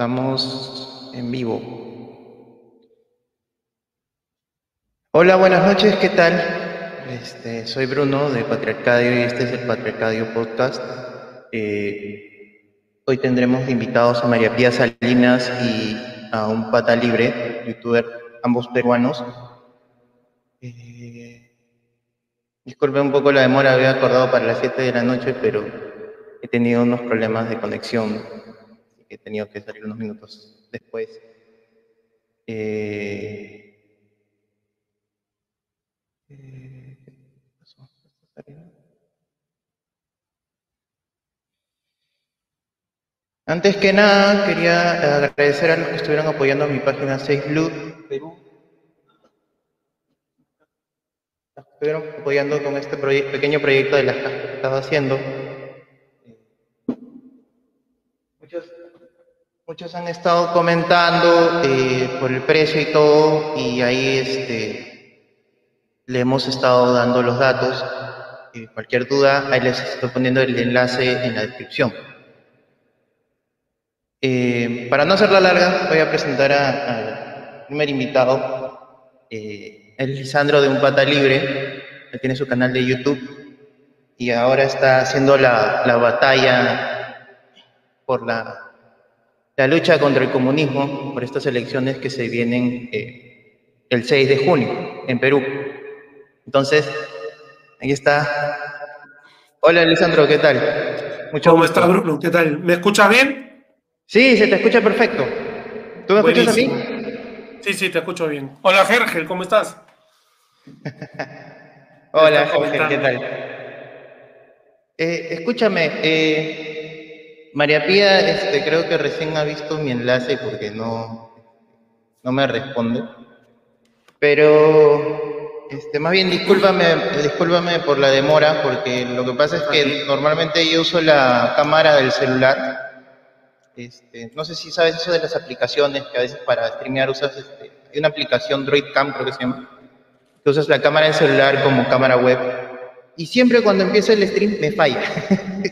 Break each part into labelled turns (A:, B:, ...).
A: Estamos en vivo. Hola, buenas noches, ¿qué tal? Este, soy Bruno de Patriarcadio y este es el Patriarcadio Podcast. Eh, hoy tendremos invitados a María Pía Salinas y a un pata libre, youtuber, ambos peruanos. Eh, disculpe un poco la demora, había acordado para las 7 de la noche, pero he tenido unos problemas de conexión, he tenido que salir unos minutos después. Eh, eh. Antes que nada, quería agradecer a los que estuvieron apoyando mi página 6 Blue Perú. Estuvieron apoyando con este proye- pequeño proyecto de las que estaba haciendo. Muchos han estado comentando eh, por el precio y todo, y ahí este, le hemos estado dando los datos. Y cualquier duda, ahí les estoy poniendo el enlace en la descripción. Eh, para no hacerla larga, voy a presentar al primer invitado. Eh, es Lisandro de Un Pata Libre. Tiene su canal de YouTube y ahora está haciendo la, la batalla por la, la lucha contra el comunismo, por estas elecciones que se vienen eh, el 6 de junio en Perú. Entonces, ahí está. Hola, Lisandro, ¿qué tal? Mucho
B: ¿Cómo estás, Bruno? ¿Qué tal? ¿Me escuchas bien?
A: Sí, se te escucha perfecto. ¿Tú me escuchas a mí?
B: Sí, sí, te escucho bien. Hola, Gergel, ¿cómo estás?
A: Hola, Jorge, ¿qué tal? Eh, escúchame, eh, María Pía, este, creo que recién ha visto mi enlace porque no, no me responde. Pero, este, más bien, discúlpame, discúlpame por la demora, porque lo que pasa es que normalmente yo uso la cámara del celular. Este, no sé si sabes eso de las aplicaciones que a veces para streamear usas, este, hay una aplicación Droidcam, creo que se llama que usas la cámara del celular como cámara web. Y siempre cuando empieza el stream me falla.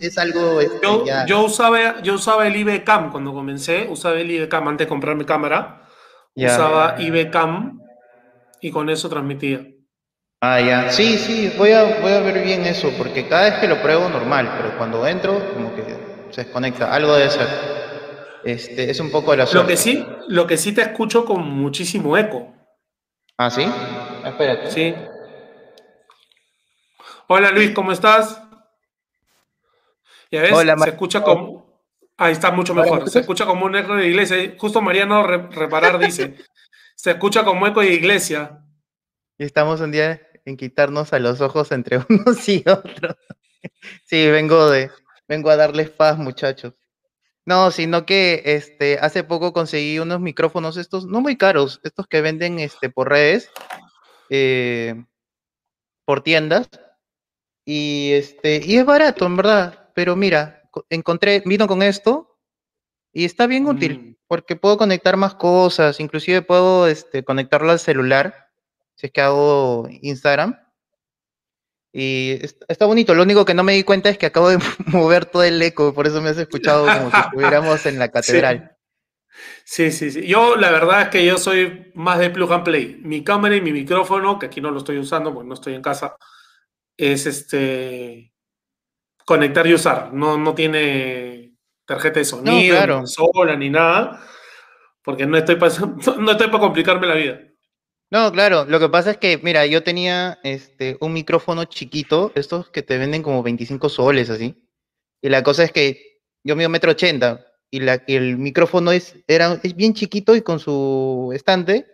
A: es, algo... este,
B: Yo,
A: ya-
B: yo, usaba, yo usaba el IBCam cuando comencé, usaba el IBCam antes de comprar mi cámara,
A: ya.
B: usaba IBCam y con eso transmitía.
A: Ah, ya. Sí, sí, voy a, voy a ver bien eso, porque cada vez que lo pruebo normal, pero cuando entro como que se desconecta. Algo debe ser. Este, es un poco de la
B: Lo
A: suerte.
B: que sí, lo que sí te escucho con muchísimo eco.
A: Ah, ¿sí? Espérate.
B: Sí. Hola Luis, ¿cómo estás? Ya ves,
A: Hola,
B: se escucha como. Ahí está mucho
A: ¿Ahora me
B: mejor. Se escucha como un eco de iglesia. Justo Mariano Re- Reparar dice: Se escucha como eco de iglesia.
A: Y estamos un día en quitarnos a los ojos entre unos y otros. sí, vengo de, vengo a darles paz, muchachos. No, sino que este, hace poco conseguí unos micrófonos estos, no muy caros, estos que venden este, por redes, eh, por tiendas, y este, y es barato, en verdad. Pero mira, co- encontré, vino con esto y está bien útil,
B: Mm.
A: porque puedo conectar más cosas, inclusive puedo este, conectarlo al celular, si es que hago Instagram. Y es- está bonito, lo único que no me di cuenta es que acabo de mover todo el eco, por eso me has escuchado como si estuviéramos en la catedral.
B: Sí, sí, sí. Yo, la verdad es que yo soy más de plug and play. Mi cámara y mi micrófono, que aquí no lo estoy usando porque no estoy en casa, es este. Conectar y usar. No, no tiene tarjeta de sonido,
A: claro.
B: ni consola, ni nada. Porque no estoy para no estoy para complicarme la vida.
A: No, claro, lo que pasa es que, mira, yo tenía este, un micrófono chiquito, estos que te venden como 25 soles, así. Y la cosa es que yo mido metro ochenta y, la, y el micrófono es, era, es bien chiquito y con su estante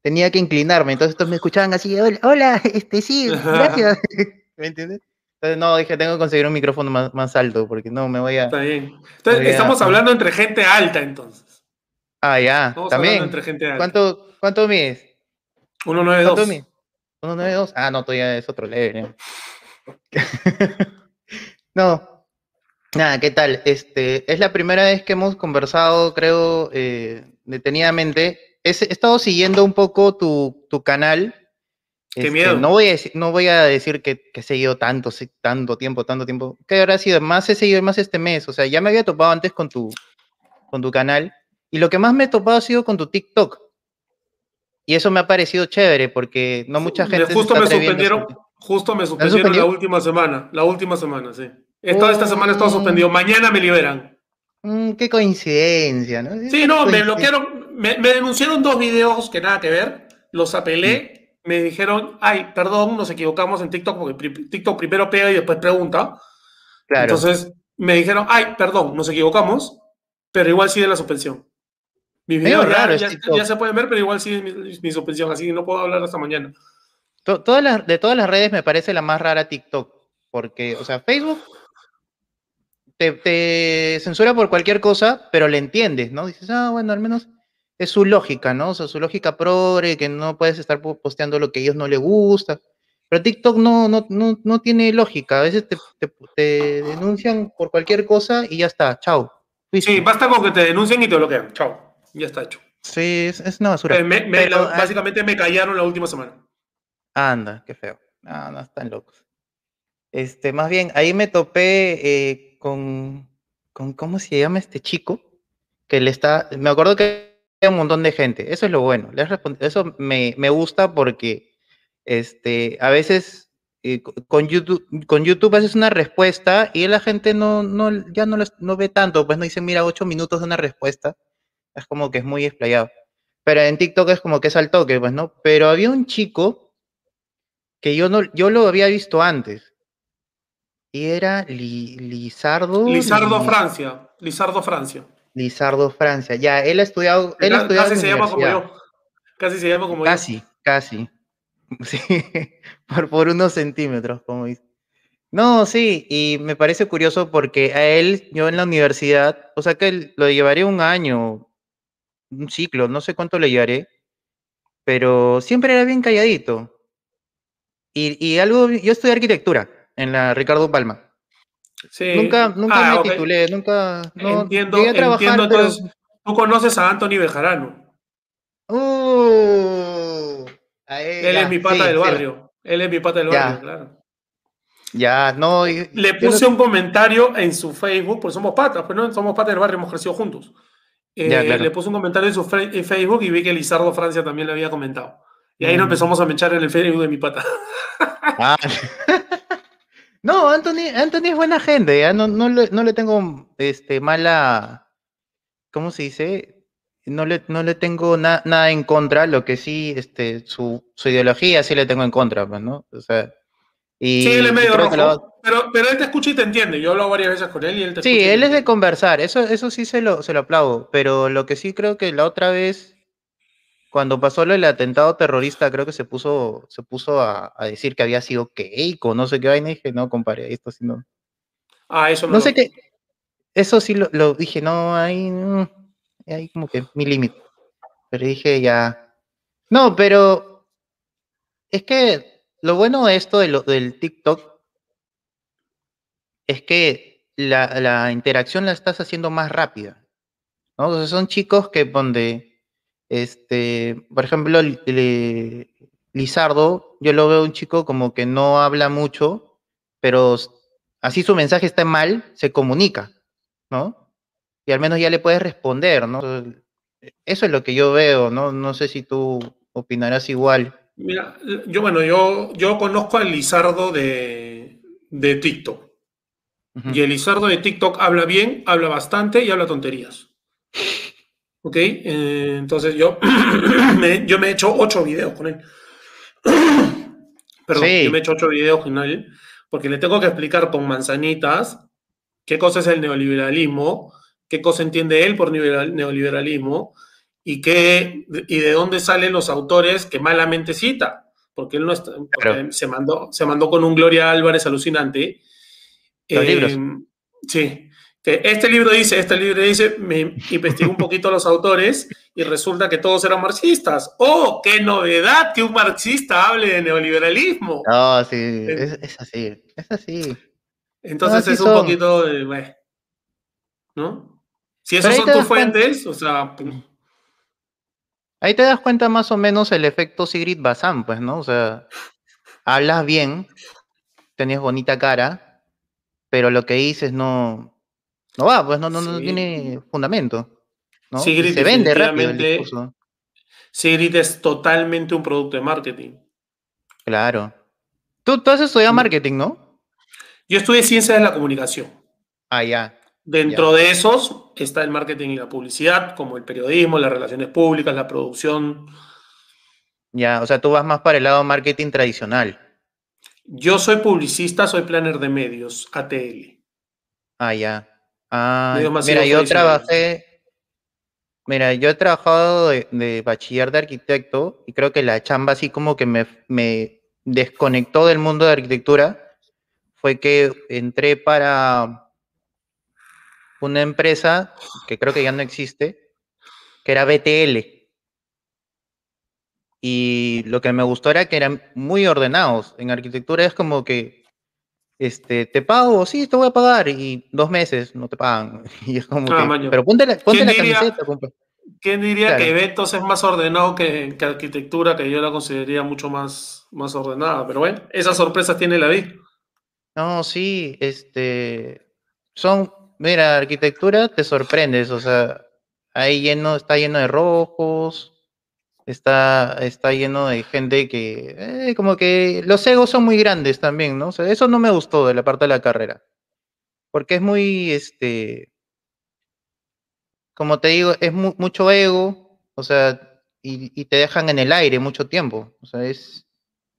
A: tenía que inclinarme. Entonces estos me escuchaban así, hola, hola, este sí, gracias. ¿Me entiendes? Entonces no, dije, tengo que conseguir un micrófono más, más alto porque no me voy a...
B: Está bien. Entonces,
A: a-
B: estamos hablando entre gente alta, entonces.
A: Ah, ya,
B: Estamos
A: también.
B: entre gente alta.
A: ¿Cuánto, ¿Cuánto mides?
B: 192.
A: ¿Cuánto mides? 192. Ah, no, todavía es otro level. no. Nada, ¿qué tal? Este, es la primera vez que hemos conversado, creo, eh, detenidamente. He, he estado siguiendo un poco tu, tu canal.
B: Qué
A: Este,
B: miedo.
A: No voy a decir, no voy a decir que, que he seguido tanto, tanto tiempo, tanto tiempo. ¿Qué habrá sido? Más he seguido más este mes. O sea, ya me había topado antes con tu, con tu canal. Y lo que más me he topado ha sido con tu TikTok. Y eso me ha parecido chévere porque no mucha gente.
B: Justo me suspendieron, justo me suspendieron la última semana. La última semana, sí. Esta, esta semana está suspendido. Mañana me liberan.
A: Mm, qué coincidencia, ¿no?
B: Sí, no, me bloquearon. Me, denunciaron dos videos que nada que ver. Los apelé. Mm. Me dijeron, ay, perdón, nos equivocamos en TikTok porque TikTok primero pega y después pregunta. Claro. Entonces me dijeron, ay, perdón, nos equivocamos, pero igual sigue la suspensión. Mi video ya, se pueden ver, pero igual sigue mi, suspensión, así que no puedo hablar hasta mañana.
A: Todas las, de todas las redes me parece la más rara TikTok, porque, o sea, Facebook te, censura por cualquier cosa, pero le entiendes, ¿no? Dices, ah, bueno, al menos es su lógica, ¿no? O sea, su lógica progre, que no puedes estar posteando lo que a ellos no les gusta. Pero TikTok no, no, no, no tiene lógica. A veces te, te, denuncian por cualquier cosa y ya está, chao.
B: Sí, basta con que te denuncien y te bloquean, chao ya está hecho.
A: Sí, es, una basura.
B: Eh, básicamente me callaron la última semana.
A: Anda, qué feo. No, no están locos. Este, más bien, ahí me topé eh, con, con, ¿cómo se llama este chico? Que le está, me acuerdo que un montón de gente. Eso es lo bueno. Eso me, me gusta porque este, a veces eh, con YouTube, con YouTube haces una respuesta y la gente no, no, ya no, no ve tanto, pues no dice, mira, ocho minutos de una respuesta es como que es muy explayado. Pero en TikTok es como que es al toque, pues, ¿no? Pero había un chico que yo no, yo lo había visto antes. Y era Lizardo.
B: Lizardo Francia. Lizardo Francia.
A: Lizardo Francia. Ya, él ha estudiado. Él casi
B: se llama como yo. Casi se llama como
A: casi,
B: yo.
A: Casi, casi. Sí, por, por unos centímetros, como dice. No, sí, y me parece curioso porque a él, yo en la universidad, o sea que lo llevaré un año, un ciclo, no sé cuánto le llevaré, pero siempre era bien calladito. Y, algo, yo estudié arquitectura en la Ricardo Palma. Sí. Nunca, nunca ah, me titulé, nunca. No,
B: entiendo, entiendo entonces, tú conoces a Anthony Bejarano.
A: Uh,
B: él es mi pata del barrio. Él es mi pata del barrio, claro.
A: Ya, no.
B: Le puse un comentario en su Facebook, porque somos patas, pues no somos patas del barrio, hemos crecido juntos. Eh, le puse un comentario en su Facebook y vi que Lizardo Francia también le había comentado. Y ahí nos mm. empezamos a mechar en el Facebook de mi pata.
A: Ah. no, Anthony, Anthony es buena gente. No, no, le, no le tengo este, mala. ¿Cómo se dice? No le, no le tengo nada en contra, lo que sí, este, su, su ideología sí le tengo en contra, pues, ¿no? O sea,
B: sí, él es medio rojo, pero, pero él te escucha y te entiende. Yo he hablado varias veces con él y él te
A: Sí, él es de conversar, eso, eso sí se lo, se lo aplaudo, pero lo que sí creo que la otra vez, cuando pasó el atentado terrorista, creo que se puso, se puso a, decir que había sido Keiko, no sé qué vaina, dije, no, compadre, esto sí no.
B: Ah, eso
A: no. sé qué, eso sí lo, dije, no, ahí, ahí como que mi límite. Pero dije, ya. No, pero es que lo bueno de esto de lo, del TikTok es que la, interacción la estás haciendo más rápida. ¿no? son chicos que donde, este, por ejemplo, Lizardo, yo lo veo un chico como que no habla mucho, pero así su mensaje está mal, se comunica, ¿no? Y al menos ya le puedes responder, ¿no? Eso es lo que yo veo, ¿no? No sé si tú opinarás igual.
B: Mira, yo bueno, yo, yo conozco al Lizardo de, de TikTok. Y el Lizardo de TikTok habla bien, habla bastante y habla tonterías. ¿Ok? Eh, entonces yo me, yo me he hecho ocho videos con él. Perdón, yo me he hecho ocho videos con él porque le tengo que explicar con manzanitas qué cosa es el neoliberalismo, qué cosa entiende él por neoliberalismo y, qué, y de dónde salen los autores que malamente cita, porque él no está, se, mandó, se mandó con un Gloria Álvarez alucinante.
A: Los libros.
B: Em, sí. Este libro dice, este libro dice, me investigué un poquito los autores y resulta que todos eran marxistas. ¡Oh, qué novedad que un marxista hable de neoliberalismo!
A: No, sí, es, así, es así.
B: Entonces es un poquito de, ¿no? Si esos son tus fuentes, o sea,
A: Ahí te das cuenta más o menos el efecto Sigrid Bazán, pues, ¿no? O sea, hablas bien, tenías bonita cara, pero lo que dices no, no va, pues no, no, tiene fundamento. ¿no? Se vende discurso.
B: Sigrid es totalmente un producto de marketing.
A: Claro. Tú, tú has estudiado marketing, ¿no?
B: Yo estudié ciencias de la comunicación.
A: Ah, ya.
B: Dentro de esos está el marketing y la publicidad, como el periodismo, las relaciones públicas, la producción.
A: Ya, o sea, tú vas más para el lado marketing tradicional.
B: Yo soy publicista, soy planner de medios, ATL.
A: Ah, ya. Ah, mira, yo trabajé, mira, yo he trabajado de, de bachiller de arquitecto y creo que la chamba así como que me, me desconectó del mundo de arquitectura fue que entré para una empresa que creo que ya no existe, que era BTL. Y lo que me gustó era que eran muy ordenados. En arquitectura es como que este, te pago, sí, te voy a pagar, y dos meses no te pagan. Y es como
B: Ah,
A: que, pero ponte la, ponte
B: ¿Quién
A: la
B: diría-
A: camiseta, compa.
B: ¿Quién diría
A: Claro.
B: que eventos es más ordenado que, que arquitectura, que yo la consideraría mucho más, más ordenada? Pero bueno, esas sorpresas tiene la vida.
A: No, sí, este, son, mira, arquitectura te sorprendes, o sea, ahí lleno, está lleno de rojos, está, está lleno de gente que, eh, como que los egos son muy grandes también, ¿no? O sea, eso no me gustó de la parte de la carrera, porque es muy, este, como te digo, es mu- mucho ego, o sea, y, y te dejan en el aire mucho tiempo, o sea, es,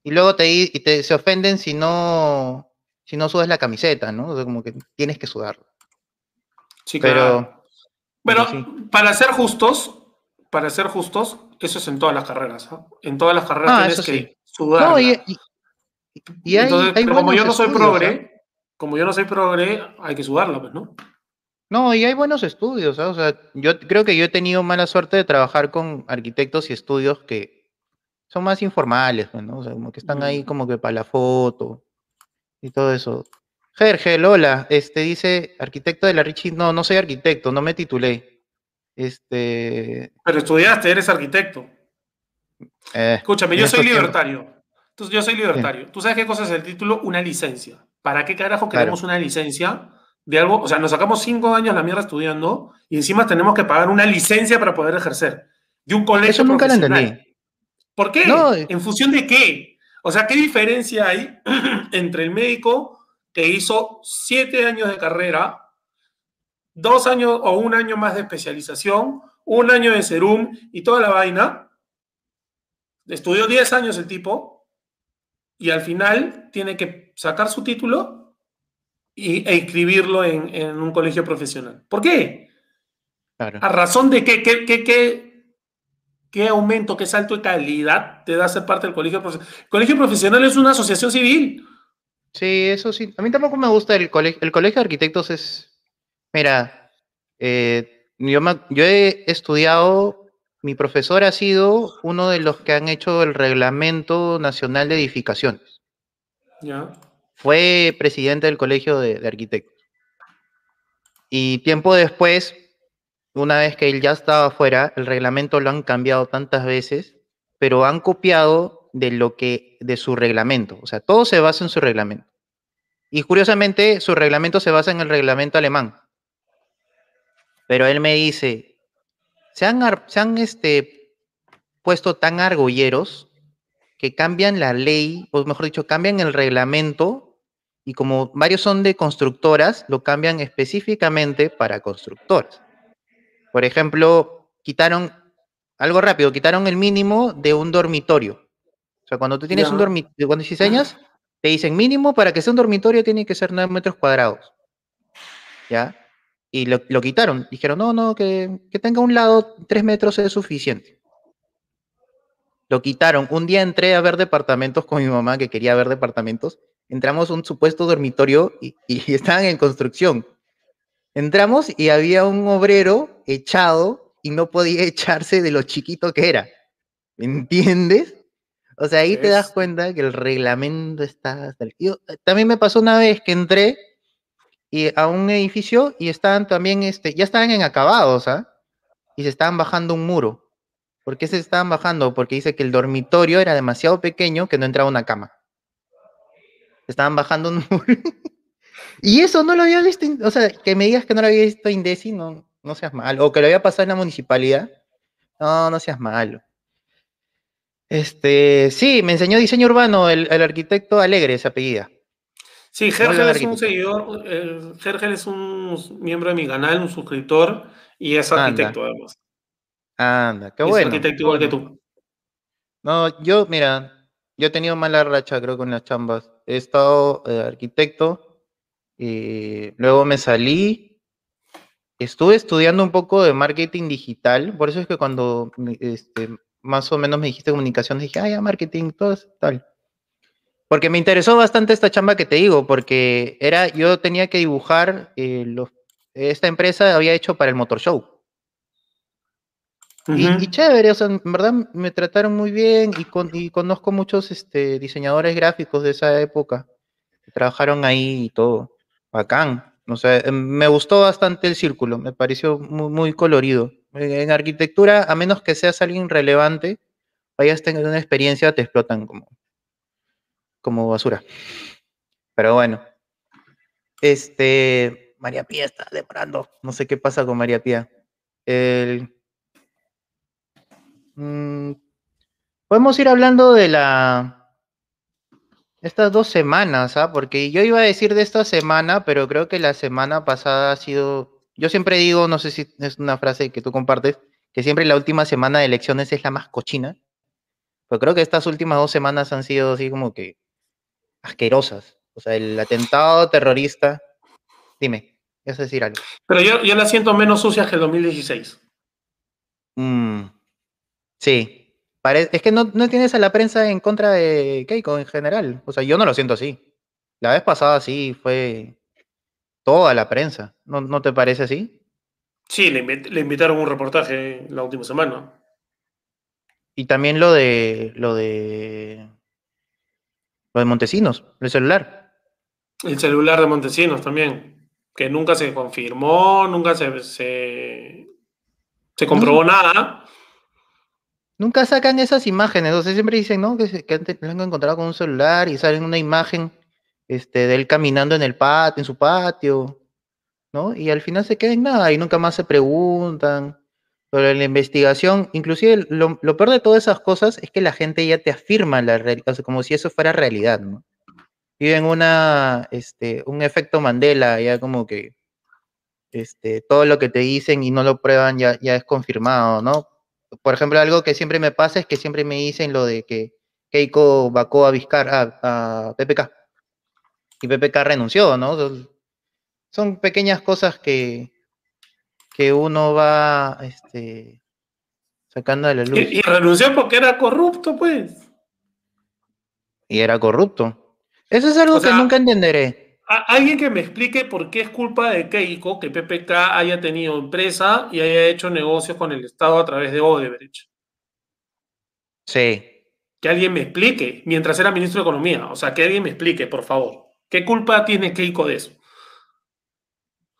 A: y luego te, y te se ofenden si no, si no sudas la camiseta, ¿no? O sea, como que tienes que sudarlo.
B: Sí,
A: Pero,
B: claro. Bueno,
A: sí.
B: para ser justos, para ser justos, eso es en todas las carreras. ¿ah? En todas las carreras
A: Ah,
B: tienes que
A: sí.
B: sudar.
A: No, y, y- y hay,
B: Entonces,
A: hay
B: como yo no soy
A: estudios, ¿ah?
B: progre, como yo no soy progre, hay que sudarla, pues, ¿no?
A: No, y hay buenos estudios, ¿ah? O sea, yo creo que yo he tenido mala suerte de trabajar con arquitectos y estudios que son más informales, pues, ¿no? O sea, como que están ahí
B: Mm.
A: como que para la foto y todo eso. Gergel, hola, este dice arquitecto de la Richie. No, no soy arquitecto, no me titulé. Este.
B: Pero estudiaste, eres arquitecto.
A: eh,
B: Escúchame, yo soy libertario. Entonces, yo soy libertario. ¿Tú sabes qué cosa es el título? Una licencia. ¿Para qué carajo
A: Claro.
B: queremos una licencia de algo? O sea, nos sacamos cinco años la mierda estudiando y encima tenemos que pagar una licencia para poder ejercer de un colegio
A: Eso nunca lo entendí.
B: ¿Por qué?
A: No.
B: ¿En función de qué? O sea, ¿qué diferencia hay entre el médico que hizo siete años de carrera, dos años o un año más de especialización, un año de serum y toda la vaina? Estudió 10 años el tipo y al final tiene que sacar su título y, e inscribirlo en, en un colegio profesional. ¿Por qué?
A: Claro.
B: ¿A razón de qué, qué, qué, qué, qué aumento, qué salto de calidad te da ser parte del colegio profesional? El colegio profesional es una asociación civil.
A: Sí, eso sí. A mí tampoco me gusta el colegio. El colegio de arquitectos es. Mira, eh, yo, me- yo he estudiado. Mi profesor ha sido uno de los que han hecho el Reglamento Nacional de Edificaciones.
B: ¿ya?
A: Fue presidente del colegio de, de arquitectos. Y tiempo después, una vez que él ya estaba fuera, el reglamento lo han cambiado tantas veces, pero han copiado de lo que de su reglamento. O sea, todo se basa en su reglamento. Y curiosamente, su reglamento se basa en el reglamento alemán. Pero él me dice, se han, se han este, puesto tan argolleros que cambian la ley, o mejor dicho, cambian el reglamento y como varios son de constructoras, lo cambian específicamente para constructoras. Por ejemplo, quitaron, algo rápido, quitaron el mínimo de un dormitorio. O sea, cuando tú tienes un dormitorio, cuando diseñas, te dicen mínimo para que sea un dormitorio tiene que ser 9 metros cuadrados. ¿Ya? Y lo, lo quitaron. Dijeron, no, no, que, que tenga un lado 3 metros es suficiente. Lo quitaron. Un día entré a ver departamentos con mi mamá, que quería ver departamentos. Entramos a un supuesto dormitorio y, y estaban en construcción. Entramos y había un obrero echado y no podía echarse de lo chiquito que era. ¿Me entiendes? O sea, ahí te das cuenta que el reglamento está... hasta el- Yo, también me pasó una vez que entré y a un edificio y estaban también, este, ya estaban en acabados, ¿ah? Y se estaban bajando un muro. ¿Por qué se estaban bajando? Porque dice que el dormitorio era demasiado pequeño que no entraba una cama. Estaban bajando un muro. y eso no lo había visto, o sea, que me digas que no lo había visto Indesi, no, No seas malo. O que lo había pasado en la municipalidad. No, no seas malo. Este, sí, me enseñó diseño urbano el, arquitecto Alegre, esa apellida.
B: Sí, Gergel es un seguidor, Gergel es un miembro de mi canal, un suscriptor, y es arquitecto además.
A: Anda, qué bueno.
B: Es arquitecto igual que tú.
A: No, yo, mira, yo he tenido mala racha, creo, con las chambas. He estado eh, arquitecto, y luego me salí, estuve estudiando un poco de marketing digital, por eso es que cuando este, más o menos me dijiste comunicación, dije, ah, ya, marketing, todo tal. Porque me interesó bastante esta chamba que te digo, porque era, yo tenía que dibujar, eh, los, esta empresa había hecho para el Motor Show. y, chévere, o sea, en verdad me trataron muy bien y, con, y conozco muchos este, diseñadores gráficos de esa época que trabajaron ahí y todo. Bacán. O sea, em, me gustó bastante el círculo, me pareció muy, muy colorido. En, arquitectura, a menos que seas alguien relevante, vayas a tener una experiencia, te explotan como basura. Pero bueno. Este, María Pía está demorando. No sé qué pasa con María Pía. Mm, podemos ir hablando de la. Estas dos semanas, ¿ah? Porque yo iba a decir de esta semana, pero creo que la semana pasada ha sido. Yo siempre digo, no sé si es una frase que tú compartes, que siempre la última semana de elecciones es la más cochina. Pero creo que estas últimas dos semanas han sido así como que asquerosas. O sea, el atentado terrorista. Dime, es decir algo.
B: Pero yo, yo la siento menos sucia que el 2016.
A: Mm, sí. es que no, no, tienes a la prensa en contra de Keiko en general. O sea, yo no lo siento así. La vez pasada sí fue toda la prensa. ¿No, no te parece así?
B: Sí, le, le invitaron un reportaje la última semana.
A: Y también lo de lo de lo de Montesinos, el celular.
B: El celular de Montesinos también, que nunca se confirmó, nunca se, se, comprobó nada.
A: Nunca sacan esas imágenes, o sea, siempre dicen, ¿no? Que, que lo han encontrado con un celular y salen una imagen este, de él caminando en el patio, en su patio, ¿no? Y al final se queda en nada y nunca más se preguntan. Pero la investigación, inclusive lo, peor de todas esas cosas es que la gente ya te afirma la realidad, como si eso fuera realidad, ¿no? Viven una, este, un efecto Mandela, ya como que este, todo lo que te dicen y no lo prueban ya, es confirmado, ¿no? Por ejemplo, algo que siempre me pasa es que siempre me dicen lo de que Keiko vacó a Vizcar, a, PPK. Y PPK renunció, ¿no? son pequeñas cosas que, que uno va este, sacando de la luz.
B: Y, renunció porque era corrupto, pues.
A: Y era corrupto. Eso es algo que nunca entenderé.
B: alguien que me explique por qué es culpa de Keiko que PPK haya tenido empresa y haya hecho negocios con el Estado a través de Odebrecht.
A: Sí.
B: Que alguien me explique, mientras era ministro de Economía. O sea, que alguien me explique, por favor. ¿Qué culpa tiene Keiko de eso?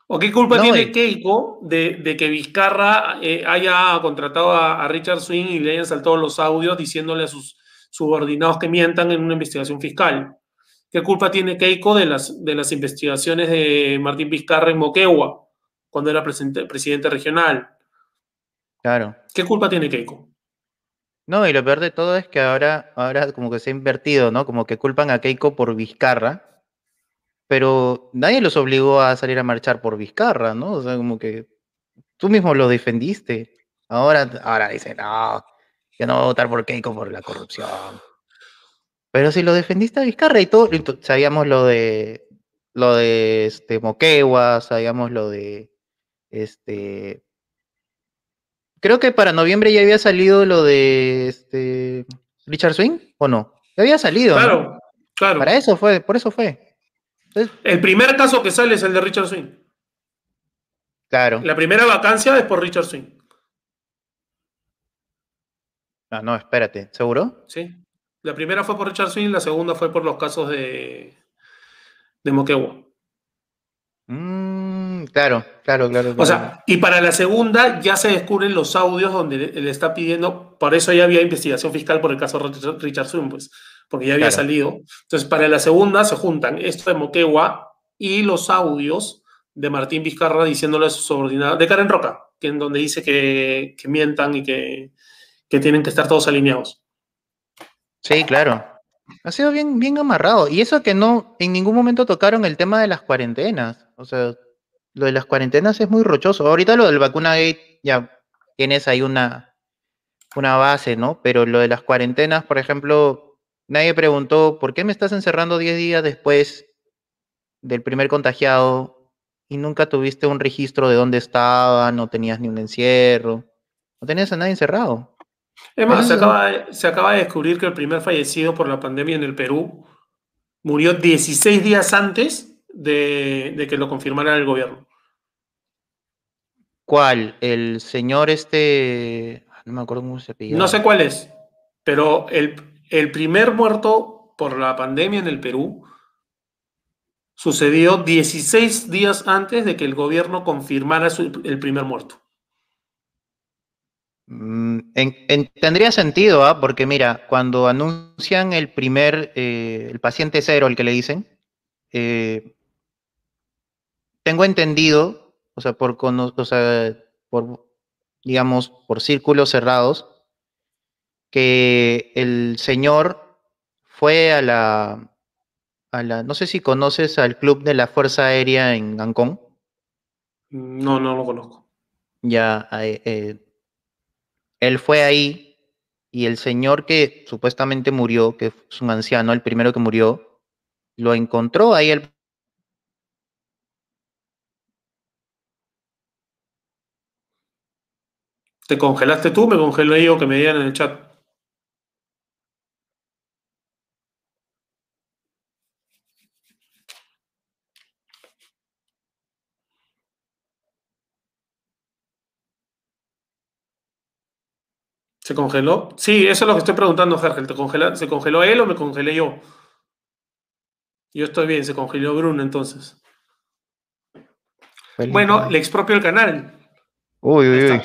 B: ¿O qué culpa tiene Keiko de, que Vizcarra eh, haya contratado a, Richard Swing y le hayan saltado los audios diciéndole a sus subordinados que mientan en una investigación fiscal? ¿Qué culpa tiene Keiko de las, de las investigaciones de Martín Vizcarra en Moquegua, cuando era presidente, presidente regional?
A: Claro.
B: ¿Qué culpa tiene Keiko?
A: No, y lo peor de todo es que ahora, ahora como que se ha invertido, ¿no? Como que culpan a Keiko por Vizcarra pero nadie los obligó a salir a marchar por Vizcarra, ¿no? O sea, como que tú mismo lo defendiste. Ahora, ahora dicen, no, yo no voy a votar por Keiko por la corrupción. Pero si lo defendiste a Vizcarra y todo, sabíamos lo de lo de este Moquegua, sabíamos lo de este creo que para noviembre ya había salido lo de este Richard Swing o no? Ya había salido.
B: Claro, claro.
A: Para eso fue, por eso fue.
B: El primer caso que sale es el de Richard Swing.
A: Claro.
B: La primera vacancia es por Richard Swing.
A: Ah, no, espérate, ¿seguro?
B: Sí. La primera fue por Richard Swing, la segunda fue por los casos de, de Moquegua.
A: Mm, claro, claro, claro,
B: O sea, y para la segunda ya se descubren los audios donde le, está pidiendo, por eso ya había investigación fiscal por el caso de Richard Swing, pues porque ya había salido. Entonces, para la segunda se juntan esto de Moquegua y los audios de Martín Vizcarra diciéndole a su subordinado, de Karen Roca, que en donde dice que, mientan y que, tienen que estar todos alineados.
A: Sí, claro. Ha sido bien, bien amarrado. Y eso que no, en ningún momento tocaron el tema de las cuarentenas. O sea, lo de las cuarentenas es muy rochoso. Ahorita lo del vacuna gate, ya tienes ahí una, una base, ¿no? Pero lo de las cuarentenas, por ejemplo, nadie preguntó, ¿por qué me estás encerrando 10 días después del primer contagiado y nunca tuviste un registro de dónde estaba, no tenías ni un encierro, no tenías a nadie encerrado?
B: Es más, se acaba, de, se acaba de descubrir que el primer fallecido por la pandemia en el Perú murió 16 días antes de, que lo confirmara el gobierno.
A: ¿Cuál? El señor este... No me acuerdo cómo se pide.
B: No sé cuál es, pero el, el primer muerto por la pandemia en el Perú sucedió 16 días antes de que el gobierno confirmara el primer muerto.
A: Mm, tendría sentido, ¿ah? porque mira, cuando anuncian el primer, eh, el paciente cero, el que le dicen, eh, tengo entendido, o sea, por, o sea, por, digamos, por círculos cerrados, que el señor fue a la, no sé si conoces al club de la Fuerza Aérea en Ancón.
B: No, no lo conozco.
A: Ya, eh, eh, él fue ahí y el señor que supuestamente murió, que es un anciano, el primero que murió, lo encontró ahí el
B: ¿Te congelaste tú? Me congeló yo que me digan en el chat. ¿Se congeló? Sí, eso es lo que estoy preguntando, Gergel. ¿Te ¿Se congeló él o me congelé yo? Yo estoy bien, se congeló Bruno entonces. Bueno, le expropio el canal.
A: Uy, uy, uy.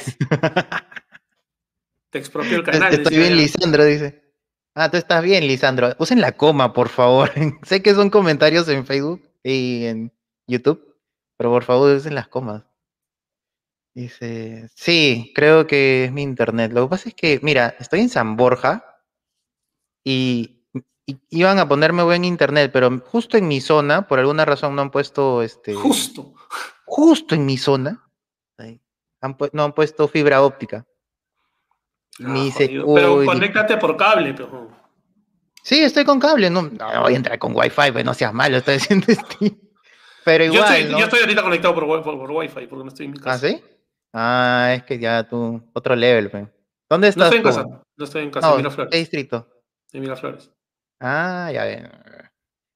B: Te expropio el canal.
A: Estoy bien, Lisandro, dice. Ah, tú estás bien, Lisandro. Usen la coma, por favor. sé que son comentarios en Facebook y en YouTube, pero por favor usen las comas. Dice, sí, creo que es mi internet. Lo que pasa es que, mira, estoy en San Borja y, iban a ponerme buen internet, pero justo en mi zona, por alguna razón no han puesto este.
B: Justo.
A: Justo en mi zona. no han puesto fibra óptica.
B: Ah, pero conéctate por cable, pero.
A: Sí, estoy con cable, no, voy a entrar con wifi, pues no seas malo, estoy haciendo este. Pero igual.
B: Yo estoy, yo estoy ahorita conectado por, por, wifi, porque no estoy en mi casa.
A: ¿Ah, sí? Ah, es que ya tú, otro level, ¿Dónde estás?
B: No estoy en casa, no estoy en casa, en Miraflores.
A: ¿Qué distrito?
B: En Miraflores.
A: Ah, ya ven.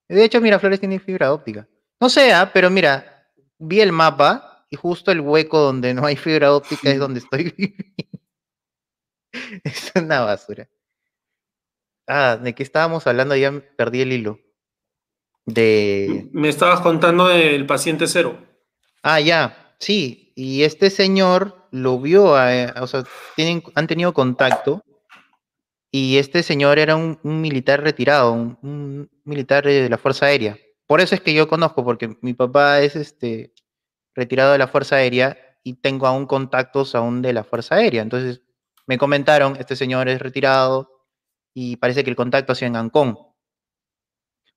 A: De hecho, Miraflores tiene fibra óptica. No sé, ah, pero mira, vi el mapa y justo el hueco donde no hay fibra óptica es donde estoy viviendo. es una basura. Ah, ¿de qué estábamos hablando? Ya perdí el hilo. De.
B: Me estabas contando del paciente cero.
A: Ah, ya. Sí, y este señor lo vio, eh, o sea, tienen, han tenido contacto, y este señor era un, militar retirado, un, militar de la Fuerza Aérea. Por eso es que yo conozco, porque mi papá es este retirado de la Fuerza Aérea y tengo aún contactos aún de la Fuerza Aérea. Entonces me comentaron, este señor es retirado y parece que el contacto ha en Ancón.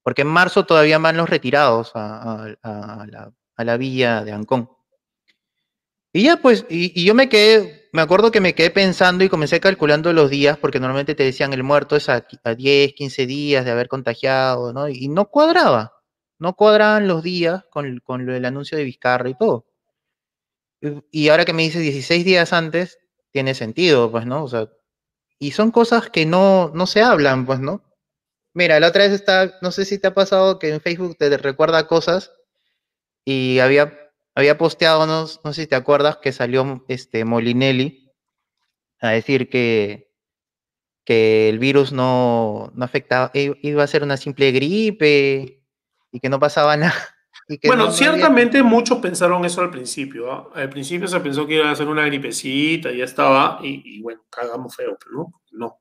A: Porque en marzo todavía van los retirados a, la, a la villa de Ancón. Y ya, pues, y, yo me quedé, me acuerdo que me quedé pensando y comencé calculando los días, porque normalmente te decían el muerto es a, 10, 15 días de haber contagiado, ¿no? Y no cuadraba, no cuadraban los días con, con el anuncio de Vizcarra y todo. Y, ahora que me dices 16 días antes, tiene sentido, pues, ¿no? O sea, y son cosas que no, no se hablan, pues, ¿no? Mira, la otra vez está, no sé si te ha pasado que en Facebook te recuerda cosas y había había posteado, no, no sé si te acuerdas, que salió este Molinelli a decir que, que el virus no, no afectaba, iba a ser una simple gripe y que no pasaba nada.
B: bueno, ciertamente muchos pensaron eso al principio. ¿ah? Al principio se pensó que iba a ser una gripecita, y ya estaba, y, bueno, cagamos feo, pero no, no.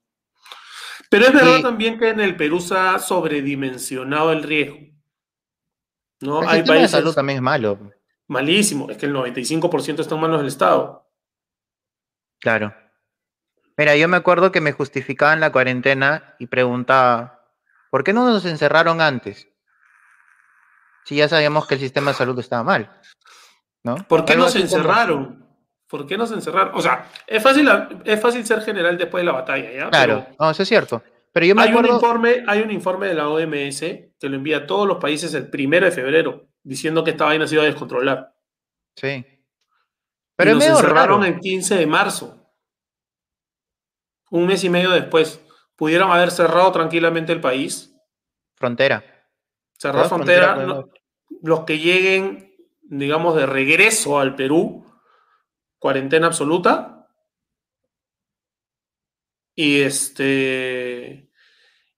B: Pero es verdad también que en el Perú se ha sobredimensionado el riesgo.
A: ¿no? Hay países... de salud también es malo.
B: Malísimo. Es que el 95% está en manos del Estado.
A: Claro. Mira, yo me acuerdo que me justificaban la cuarentena y preguntaba, ¿por qué no nos encerraron antes? Si ya sabíamos que el sistema de salud estaba mal. ¿no?
B: ¿Por qué nos encerraron? ¿Por qué nos encerraron? O sea, es fácil, es fácil ser general después de la batalla, ¿ya?
A: Claro, no, eso es cierto. Pero yo me
B: hay,
A: acuerdo...
B: un informe, hay un informe de la OMS que lo envía a todos los países el primero de febrero, diciendo que esta vaina se iba a descontrolar.
A: Sí.
B: Pero y nos encerraron el 15 de marzo. Un mes y medio después. ¿Pudieron haber cerrado tranquilamente el país?
A: Frontera.
B: Cerrar frontera. frontera los que lleguen, digamos, de regreso al Perú, cuarentena absoluta. Y este.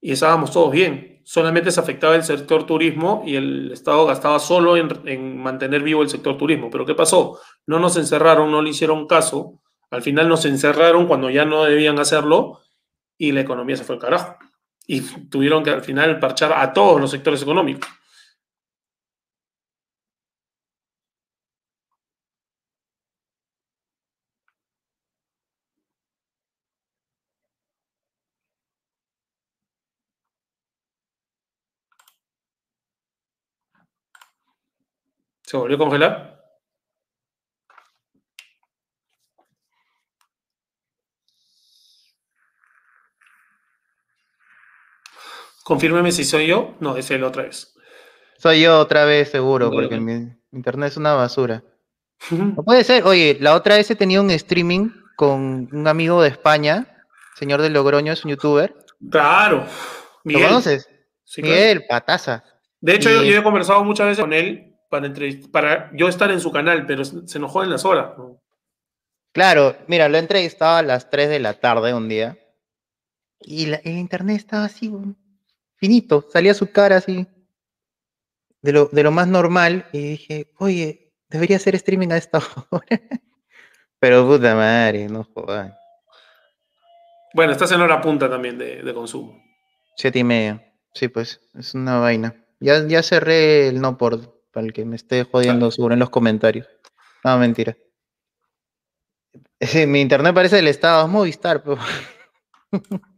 B: Y estábamos todos bien. Solamente se afectaba el sector turismo y el Estado gastaba solo en, en, mantener vivo el sector turismo. Pero ¿qué pasó? No nos encerraron, no le hicieron caso. Al final nos encerraron cuando ya no debían hacerlo y la economía se fue al carajo. Y tuvieron que al final parchar a todos los sectores económicos. ¿Se volvió a congelar? Confírmeme si soy yo. No, es él otra vez.
A: Soy yo otra vez, seguro, porque mi internet es una basura. No puede ser. Oye, la otra vez he tenido un streaming con un amigo de España, señor de Logroño, es un youtuber.
B: Claro.
A: Miguel. ¿Lo conoces? Miguel, pataza.
B: De hecho, yo, yo, he conversado muchas veces con él para, para yo estar en su canal, pero se enojó en las horas.
A: Claro, mira, lo he entrevistado a las 3 de la tarde un día y el internet estaba así, finito, salía su cara así, de lo, de lo más normal, y dije, oye, debería hacer streaming a esta hora. pero puta madre, no jodas.
B: Bueno, estás en hora punta también de, de consumo.
A: Siete y media, sí, pues, es una vaina. Ya, ya cerré el no por para el que me esté jodiendo seguro en los comentarios. No, mentira. Mi internet parece del estado, es Movistar. Pero...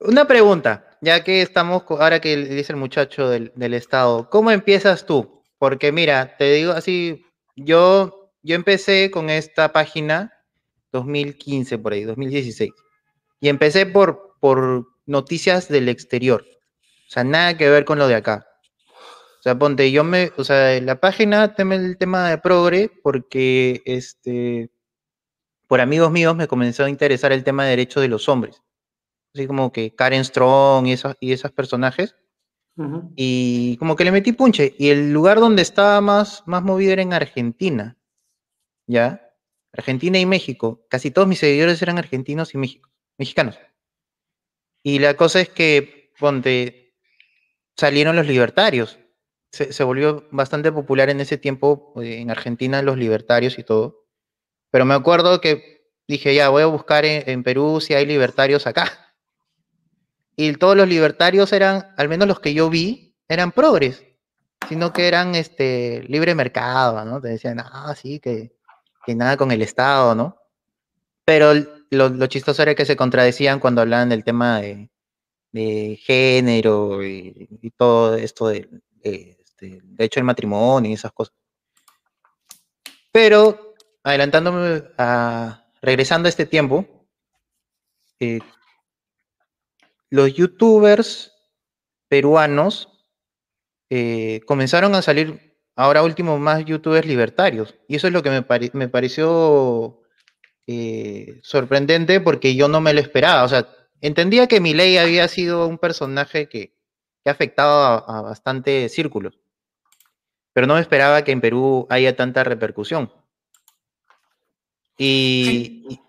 A: Una pregunta, ya que estamos, ahora que dice el muchacho del, del, estado, ¿cómo empiezas tú? Porque mira, te digo así, yo, yo empecé con esta página 2015 por ahí, 2016, y empecé por, por noticias del exterior, o sea, nada que ver con lo de acá. O sea, ponte, yo me, o sea, la página teme el tema de progre porque, este, por amigos míos me comenzó a interesar el tema de derechos de los hombres. Así como que Karen Strong y esos, y esos personajes. Y como que le metí punche. Y el lugar donde estaba más, más movido era en Argentina. ¿Ya? Argentina y México. Casi todos mis seguidores eran argentinos y México, mexicanos. Y la cosa es que, ponte, salieron los libertarios se, volvió bastante popular en ese tiempo eh, en Argentina, los libertarios y todo. Pero me acuerdo que dije, ya, voy a buscar en, Perú si hay libertarios acá. Y todos los libertarios eran, al menos los que yo vi, eran progres, sino que eran este, libre mercado, ¿no? Te decían, ah, sí, que, que nada con el Estado, ¿no? Pero lo, chistoso era que se contradecían cuando hablaban del tema de, género y, todo esto de, este, de hecho el matrimonio y esas cosas. Pero, adelantándome a, regresando a este tiempo, eh, los youtubers peruanos eh, comenzaron a salir ahora último más youtubers libertarios. Y eso es lo que me, pareció eh, sorprendente porque yo no me lo esperaba. O sea, entendía que Milei había sido un personaje que, que ha a, a bastantes círculos pero no me esperaba que en Perú haya tanta repercusión. Y,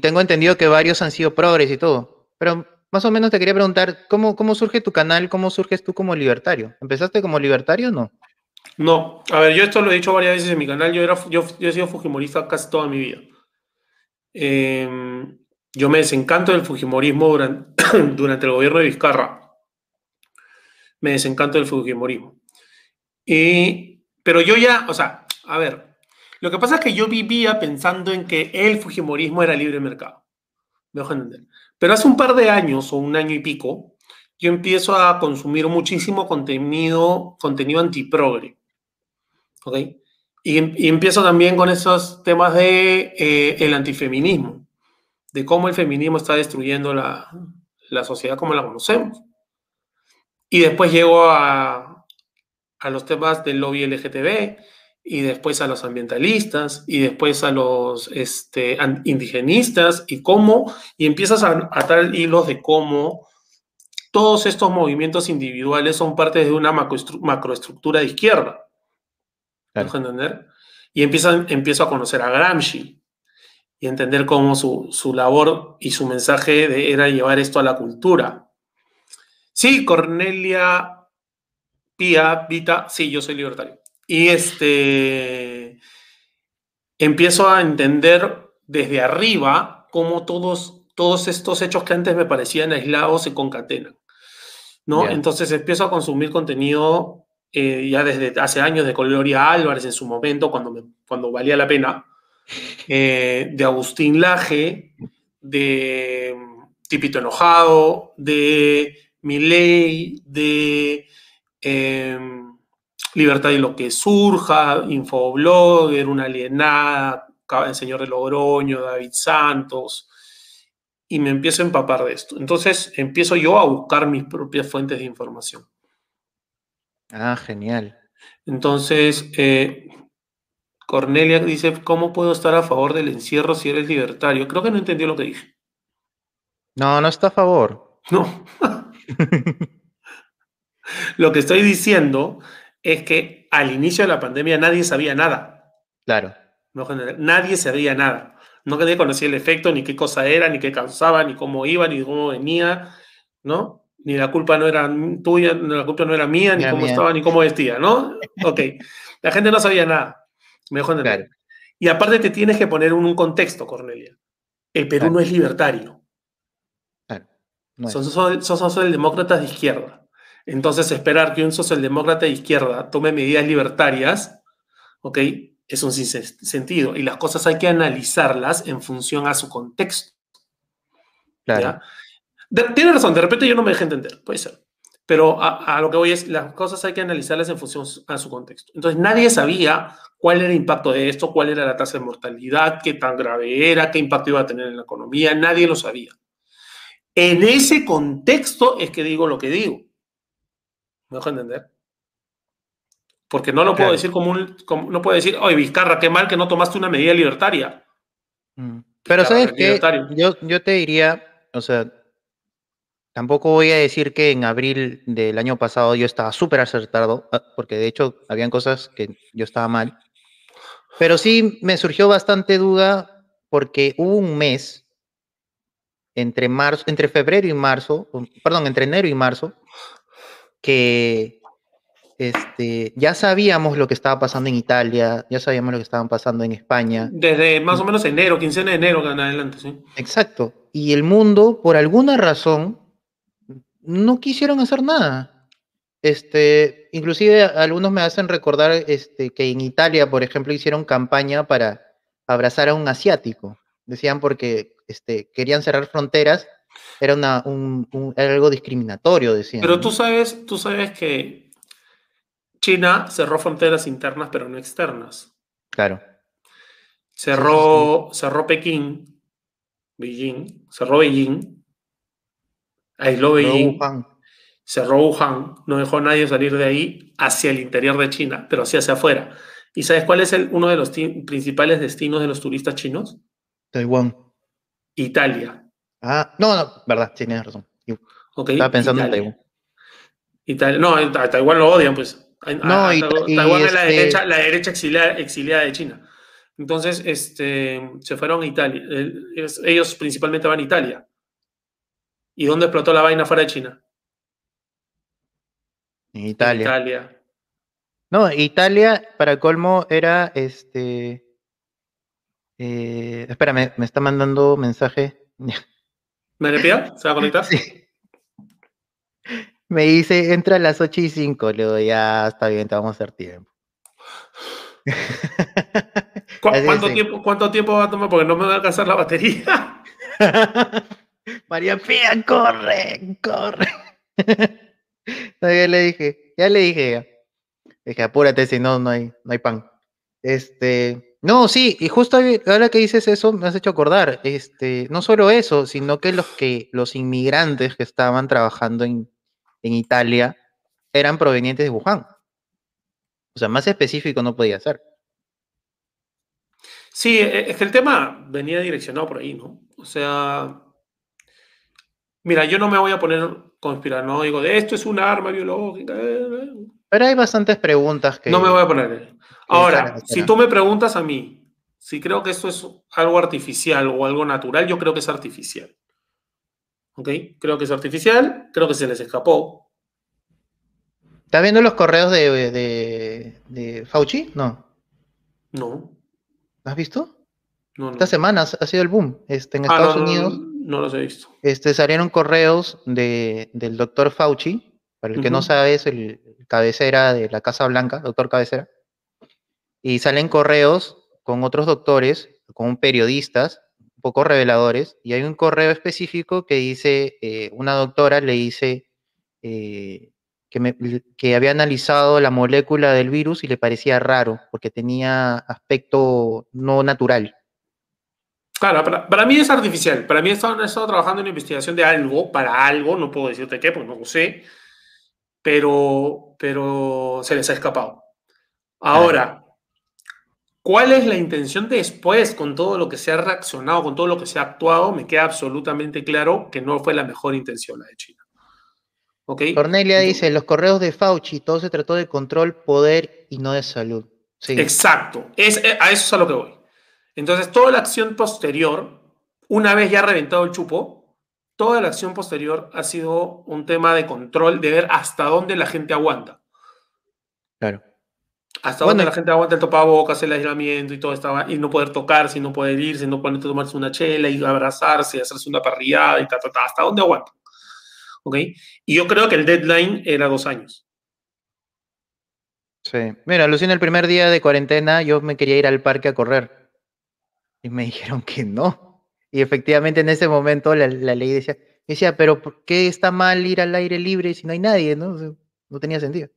A: tengo entendido que varios han sido progres y todo, pero más o menos te quería preguntar, ¿cómo, ¿cómo surge tu canal? ¿Cómo surges tú como libertario? ¿Empezaste como libertario o no?
B: No, a ver, yo esto lo he dicho varias veces en mi canal, yo, era, yo, he sido fujimorista casi toda mi vida. Em, yo me desencanto del fujimorismo durante, durante el gobierno de Vizcarra. Me desencanto del fujimorismo. Y pero yo ya, o sea, a ver, lo que pasa es que yo vivía pensando en que el Fujimorismo era libre mercado. Me dejo entender. Pero hace un par de años o un año y pico, yo empiezo a consumir muchísimo contenido, contenido antiprogre. ¿Ok? Y, empiezo también con esos temas de eh, el antifeminismo, de cómo el feminismo está destruyendo la, la sociedad como la conocemos. Y después llego a, a los temas del lobby LGTB, y después a los ambientalistas, y después a los este, indigenistas, y cómo, y empiezas a atar hilos de cómo todos estos movimientos individuales son parte de una macroestructura de izquierda. Claro. entender? Y empiezan, empiezo a conocer a Gramsci y entender cómo su, su labor y su mensaje de, era llevar esto a la cultura. Sí, Cornelia Pía Vita, sí, yo soy libertario. Y este, empiezo a entender desde arriba cómo todos, todos estos hechos que antes me parecían aislados se concatenan. ¿no? Entonces empiezo a consumir contenido eh, ya desde hace años de Gloria Álvarez en su momento, cuando, me, cuando valía la pena, eh, de Agustín Laje, de Tipito Enojado, de Miley, de... Em, Libertad y lo que surja, Infoblogger, Una Alienada, El Señor de Logroño, David Santos, y me empiezo a empapar de esto. Entonces empiezo yo a buscar mis propias fuentes de información.
A: Ah, genial.
B: Entonces, eh, Cornelia dice, ¿cómo puedo estar a favor del encierro si eres libertario? Creo que no entendió lo que dije.
A: No, no está a favor.
B: No. lo que estoy diciendo es que al inicio de la pandemia nadie sabía nada.
A: Claro.
B: Nadie sabía nada. No nadie conocía el efecto, ni qué cosa era, ni qué causaba, ni cómo iba, ni cómo venía, ¿no? Ni la culpa no era tuya, ni la culpa no era mía, ni, cómo estaba, ni cómo vestía, ¿no? Ok. La gente no sabía nada. Mejor claro. Y aparte te tienes que poner un contexto, Cornelia. El Perú no es libertario. Claro. son, son, son socialdemócratas de izquierda. Entonces, esperar que un socialdemócrata de izquierda tome medidas libertarias, ¿ok? Es un sentido. Y las cosas hay que analizarlas en función a su contexto. Claro. tiene razón, de repente yo no me dejé entender, puede ser. Pero a, lo que voy es, las cosas hay que analizarlas en función a su contexto. Entonces, nadie sabía cuál era el impacto de esto, cuál era la tasa de mortalidad, qué tan grave era, qué impacto iba a tener en la economía, nadie lo sabía. En ese contexto es que digo lo que digo. ¿Me dejo entender? Porque no lo puedo decir como un. no puedo decir, oye, Vizcarra, qué mal que no tomaste una medida libertaria.
A: Mm. Pero, ¿sabes qué? Yo, yo te diría, o sea, tampoco voy a decir que en abril del año pasado yo estaba súper acertado, ah, porque de hecho habían cosas que yo estaba mal. Pero sí me surgió bastante duda porque hubo un mes entre marzo, entre febrero y marzo, perdón, entre enero y marzo, que este, ya sabíamos lo que estaba pasando en Italia, ya sabíamos lo que estaba pasando en España.
B: Desde más o menos enero, 15 de enero en adelante, sí.
A: Exacto. Y el mundo, por alguna razón, no quisieron hacer nada. Este, inclusive algunos me hacen recordar este, que en Italia, por ejemplo, hicieron campaña para abrazar a un asiático. Decían porque este, querían cerrar fronteras era, una, un, algo discriminatorio, decían.
B: Pero tú sabes, tú sabes que China cerró fronteras internas, pero no externas.
A: Claro.
B: Cerró, cerró Pekín, Beijing, cerró Beijing, aisló Beijing, cerró Wuhan, no dejó a nadie salir de ahí hacia el interior de China, pero sí hacia afuera. ¿Y sabes cuál es el, uno de los principales destinos de los turistas chinos?
A: Taiwán.
B: Italia.
A: Ah, no, no, verdad, sí, tienes razón. Estaba pensando en Taiwán.
B: Italia. No, a Taiwán lo odian, pues. no, Taiwán es la este derecha, la derecha exiliada, de China. Entonces, este, se fueron a Italia. Ellos principalmente van a Italia. ¿Y dónde explotó la vaina fuera de China?
A: En Italia. Italia. No, Italia, para colmo, era este. Eh, espérame, me está mandando mensaje.
B: ¿Me repito? ¿Se va a conectar? Sí.
A: Me dice, entra a las 8 y 5. Le digo, ya está bien, te vamos a hacer tiempo.
B: ¿Cuánto, tiempo, ¿Cuánto tiempo va a tomar? Porque no me va a alcanzar la batería.
A: María Pía, corre, corre. ya le dije, ya le dije. Ya. Dije, apúrate, si no, no hay, no hay pan. Este, no, sí, y justo ahora que dices eso, me has hecho acordar, este, no solo eso, sino que los que, los inmigrantes que estaban trabajando en, en Italia eran provenientes de Wuhan. O sea, más específico no podía ser.
B: Sí, e, es que el tema venía direccionado por ahí, ¿no? O sea, mira, yo no me voy a poner no digo, de esto es un arma biológica. Eh, eh.
A: Pero hay bastantes preguntas que...
B: No me voy a poner. Ahora, si tú me preguntas a mí, si creo que esto es algo artificial o algo natural, yo creo que es artificial. ¿Ok? Creo que es artificial, creo que se les escapó.
A: ¿Estás viendo los correos de, de, Fauci? No.
B: No.
A: ¿Has visto? No, Estas semanas ha sido el boom. Este, en ah, Estados Unidos.
B: No, los he visto.
A: Este, salieron correos de, del doctor Fauci. Para el que no sabe, es el cabecera de la Casa Blanca, doctor cabecera y salen correos con otros doctores, con periodistas, un poco reveladores, y hay un correo específico que dice, eh, una doctora le dice eh, que, que, había analizado la molécula del virus y le parecía raro, porque tenía aspecto no natural.
B: Claro, para, mí es artificial. Para mí he estado, estado, trabajando en investigación de algo, para algo, no puedo decirte qué, porque no lo sé, pero, pero se les ha escapado. Ahora, ¿Cuál es la intención después con todo lo que se ha reaccionado, con todo lo que se ha actuado? Me queda absolutamente claro que no fue la mejor intención la de China.
A: ¿Okay? Cornelia dice, los correos de Fauci, todo se trató de control, poder y no de salud.
B: Exacto, es, eh, a eso es a lo que voy. Entonces, toda la acción posterior, una vez ya reventado el chupo, toda la acción posterior ha sido un tema de control, de ver hasta dónde la gente aguanta.
A: Claro.
B: Hasta donde la gente aguanta el topabocas, el aislamiento y todo estaba, y no poder tocarse, no poder irse, no poder tomarse una chela y abrazarse, hacerse una parrillada y ta, ta, ta, hasta dónde aguanta. ¿Ok? Y yo creo que el deadline era dos años.
A: Sí. Mira, Lucina, el primer día de cuarentena yo me quería ir al parque a correr. Y me dijeron que no. Y efectivamente en ese momento la, ley decía, decía, pero ¿por qué está mal ir al aire libre si no hay nadie? No, no tenía sentido.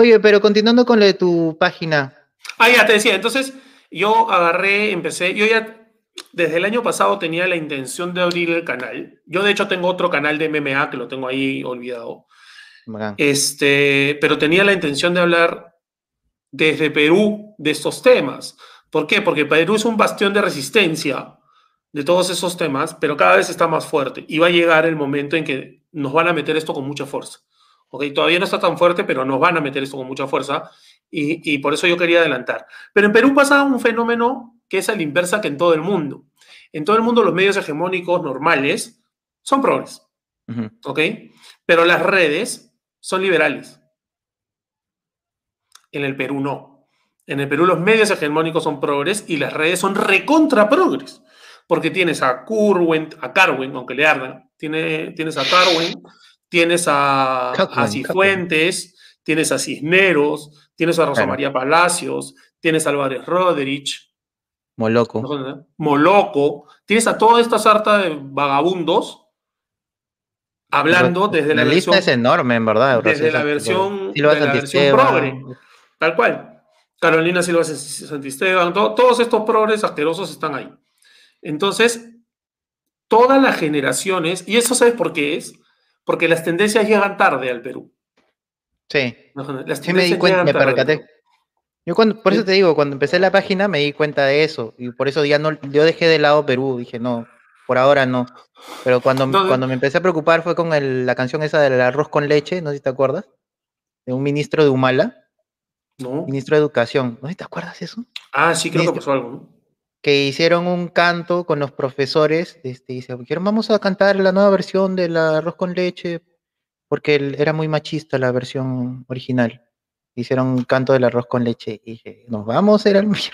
A: Oye, pero continuando con lo de tu página.
B: Ah, ya te decía, entonces yo agarré, empecé, yo ya desde el año pasado tenía la intención de abrir el canal. Yo de hecho tengo otro canal de MMA que lo tengo ahí olvidado. Este, pero tenía la intención de hablar desde Perú de estos temas. ¿Por qué? Porque Perú es un bastión de resistencia de todos esos temas, pero cada vez está más fuerte y va a llegar el momento en que nos van a meter esto con mucha fuerza. Todavía no está tan fuerte, pero nos van a meter esto con mucha fuerza y, por eso yo quería adelantar. Pero en Perú pasa un fenómeno que es a la inversa que en todo el mundo. En todo el mundo los medios hegemónicos normales son progres, ¿ok? Pero las redes son liberales. En el Perú no. En el Perú los medios hegemónicos son progres y las redes son recontra progres. Porque tienes a Curwen, a Carwen, aunque le ardan, tiene, tienes a Carwen, tienes a, Cifuentes, tienes a Cisneros, tienes a Rosa María Palacios, tienes a Álvarez Roderich.
A: Moloco.
B: Moloco. Tienes a toda esta sarta de vagabundos hablando desde la,
A: la
B: lista
A: es enorme, en verdad.
B: Desde la versión, de la versión progre. Tal cual. Carolina Silva Santisteban, todos estos progres asquerosos están ahí. Entonces, todas las generaciones, y eso sabes por qué es, porque las tendencias llegan tarde al Perú.
A: Sí. sí me di cuenta, me percaté. Yo cuando, por eso te digo, cuando empecé la página me di cuenta de eso y por eso ya no, yo dejé de lado Perú, dije no, por ahora no. Pero cuando, cuando me empecé a preocupar fue con la canción esa del arroz con leche, no sé si te acuerdas, de un ministro de Humala. No. Ministro de Educación, ¿no sé si te acuerdas de eso?
B: Ah, sí, creo que pasó algo, ¿no?
A: Que hicieron un canto con los profesores, este, dijeron, vamos a cantar la nueva versión del arroz con leche, porque era muy machista la versión original. Hicieron un canto del arroz con leche y dije, nos vamos, era el mío.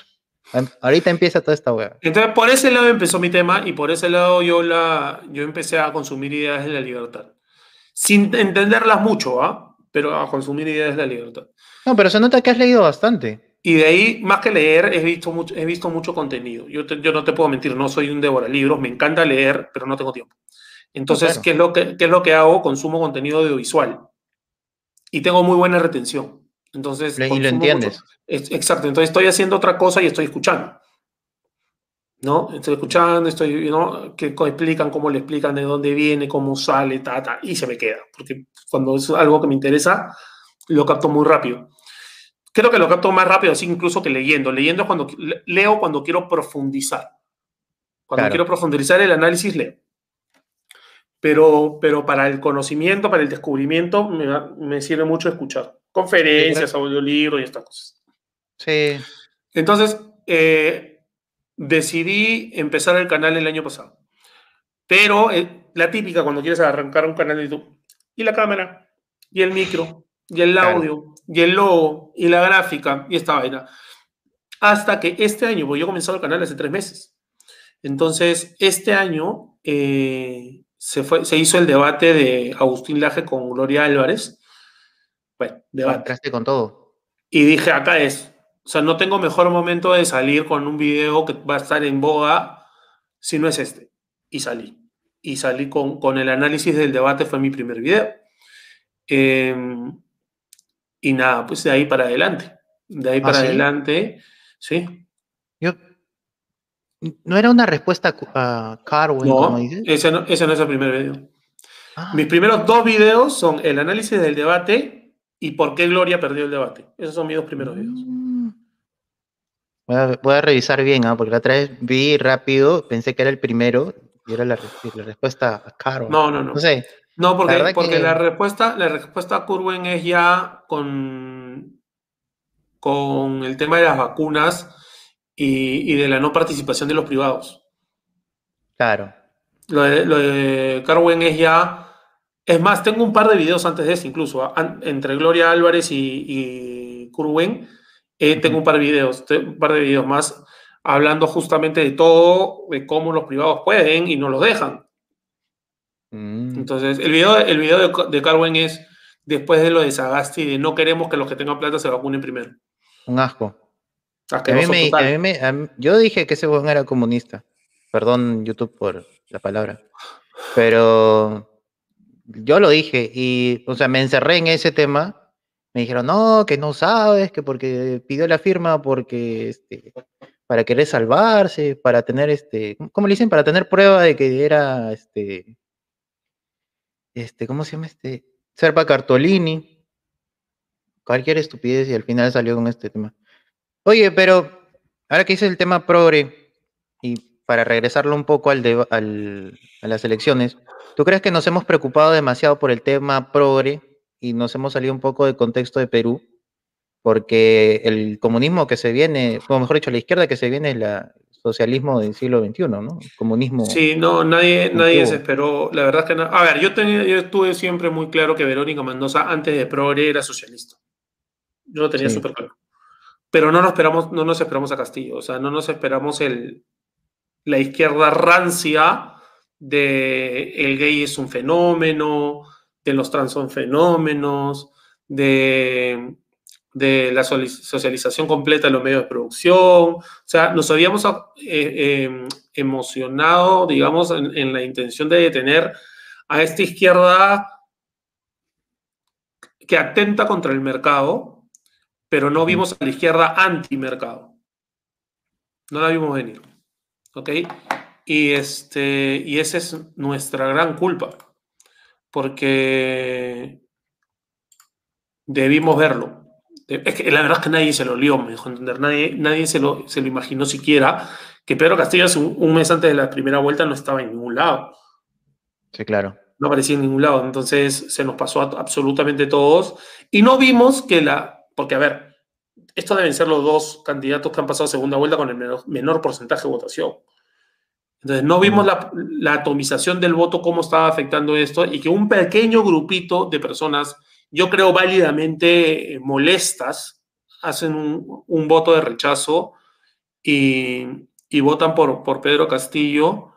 A: Ahorita empieza toda esta hueá.
B: Entonces, por ese lado empezó mi tema y por ese lado yo, la, yo empecé a consumir ideas de la libertad. Sin entenderlas mucho, ¿ah? Pero a consumir ideas de la libertad.
A: No, pero se nota que has leído bastante.
B: Y de ahí, más que leer, he visto mucho, he visto mucho contenido. Yo, yo no te puedo mentir, no soy un devora libros, me encanta leer, pero no tengo tiempo. Entonces, ¿qué, es lo que, ¿qué es lo que hago? Consumo contenido audiovisual. Y tengo muy buena retención. Entonces,
A: y lo entiendes.
B: exacto. Entonces, estoy haciendo otra cosa y estoy escuchando. ¿no? Estoy escuchando, estoy, ¿no? Que explican, cómo le explican de dónde viene, cómo sale, ta, ta, y se me queda. Porque cuando es algo que me interesa, lo capto muy rápido. Creo que lo capto más rápido, así incluso que leyendo. Leyendo es cuando leo cuando quiero profundizar. Cuando quiero profundizar el análisis, leo. Pero, pero para el conocimiento, para el descubrimiento, me, sirve mucho escuchar conferencias, audiolibros y estas cosas.
A: Sí.
B: Entonces, eh, decidí empezar el canal el año pasado. Pero eh, la típica cuando quieres arrancar un canal de YouTube, y la cámara, y el micro, y el audio, y el logo, y la gráfica, y esta vaina. Hasta que este año, porque yo he comenzado el canal hace tres meses. Entonces, este año eh, se, fue, se hizo el debate de Agustín Laje con Gloria Álvarez. Bueno,
A: debate. con todo.
B: Y dije, acá es. O sea, no tengo mejor momento de salir con un video que va a estar en boga si no es este. Y salí. Y salí con, con el análisis del debate, fue mi primer video. Eh, y nada, pues de ahí para adelante. De ahí ¿Ah, para adelante, sí.
A: Yo. ¿No era una respuesta a Carwin,
B: no, como dices? Ese no, ese no es el primer video. Ah. Mis primeros dos videos son el análisis del debate y por qué Gloria perdió el debate. Esos son mis dos primeros videos. Mm.
A: Voy a, revisar bien, ¿ah? porque la otra vez vi rápido, pensé que era el primero y era la, respuesta a Carwin.
B: No, no, no. No sé. No, porque, la, porque la respuesta, la respuesta a Curwen es ya con, con el tema de las vacunas y, de la no participación de los privados.
A: Claro.
B: Lo de, lo Carwen es ya. Es más, tengo un par de videos antes de eso, incluso, entre Gloria Álvarez y, y Curwen. Eh, tengo un par de videos, un par de videos más hablando justamente de todo, de cómo los privados pueden y no los dejan. Mm. Entonces, el video, el video de, de Carwen es después de lo de Sagasti, de no queremos que los que tengan plata se vacunen primero.
A: Un asco. yo dije que ese buen era comunista. Perdón, YouTube, por la palabra. Pero yo lo dije y, o sea, me encerré en ese tema. Me dijeron, no, que no sabes, que porque pidió la firma porque, este, para querer salvarse, para tener, este, ¿cómo le dicen? Para tener prueba de que era, este, este, ¿cómo se llama este? Serpa Cartolini. Cualquier estupidez y al final salió con este tema. Oye, pero ahora que hice el tema progre, y para regresarlo un poco al, a las elecciones, ¿tú crees que nos hemos preocupado demasiado por el tema progre y nos hemos salido un poco del contexto de Perú? Porque el comunismo que se viene, o mejor dicho, la izquierda que se viene es la, socialismo del siglo XXI, ¿no? Comunismo.
B: Sí, no, nadie, nadie se esperó. La verdad es que no. A ver, yo, tenía, yo estuve siempre muy claro que Verónica Mendoza, antes de Progre, era socialista. Yo lo tenía súper claro. Pero no nos, esperamos, no nos esperamos a Castillo, o sea, no nos esperamos el, la izquierda rancia de el gay es un fenómeno, de los trans son fenómenos, de de la socialización completa de los medios de producción. O sea, nos habíamos eh, em, emocionado, digamos, en, la intención de detener a esta izquierda que atenta contra el mercado, pero no vimos a la izquierda anti-mercado. No la vimos venir. ¿Ok? Y, este, y esa es nuestra gran culpa, porque debimos verlo. Es que la verdad es que nadie se lo lió, me dejó entender. Nadie, nadie se, lo, se lo imaginó siquiera que Pedro Castillo un, un, mes antes de la primera vuelta no estaba en ningún lado.
A: Sí, claro.
B: No aparecía en ningún lado. Entonces se nos pasó a absolutamente todos. Y no vimos que la. Porque, a ver, estos deben ser los dos candidatos que han pasado segunda vuelta con el menor, porcentaje de votación. Entonces, no vimos la, la, atomización del voto, cómo estaba afectando esto, y que un pequeño grupito de personas yo creo válidamente eh, molestas, hacen un, voto de rechazo y, votan por, por, Pedro Castillo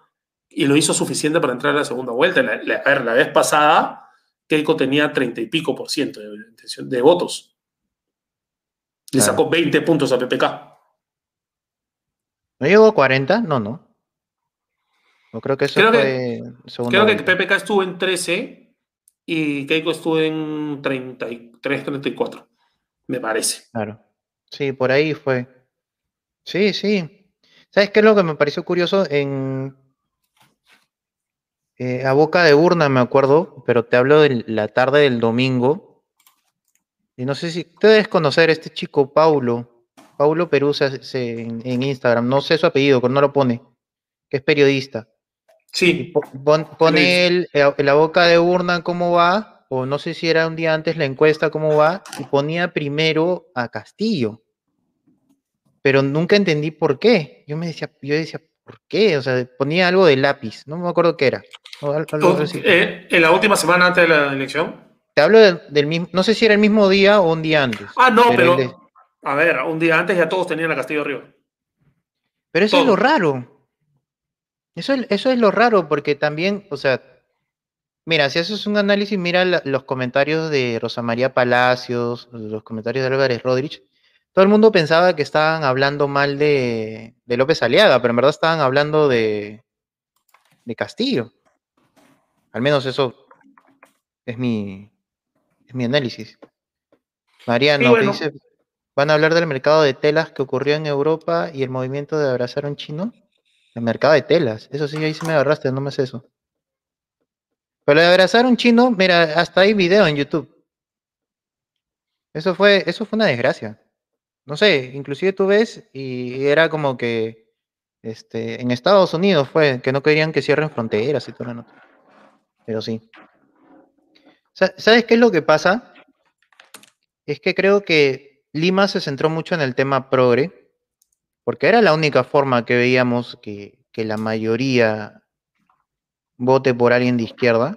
B: y lo hizo suficiente para entrar a la segunda vuelta. La, la, vez pasada, Keiko tenía treinta y pico por ciento de, de, votos. Le sacó 20 puntos a PPK.
A: ¿No llegó a 40? No, no. No creo que eso
B: creo
A: fue
B: que, Creo que PPK estuvo en 13 y Keiko estuvo en 33, 34. Me parece.
A: Claro. Sí, por ahí fue. Sí, sí. ¿Sabes qué es lo que me pareció curioso? En eh, a boca de urna, me acuerdo, pero te hablo de la tarde del domingo. Y no sé si te debes conocer a este chico, Paulo. Paulo Perusa en, Instagram. No sé su apellido, pero no lo pone. Que es periodista.
B: Sí.
A: pone el, la boca de urna cómo va, o no sé si era un día antes la encuesta cómo va, y ponía primero a Castillo. Pero nunca entendí por qué. Yo me decía, yo decía, ¿por qué? O sea, ponía algo de lápiz, no me acuerdo qué era.
B: Eh, ¿En la última semana antes de la elección?
A: Te hablo del, mismo, no sé si era el mismo día o un día antes.
B: Ah, no, pero, a ver, un día antes ya todos tenían a Castillo arriba.
A: Pero eso es lo raro. Eso es, eso es lo raro, porque también, o sea, mira, si haces un análisis, mira los comentarios de Rosa María Palacios, los comentarios de Álvarez Rodríguez, todo el mundo pensaba que estaban hablando mal de, de López Aliaga, pero en verdad estaban hablando de, de Castillo. Al menos eso es mi, es mi análisis. Mariano, dice, ¿van a hablar del mercado de telas que ocurrió en Europa y el movimiento de abrazar a un chino? Mercado de telas, eso sí, ahí sí me agarraste, no me es eso. Pero de abrazar a un chino, mira, hasta hay video en YouTube. Eso fue, eso fue una desgracia. No sé, inclusive tú ves y era como que este, en Estados Unidos fue que no querían que cierren fronteras y todo la nota pero sí. ¿Sabes qué es lo que pasa? Es que creo que Lima se centró mucho en el tema progre, porque era la única forma que veíamos que, la mayoría vote por alguien de izquierda.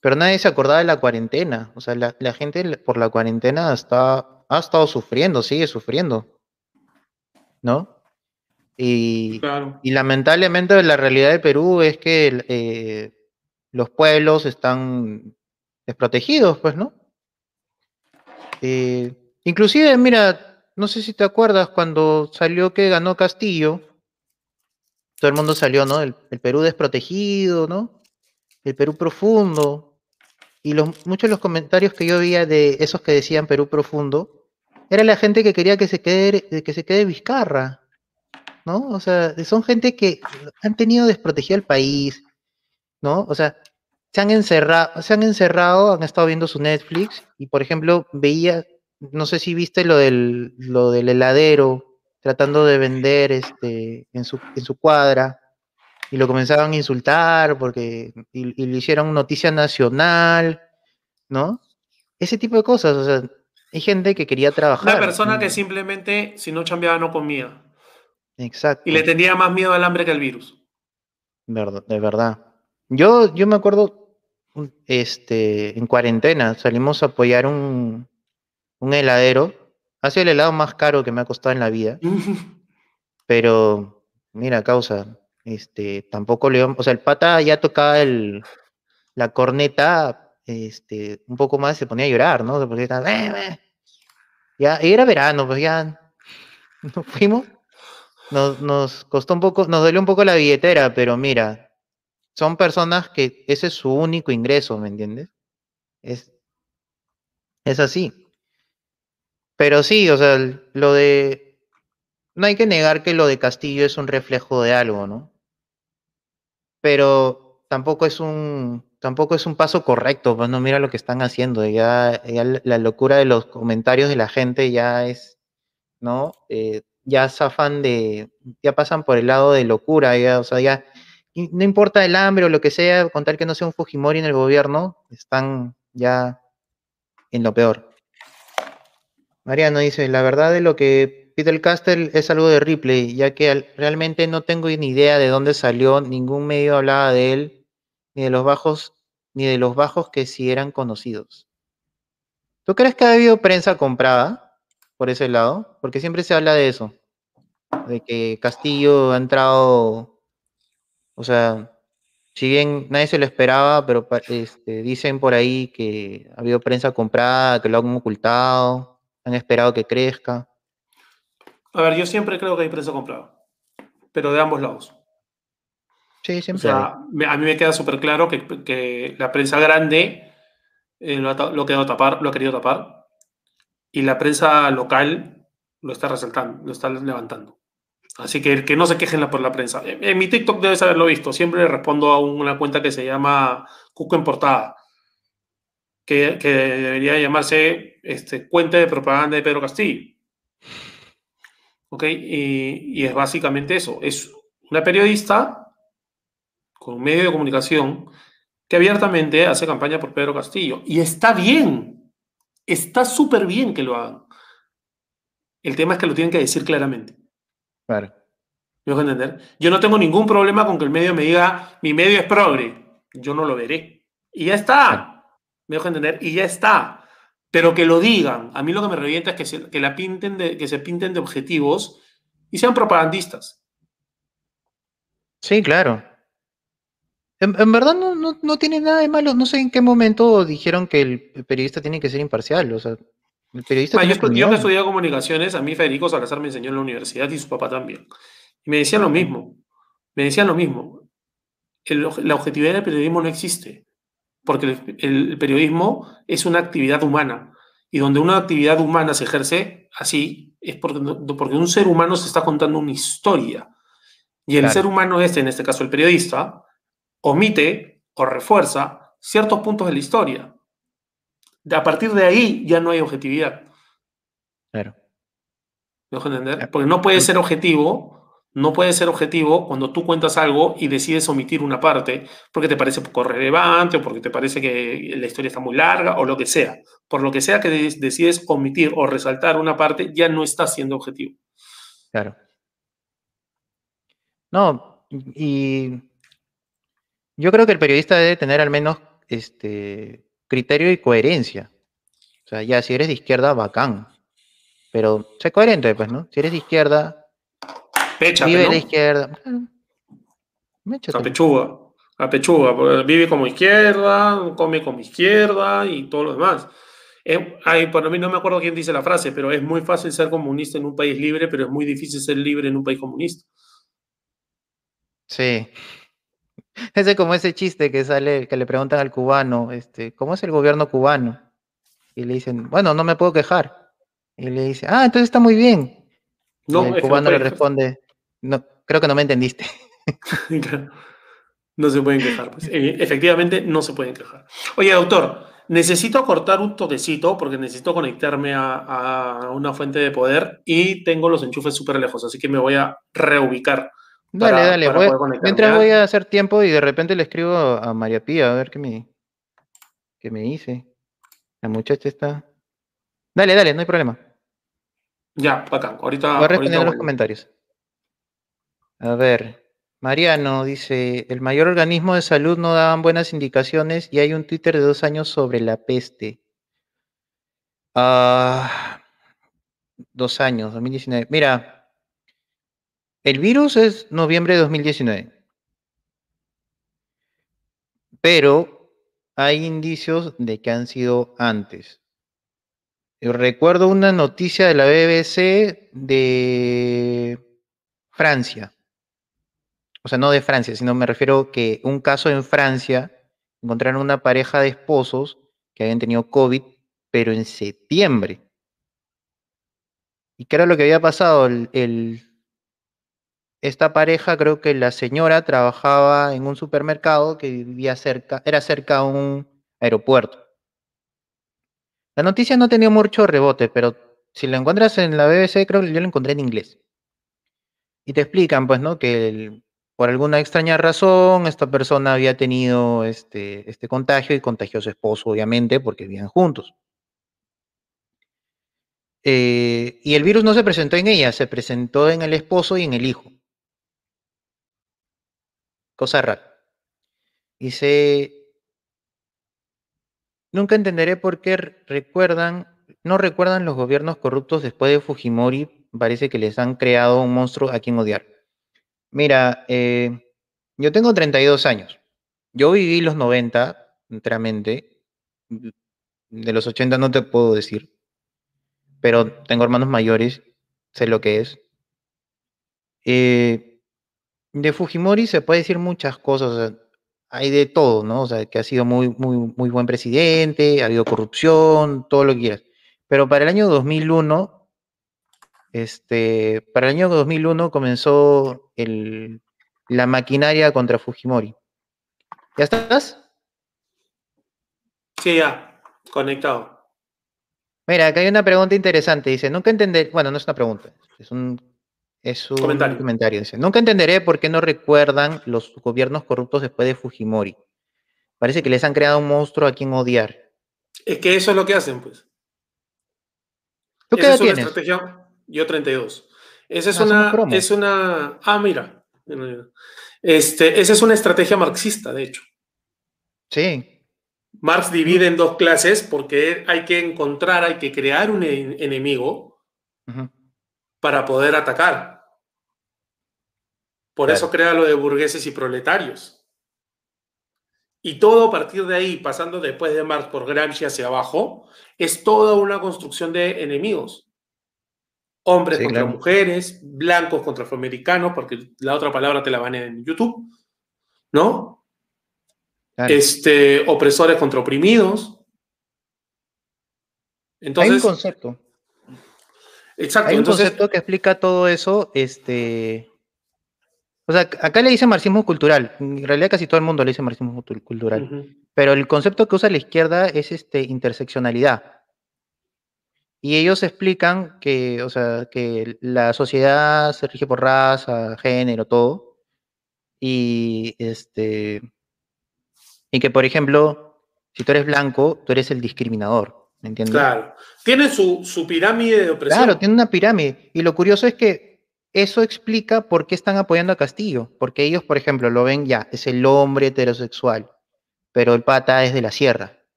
A: Pero nadie se acordaba de la cuarentena. O sea, la, gente por la cuarentena está, ha estado sufriendo, sigue sufriendo. ¿No? Y, y lamentablemente la realidad de Perú es que eh, los pueblos están desprotegidos, pues, ¿no? Eh, inclusive, mira, no sé si te acuerdas cuando salió que ganó Castillo, todo el mundo salió, ¿no? El, Perú desprotegido, ¿no? El Perú profundo. Y los, muchos de los comentarios que yo veía de esos que decían Perú profundo, era la gente que quería que se quede, que se quede Vizcarra, ¿no? O sea, son gente que han tenido desprotegido el país, ¿no? O sea, se han se han encerrado, han estado viendo su Netflix y, por ejemplo, veía, no sé si viste lo del, lo del heladero tratando de vender este, en, su, en su cuadra y lo comenzaron a insultar porque y, le hicieron noticia nacional, ¿no? Ese tipo de cosas, o sea, hay gente que quería trabajar.
B: Una persona que simplemente, si no cambiaba, no comía.
A: Exacto.
B: Y le tenía más miedo al hambre que al virus.
A: Verdad, de verdad. Yo, yo me acuerdo, este, en cuarentena, salimos a apoyar un, un heladero. Ha sido el helado más caro que me ha costado en la vida. pero, mira, causa, este, tampoco le o sea, el pata ya tocaba el, la corneta, este, un poco más se ponía a llorar, ¿no? Porque estaba, ya, y era verano, pues ya nos fuimos. Nos, nos costó un poco, nos dolió un poco la billetera, pero mira, son personas que ese es su único ingreso, ¿me entiendes? Es, es así. Pero sí, o sea, lo de... No hay que negar que lo de Castillo es un reflejo de algo, ¿no? Pero tampoco es un, tampoco es un paso correcto, pues no mira lo que están haciendo, ya, la locura de los comentarios de la gente ya es, ¿no? Eh, ya zafan de, ya pasan por el lado de locura, ya, o sea, ya no importa el hambre o lo que sea, con tal que no sea un Fujimori en el gobierno, están ya en lo peor. Mariano dice, la verdad de lo que el Castle es algo de Ripley, ya que realmente no tengo ni idea de dónde salió, ningún medio hablaba de él, ni de los bajos, ni de los bajos que sí eran conocidos. ¿Tú crees que ha habido prensa comprada por ese lado? Porque siempre se habla de eso, de que Castillo ha entrado o sea, si bien nadie se lo esperaba, pero este, dicen por ahí que ha habido prensa comprada, que lo han ocultado. Han esperado que crezca.
B: A ver, yo siempre creo que hay prensa comprada, pero de ambos lados.
A: Sí, siempre.
B: O sea, a mí me queda súper claro que, la prensa grande eh, lo, ha, lo, querido tapar, lo ha querido tapar y la prensa local lo está resaltando, lo está levantando. Así que que no se quejen por la prensa. En, mi TikTok debes haberlo visto. Siempre respondo a una cuenta que se llama Cuco en Portada, que, debería llamarse este, Cuenta de Propaganda de Pedro Castillo. ¿Ok? Y, y es básicamente eso. Es una periodista con un medio de comunicación que abiertamente hace campaña por Pedro Castillo. Y está bien, está súper bien que lo hagan. El tema es que lo tienen que decir claramente.
A: Claro.
B: ¿Me dejo entender? Yo no tengo ningún problema con que el medio me diga, mi medio es progre. Yo no lo veré. Y ya está. ¿Me dejo entender? Y ya está. Pero que lo digan. A mí lo que me revienta es que se, que la pinten de, que se pinten de objetivos y sean propagandistas.
A: Sí, claro. En, verdad no, tiene nada de malo. No sé en qué momento dijeron que el periodista tiene que ser imparcial. O sea, el periodista.
B: yo, yo que estudié comunicaciones, a mí Federico Salazar me enseñó en la universidad y su papá también. Y me decían lo mismo. Me decían lo mismo. la objetividad del periodismo no existe. Porque el, periodismo es una actividad humana. Y donde una actividad humana se ejerce así, es porque, porque un ser humano se está contando una historia. Y el ser humano este, en este caso el periodista, omite o refuerza ciertos puntos de la historia. A partir de ahí ya no hay objetividad.
A: Claro.
B: ¿Me dejo entender? Porque no puede ser objetivo, no puede ser objetivo cuando tú cuentas algo y decides omitir una parte porque te parece poco relevante o porque te parece que la historia está muy larga o lo que sea. Por lo que sea que decides omitir o resaltar una parte, ya no está siendo objetivo.
A: Claro. No, y yo creo que el periodista debe tener al menos este criterio y coherencia. O sea, ya si eres de izquierda, bacán. Pero sé coherente, pues, ¿no? Si eres de izquierda, vive de izquierda.
B: a pechuga, a pechuga. Vive como izquierda, come como izquierda y todo lo demás. Eh, por mí no me acuerdo quién dice la frase, pero es muy fácil ser comunista en un país libre, pero es muy difícil ser libre en un país comunista.
A: Sí. Ese como ese chiste que sale, que le preguntan al cubano, este, ¿cómo es el gobierno cubano? Y le dicen, bueno, no me puedo quejar. Y le dice, ah, entonces está muy bien. No, y el cubano le responde, no, creo que no me entendiste.
B: no se pueden quejar. Pues. E, efectivamente, no se pueden quejar. Oye, doctor, necesito cortar un toquecito porque necesito conectarme a, a una fuente de poder y tengo los enchufes súper lejos, así que me voy a reubicar.
A: Dale, dale. mientras voy a hacer tiempo y de repente le escribo a María Pía a ver qué me, qué me dice. La muchacha está. Dale, dale, no hay problema.
B: Ya, acá. Ahorita.
A: Voy a responder los comentarios. A ver. Mariano dice: El mayor organismo de salud no daban buenas indicaciones y hay un Twitter de dos años sobre la peste. Ah, dos años, 2019. Mira, el virus es noviembre de 2019. Pero hay indicios de que han sido antes. Yo recuerdo una noticia de la BBC de Francia. O sea, no de Francia, sino me refiero que un caso en Francia encontraron una pareja de esposos que habían tenido COVID, pero en septiembre. ¿Y qué era lo que había pasado? esta pareja, creo que la señora trabajaba en un supermercado que vivía cerca, era cerca a un aeropuerto. La noticia no tenía mucho rebote, pero si la encuentras en la BBC, creo que yo la encontré en inglés. Y te explican, pues, ¿no? Que por alguna extraña razón esta persona había tenido este, este contagio y contagió su esposo, obviamente, porque vivían juntos. Eh, y el virus no se presentó en ella, se presentó en el esposo y en el hijo. Cosa rara. Dice, nunca entenderé por qué recuerdan, no recuerdan los gobiernos corruptos después de Fujimori, parece que les han creado un monstruo a quien odiar. Mira, eh, yo tengo 32 años. Yo viví los 90 enteramente. De los 80 no te puedo decir. pero tengo hermanos mayores, sé lo que es. Eh, de Fujimori se puede decir muchas cosas, hay de todo, ¿no? O sea, que ha sido muy, muy, muy buen presidente, ha habido corrupción, todo lo que quieras. Pero para el año 2001, este, para el año 2001 comenzó el, la maquinaria contra Fujimori. ¿Ya estás?
B: Sí, ya, conectado.
A: Mira, acá hay una pregunta interesante. Dice, nunca entenderé, bueno, no es una pregunta, es un, es un comentario. Dice, nunca entenderé por qué no recuerdan los gobiernos corruptos después de Fujimori. Parece que les han creado un monstruo a quien odiar.
B: Es que eso es lo que hacen, pues.
A: ¿Tú qué edad tienes?
B: Yo 32. Esa es, ah, una, es una... Ah, mira. Este, esa es una estrategia marxista, de hecho.
A: Sí.
B: Marx divide en dos clases porque hay que encontrar, hay que crear un enemigo para poder atacar. Por eso crea lo de burgueses y proletarios. Y todo a partir de ahí, pasando después de Marx por Gramsci hacia abajo, es toda una construcción de enemigos. Hombres contra mujeres, blancos contra afroamericanos, porque la otra palabra te la van en YouTube, ¿no? Este, opresores contra oprimidos.
A: Entonces, Hay un concepto. Exacto. Hay un concepto que explica todo eso. Este, o sea, acá le dice marxismo cultural. En realidad casi todo el mundo le dice marxismo cultural. Pero el concepto que usa la izquierda es este, interseccionalidad. Y ellos explican que, o sea, que la sociedad se rige por raza, género, todo. Y este, y que, por ejemplo, si tú eres blanco, tú eres el discriminador, ¿me entiendes?
B: Claro. Tiene su, pirámide de opresión.
A: Claro, tiene una pirámide. Y lo curioso es que eso explica por qué están apoyando a Castillo. Porque ellos, por ejemplo, lo ven ya, es el hombre heterosexual, pero el pata es de la sierra.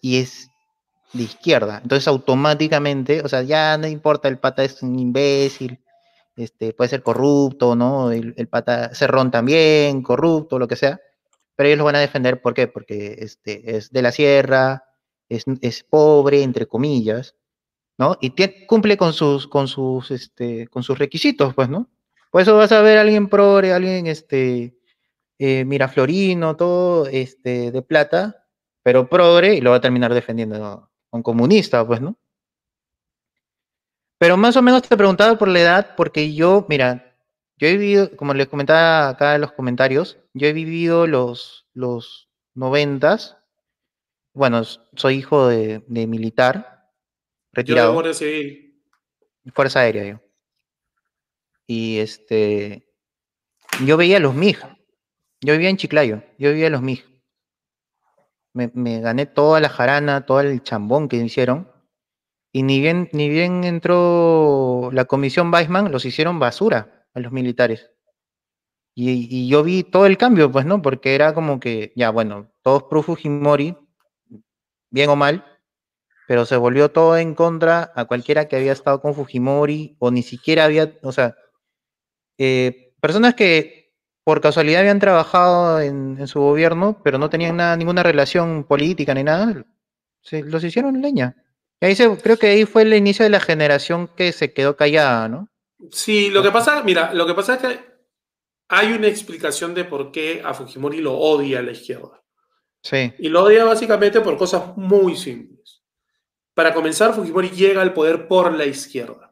A: y es de izquierda. Entonces, automáticamente, o sea, ya no importa, el pata es un imbécil, este, puede ser corrupto, ¿no? El, pata cerrón también, corrupto, lo que sea pero ellos lo van a defender, ¿por qué? Porque este, es de la sierra, es, pobre, entre comillas, ¿no? Y cumple con sus, con, sus, este, con sus requisitos, pues, ¿no? Por eso vas a ver a alguien pobre, alguien, este, eh, miraflorino, todo, este, de plata, pero progre, y lo va a terminar defendiendo un comunista, pues, ¿no? Pero más o menos te preguntaba por la edad, porque yo, mira, yo he vivido, como les comentaba acá en los comentarios, yo he vivido los, los noventas. Bueno, soy hijo de, militar, retirado. Yo de Civil. Fuerza Aérea, yo. Y este, yo veía los MIG. Yo vivía en Chiclayo, yo vivía los MIG. Me, me, gané toda la jarana, todo el chambón que hicieron. Y ni bien, ni bien entró la comisión Weissman, los hicieron basura a los militares. Y, yo vi todo el cambio, pues, ¿no? Porque era como que, ya, bueno, todos pro Fujimori, bien o mal, pero se volvió todo en contra a cualquiera que había estado con Fujimori o ni siquiera había, o sea, eh, personas que por casualidad habían trabajado en, su gobierno, pero no tenían nada, ninguna relación política ni nada, se, los hicieron leña. Y ahí se, creo que ahí fue el inicio de la generación que se quedó callada, ¿no?
B: Sí, lo que pasa, mira, lo que pasa es que hay una explicación de por qué a Fujimori lo odia a la izquierda.
A: Sí.
B: Y lo odia básicamente por cosas muy simples. Para comenzar, Fujimori llega al poder por la izquierda.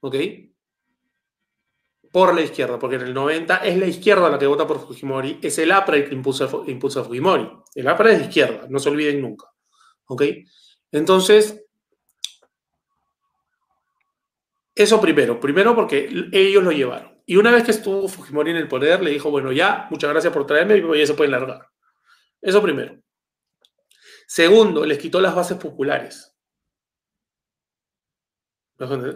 B: ¿Ok? Por la izquierda, porque en el 90 es la izquierda la que vota por Fujimori, es el APRA que impulsa, impulsa a Fujimori. El APRA es izquierda, no se olviden nunca. ¿Ok? Entonces, Eso primero, primero porque ellos lo llevaron. Y una vez que estuvo Fujimori en el poder, le dijo, bueno, ya, muchas gracias por traerme y ya se pueden largar. Eso primero. Segundo, les quitó las bases populares.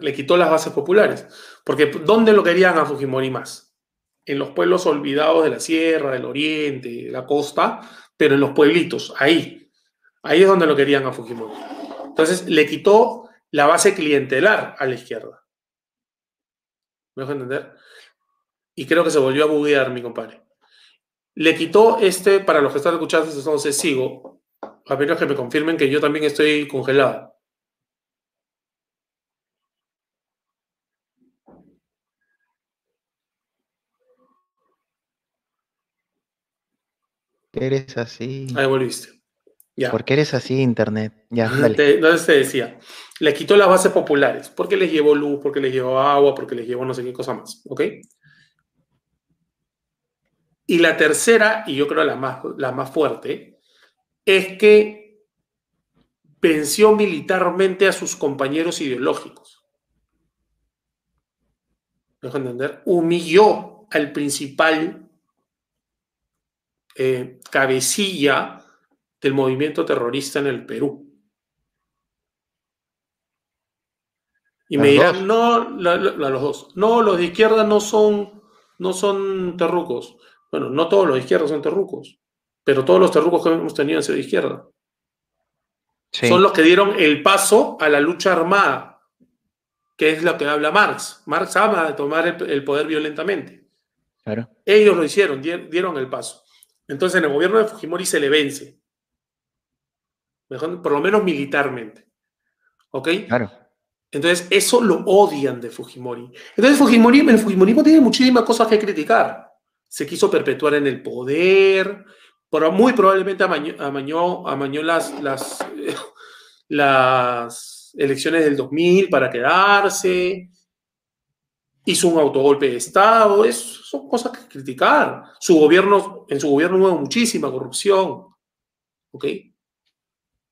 B: Le quitó las bases populares. Porque ¿dónde lo querían a Fujimori más? En los pueblos olvidados de la sierra, del oriente, de la costa, pero en los pueblitos, ahí. Ahí es donde lo querían a Fujimori. Entonces le quitó la base clientelar a la izquierda. ¿Me dejo entender? Y creo que se volvió a buguear, mi compadre. Le quitó este, para los que están escuchando, entonces sigo, a apenas que me confirmen que yo también estoy
A: congelada. eres así?
B: Ahí volviste. Ya.
A: ¿Por qué eres así, Internet? Ya, dale.
B: Entonces te decía, les quitó las bases populares, porque les llevó luz, porque les llevó agua, porque les llevó no sé qué cosa más, ¿ok? Y la tercera, y yo creo la más, la más fuerte, es que venció militarmente a sus compañeros ideológicos. ¿Me dejo entender? Humilló al principal eh, cabecilla del movimiento terrorista en el Perú. Y me dirán, no, la- la- los dos, no, los de izquierda no son, no son terrucos. Bueno, no todos los de izquierda son terrucos, pero todos los terrucos que hemos tenido han sido de izquierda.
A: Sí,
B: Son los que dieron el paso a la lucha armada, que es lo que habla Marx. Marx ama de tomar el, el poder violentamente.
A: claro.
B: Ellos lo hicieron, di- dieron el paso. Entonces en el gobierno de Fujimori se le vence. Por lo menos militarmente. ¿Ok?
A: Claro.
B: Entonces, eso lo odian de Fujimori. Entonces, Fujimori, el Fujimorismo tiene muchísimas cosas que criticar. Se quiso perpetuar en el poder, pero muy probablemente amañó, amañó, amañó las, las, las elecciones del 2000 para quedarse, hizo un autogolpe de Estado, es, son cosas que criticar. Su gobierno, en su gobierno hubo muchísima corrupción. ¿Ok?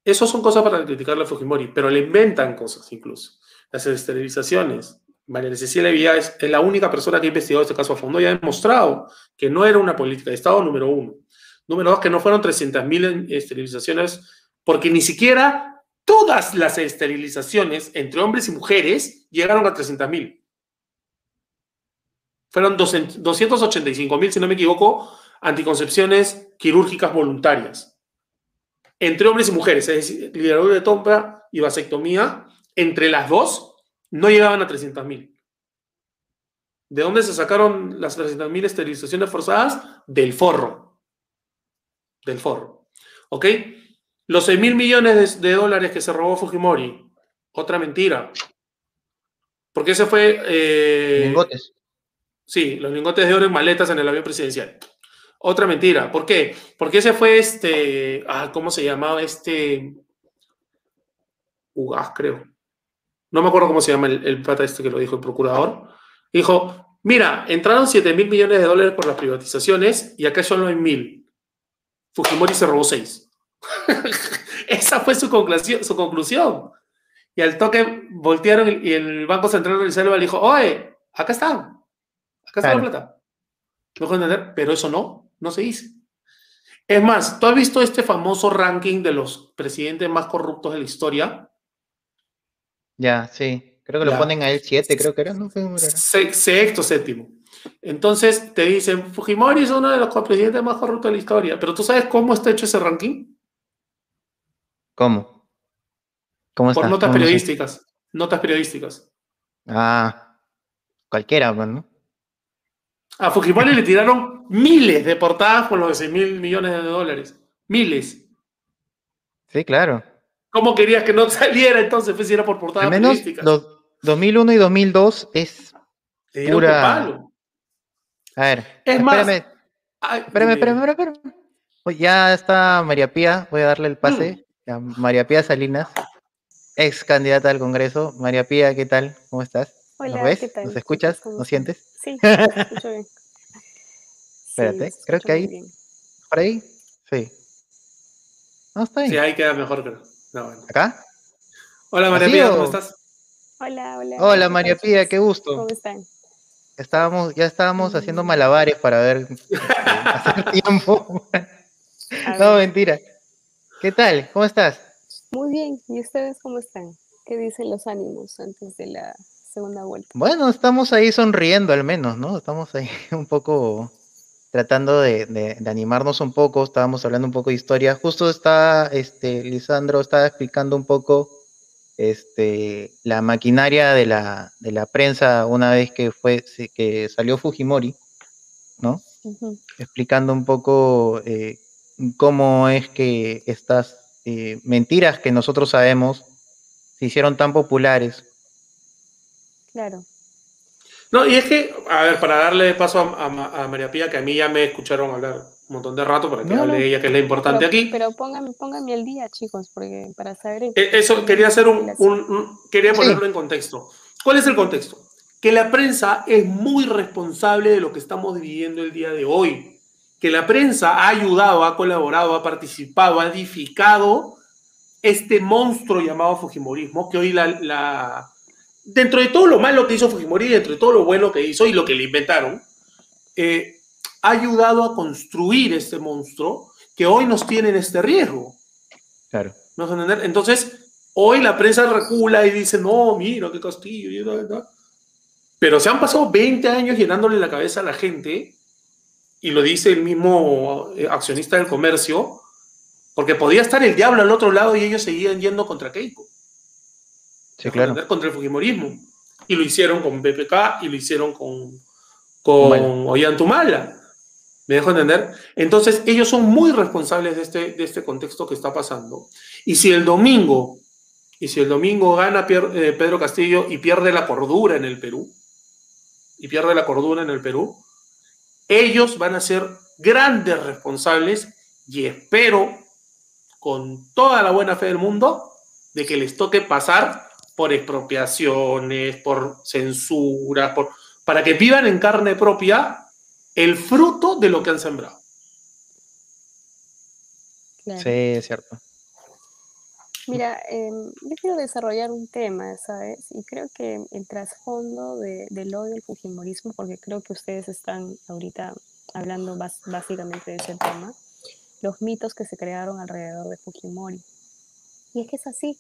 B: Esas son cosas para criticarle a Fujimori, pero le inventan cosas incluso. Las esterilizaciones. María Cecilia Villa es, es la única persona que ha investigado este caso a fondo y ha demostrado que no era una política de Estado, número uno. Número dos, que no fueron 300.000 esterilizaciones, porque ni siquiera todas las esterilizaciones entre hombres y mujeres llegaron a 300.000. Fueron 285.000, si no me equivoco, anticoncepciones quirúrgicas voluntarias entre hombres y mujeres, es decir, liderazgo de tompa y vasectomía, entre las dos no llegaban a 300.000. ¿De dónde se sacaron las 300.000 esterilizaciones forzadas? Del forro. Del forro. ¿Ok? Los 6 mil millones de, de dólares que se robó Fujimori, otra mentira. Porque ese fue... eh,
A: Lingotes.
B: Sí, los lingotes de oro en maletas en el avión presidencial. Otra mentira. ¿Por qué? Porque ese fue este. Ah, ¿Cómo se llamaba este? Ugaz, creo. No me acuerdo cómo se llama el, el pata este que lo dijo el procurador. Dijo: Mira, entraron 7 mil millones de dólares por las privatizaciones y acá solo hay mil. Fujimori se robó 6. Esa fue su conclusión, su conclusión. Y al toque voltearon y- y el Banco Central de Reserva le dijo: Oye, acá están. Acá está
A: Claro.
B: la plata. ¿Me dejo entender? Pero eso no, no se dice. Es más, ¿tú has visto este famoso ranking de los presidentes más corruptos de la historia?
A: Ya, sí. Creo que lo ponen a él 7, creo que era. No sé
B: Sexto, séptimo. Entonces te dicen, Fujimori es uno de los presidentes más corruptos de la historia. Pero ¿tú sabes cómo está hecho ese ranking?
A: ¿Cómo? ¿Cómo
B: Por
A: está?
B: notas
A: No, no sé.
B: periodísticas. Notas periodísticas.
A: Ah, cualquiera, pues, ¿no?
B: A Fujimori le tiraron miles de portadas por los de 6 mil millones de dólares. Miles.
A: Sí, claro.
B: ¿Cómo querías que no saliera entonces? Pues si era por portadas
A: Al menos
B: periodísticas.
A: los 2001 y 2002 es. Pura-
B: palo.
A: A ver,
B: Es más,
A: espérame,
B: Ay,
A: espérame, espérame, espérame, espérame. Oye, Ya está María Pía, voy a darle el pase.
B: Mm.
A: a María Pía Salinas, ex candidata al Congreso. María Pía, ¿qué tal? ¿Cómo estás?
C: Hola,
A: ¿Nos ves?
C: ¿qué tal?
A: ¿Nos escuchas?
C: ¿Cómo
A: ¿Nos sientes?
C: Sí, te escucho bien. Sí,
A: Espérate, creo que ahí-
C: bien.
A: ¿Por ahí? Sí. No, está
B: Sí,
A: bien.
B: ahí queda mejor, creo. No, bueno.
A: ¿Acá?
B: Hola, María
A: ¿Así
B: Pía, ¿cómo estás?
C: Hola, hola.
A: Hola,
C: ¿qué
A: María Pía, qué gusto.
C: ¿Cómo están?
A: Estábamos, ya estábamos haciendo
C: Mm.
A: malabares para ver hacer tiempo. No, mentira. ¿Qué tal? ¿Cómo estás?
C: muy bien. ¿Y ustedes cómo están? ¿Qué dicen los ánimos antes de la segunda vuelta?
A: Bueno, estamos ahí sonriendo al menos, ¿no? Estamos ahí un poco tratando de, de- de animarnos un poco, estábamos hablando un poco de historia. Justo está, este, Lisandro estaba explicando un poco este, la maquinaria de la, de la prensa una vez que fue, que salió Fujimori, ¿no? Explicando un poco eh, cómo es que estas eh, mentiras que nosotros sabemos se hicieron tan populares.
C: Claro.
B: No, y es que, a ver, para darle paso a, a María Pía, que a mí ya me escucharon hablar un montón de rato para que hable ella, que es la importante aquí.
C: Pero pónganme, pónganme el día, chicos, porque para saber...
B: E, eso, quería hacer un, quería ponerlo en contexto. ¿Cuál es el contexto? Que la prensa es muy responsable de lo que estamos viviendo el día de hoy. Que la prensa ha ayudado, ha colaborado, ha participado, ha edificado este monstruo llamado Fujimorismo, que hoy la, la dentro de todo lo malo que hizo Fujimori, dentro de todo lo bueno que hizo y lo que le inventaron, eh, ha ayudado a construir este monstruo que hoy nos tiene en este riesgo.
A: Claro.
B: ¿No Entonces, hoy la prensa recula y dice, no, mira qué castillo. Pero se han pasado 20 años llenándole la cabeza a la gente, y lo dice el mismo eh, accionista del comercio, porque podía estar el diablo al otro lado y ellos seguían yendo contra Keiko.
A: Sí, claro.
B: Contra el Fujimorismo. Y lo hicieron con BPK y lo hicieron con, con Ollantumala. ¿Me dejo entender? Entonces, ellos son muy responsables de este, de este contexto que está pasando. Y si el domingo, y si el domingo gana eh, Pedro Castillo y pierde la cordura en el Perú, y pierde la cordura en el Perú, ellos van a ser grandes responsables y espero con toda la buena fe del mundo de que les toque pasar por expropiaciones, por censuras, por, para que vivan en carne propia el fruto de lo que han sembrado.
A: Sí, es cierto.
C: Mira, em, yo quiero desarrollar un tema, ¿sabes? Y creo que el trasfondo de, del odio al Fujimorismo, porque creo que ustedes están ahorita hablando básicamente de ese tema, los mitos que se crearon alrededor de Fujimori. Y es que es así.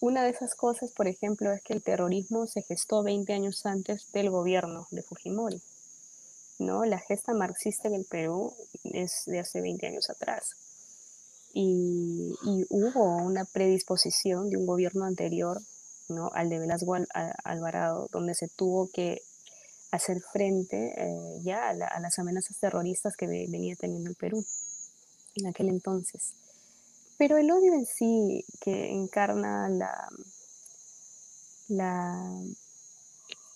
C: Una de esas cosas, por ejemplo, es que el terrorismo se gestó 20 años antes del gobierno de Fujimori. La gesta marxista en el Perú es de hace 20 años atrás. Y, hubo una predisposición de un gobierno anterior, ¿no? al de Velasco Alvarado, donde se tuvo que hacer frente eh, ya a, las amenazas terroristas que venía teniendo el Perú en aquel entonces. Pero el odio en sí que encarna la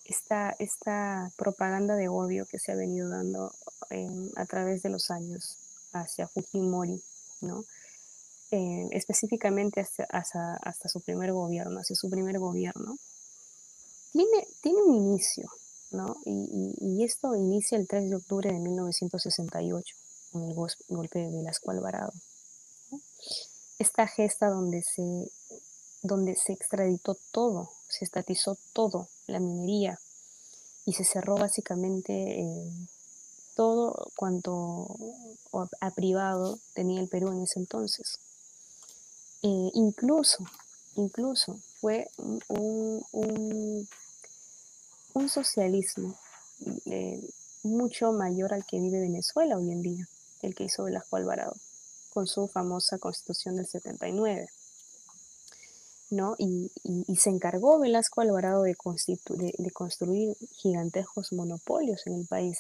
C: esta, esta propaganda de odio que se ha venido dando a través de los años hacia Fujimori, ¿no? Em, específicamente hasta, hasta, su primer gobierno, hacia su primer gobierno, tiene, tiene un inicio, ¿no? Y, y, esto inicia el 3 de octubre de 1968, con el golpe de Velasco Alvarado. Esta gesta donde se, donde se extraditó todo, se estatizó todo la minería y se cerró básicamente eh, todo cuanto a, privado tenía el Perú en ese entonces. Eh, incluso, incluso fue un, un, socialismo eh, mucho mayor al que vive Venezuela hoy en día, el que hizo Velasco Alvarado, con su famosa constitución del 79. ¿No? Y, se encargó Velasco Alvarado de, de, construir gigantescos monopolios en el país,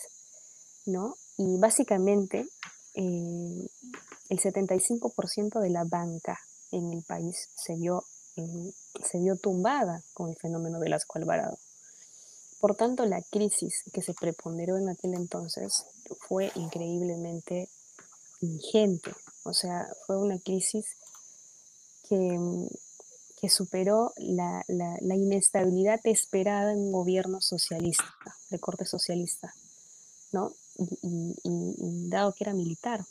C: ¿no? Y básicamente eh, el 75% de la banca en el país se vio, eh, se vio tumbada con el fenómeno Velasco Alvarado. Por tanto, la crisis que se preponderó en aquel entonces fue increíblemente ingente. O sea, fue una crisis que que superó la, inestabilidad esperada en un gobierno socialista, de corte socialista, ¿no? Y, dado que era militar.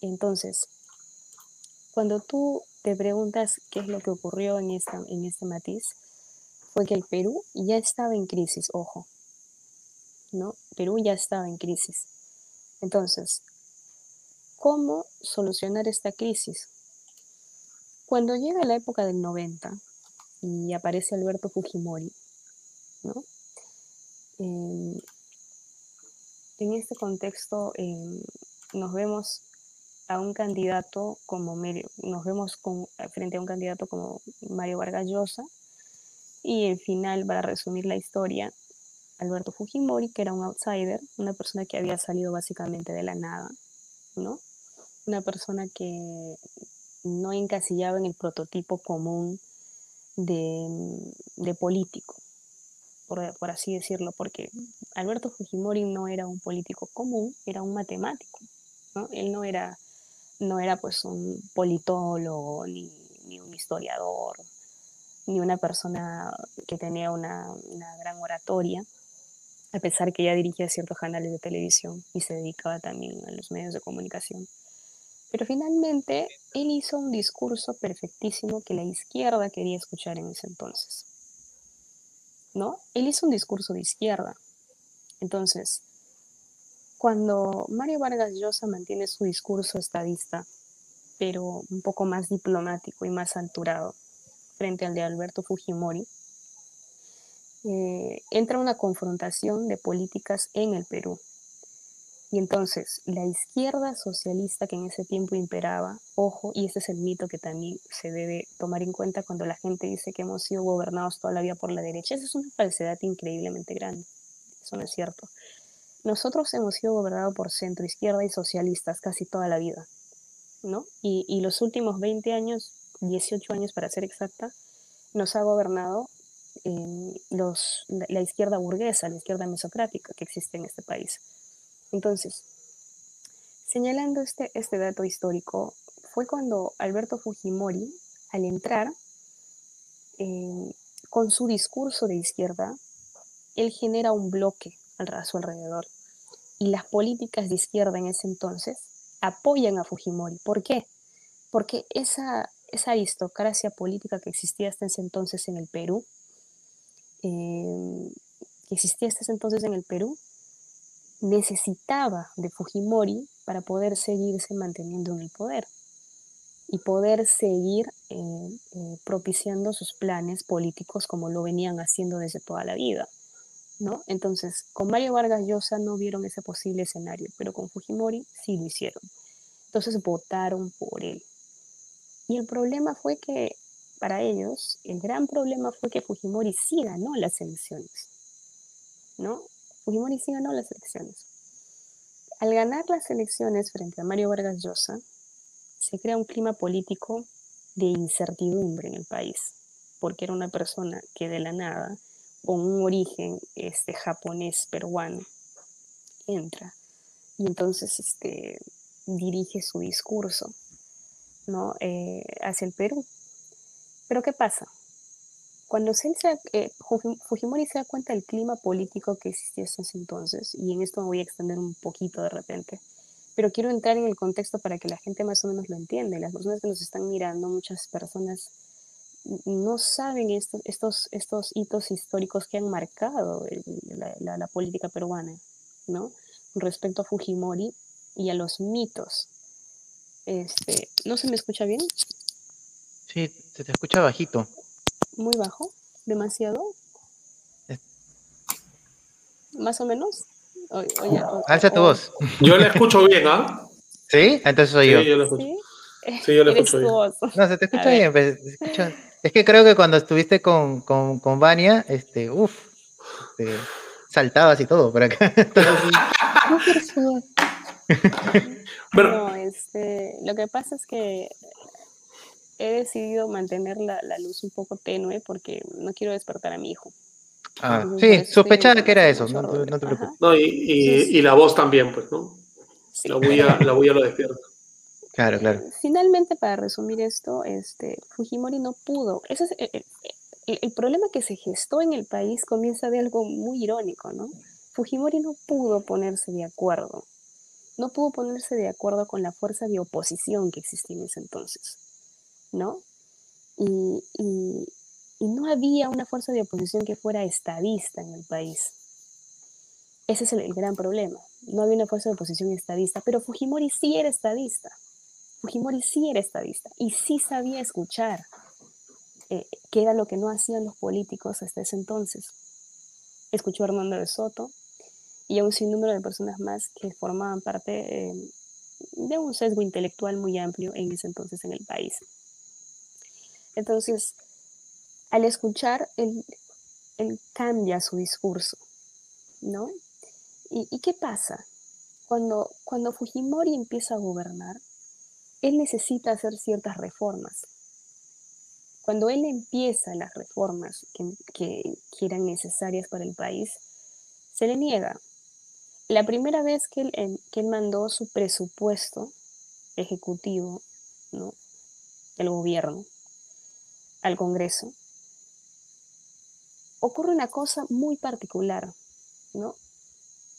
C: Entonces, cuando tú te preguntas qué es lo que ocurrió en, esta, en este matiz, fue que el Perú ya estaba en crisis, ojo, ¿no? Perú ya estaba en crisis. Entonces, ¿cómo solucionar esta crisis? Cuando llega la época del 90 y aparece Alberto Fujimori, ¿no? Em, en este contexto em, nos vemos a un candidato como nos vemos con, frente a un candidato como Mario Vargas Llosa y al final, para resumir la historia, Alberto Fujimori, que era un outsider, una persona que había salido básicamente de la nada, ¿no? Una persona que no encasillaba en el prototipo común de, político, por, así decirlo, porque Alberto Fujimori no era un político común, era un matemático, ¿no? Él no era, no era pues un politólogo, ni, ni un historiador, ni una persona que tenía una, una gran oratoria, a pesar que ya dirigía ciertos canales de televisión y se dedicaba también a los medios de comunicación. Pero finalmente él hizo un discurso perfectísimo que la izquierda quería escuchar en ese entonces. ¿No? Él hizo un discurso de izquierda. Entonces, cuando Mario Vargas Llosa mantiene su discurso estadista, pero un poco más diplomático y más alturado frente al de Alberto Fujimori, eh, entra una confrontación de políticas en el Perú. Y entonces la izquierda socialista que en ese tiempo imperaba, ojo, y ese es el mito que también se debe tomar en cuenta cuando la gente dice que hemos sido gobernados toda la vida por la derecha, esa es una falsedad increíblemente grande, eso no es cierto. Nosotros hemos sido gobernados por centro, izquierda y socialistas casi toda la vida, ¿no? Y, los últimos 20 años, 18 años para ser exacta, nos ha gobernado eh, la, la, izquierda burguesa, la izquierda mesocrática que existe en este país. Entonces, señalando este, este dato histórico, fue cuando Alberto Fujimori, al entrar eh, con su discurso de izquierda, él genera un bloque a su alrededor. Y las políticas de izquierda en ese entonces apoyan a Fujimori. ¿Por qué? Porque esa, esa aristocracia política que existía hasta ese entonces en el Perú, eh, que existía hasta ese entonces en el Perú, necesitaba de Fujimori para poder seguirse manteniendo en el poder y poder seguir eh, eh, propiciando sus planes políticos como lo venían haciendo desde toda la vida. ¿no? Entonces, con Mario Vargas Llosa no vieron ese posible escenario, pero con Fujimori sí lo hicieron. Entonces votaron por él. Y el problema fue que, para ellos, el gran problema fue que Fujimori sí ganó las elecciones. ¿no? Fujimori sí ganó las elecciones. Al ganar las elecciones frente a Mario Vargas Llosa, se crea un clima político de incertidumbre en el país, porque era una persona que de la nada, con un origen este, japonés peruano, entra y entonces este, dirige su discurso ¿no? Eh, hacia el Perú. Pero ¿qué pasa? Cuando eh, Fujimori se da cuenta del clima político que existía hasta ese entonces, y en esto me voy a extender un poquito de repente, pero quiero entrar en el contexto para que la gente más o menos lo entienda. Las personas que nos están mirando, muchas personas no saben estos, estos, estos hitos históricos que han marcado la, la, la, política peruana, ¿no? Respecto a Fujimori y a los mitos. Este, ¿No se me escucha bien?
A: Sí, se te escucha bajito
C: muy bajo, demasiado. Más o menos. O, o ya, o,
A: Alza tu voz.
B: Yo la escucho bien, ¿ah?
A: ¿Sí? Entonces soy
B: Sí,
A: yo.
B: yo la escucho.
C: ¿Sí?
B: Sí, yo la escucho bien.
C: voz.
A: No, se te escucha bien. pues, se escucha- Es que creo que cuando estuviste con, con, con Vania, este, uff, este, saltabas y todo por acá. Entonces,
C: No, este, lo que pasa es que he decidido mantener la, la luz un poco tenue porque no quiero despertar a mi hijo.
A: Ah,
C: Entonces,
A: sí,
C: estoy
A: sospechaba que era eso, no, te-
C: ruido.
A: no te preocupes.
B: No, y, y- y la voz también, pues, ¿no?
C: sí.
B: La bulla, la bulla lo despierta.
A: Claro, claro.
C: Finalmente, para resumir esto, este, Fujimori no pudo. Ese es el, el- el- el problema que se gestó en el país comienza de algo muy irónico, ¿no? Fujimori no pudo ponerse de acuerdo. No pudo ponerse de acuerdo con la fuerza de oposición que existía en ese entonces, ¿no? Y, y- no había una fuerza de oposición que fuera estadista en el país. Ese es el, el gran problema. No había una fuerza de oposición estadista, pero Fujimori sí era estadista. Fujimori sí era estadista y sí sabía escuchar, eh, que era lo que no hacían los políticos hasta ese entonces. Escuchó a Hernando de Soto y a un sinnúmero de personas más que formaban parte eh, de un sesgo intelectual muy amplio en ese entonces en el país. Entonces, al escuchar, él, cambia su discurso, ¿no? ¿Y, qué pasa? Cuando, cuando Fujimori empieza a gobernar, él necesita hacer ciertas reformas. Cuando él empieza las reformas que, que, que eran necesarias para el país, se le niega. la primera vez que él, que él mandó su presupuesto ejecutivo, ¿no? del gobierno al Congreso, ocurre una cosa muy particular, ¿no?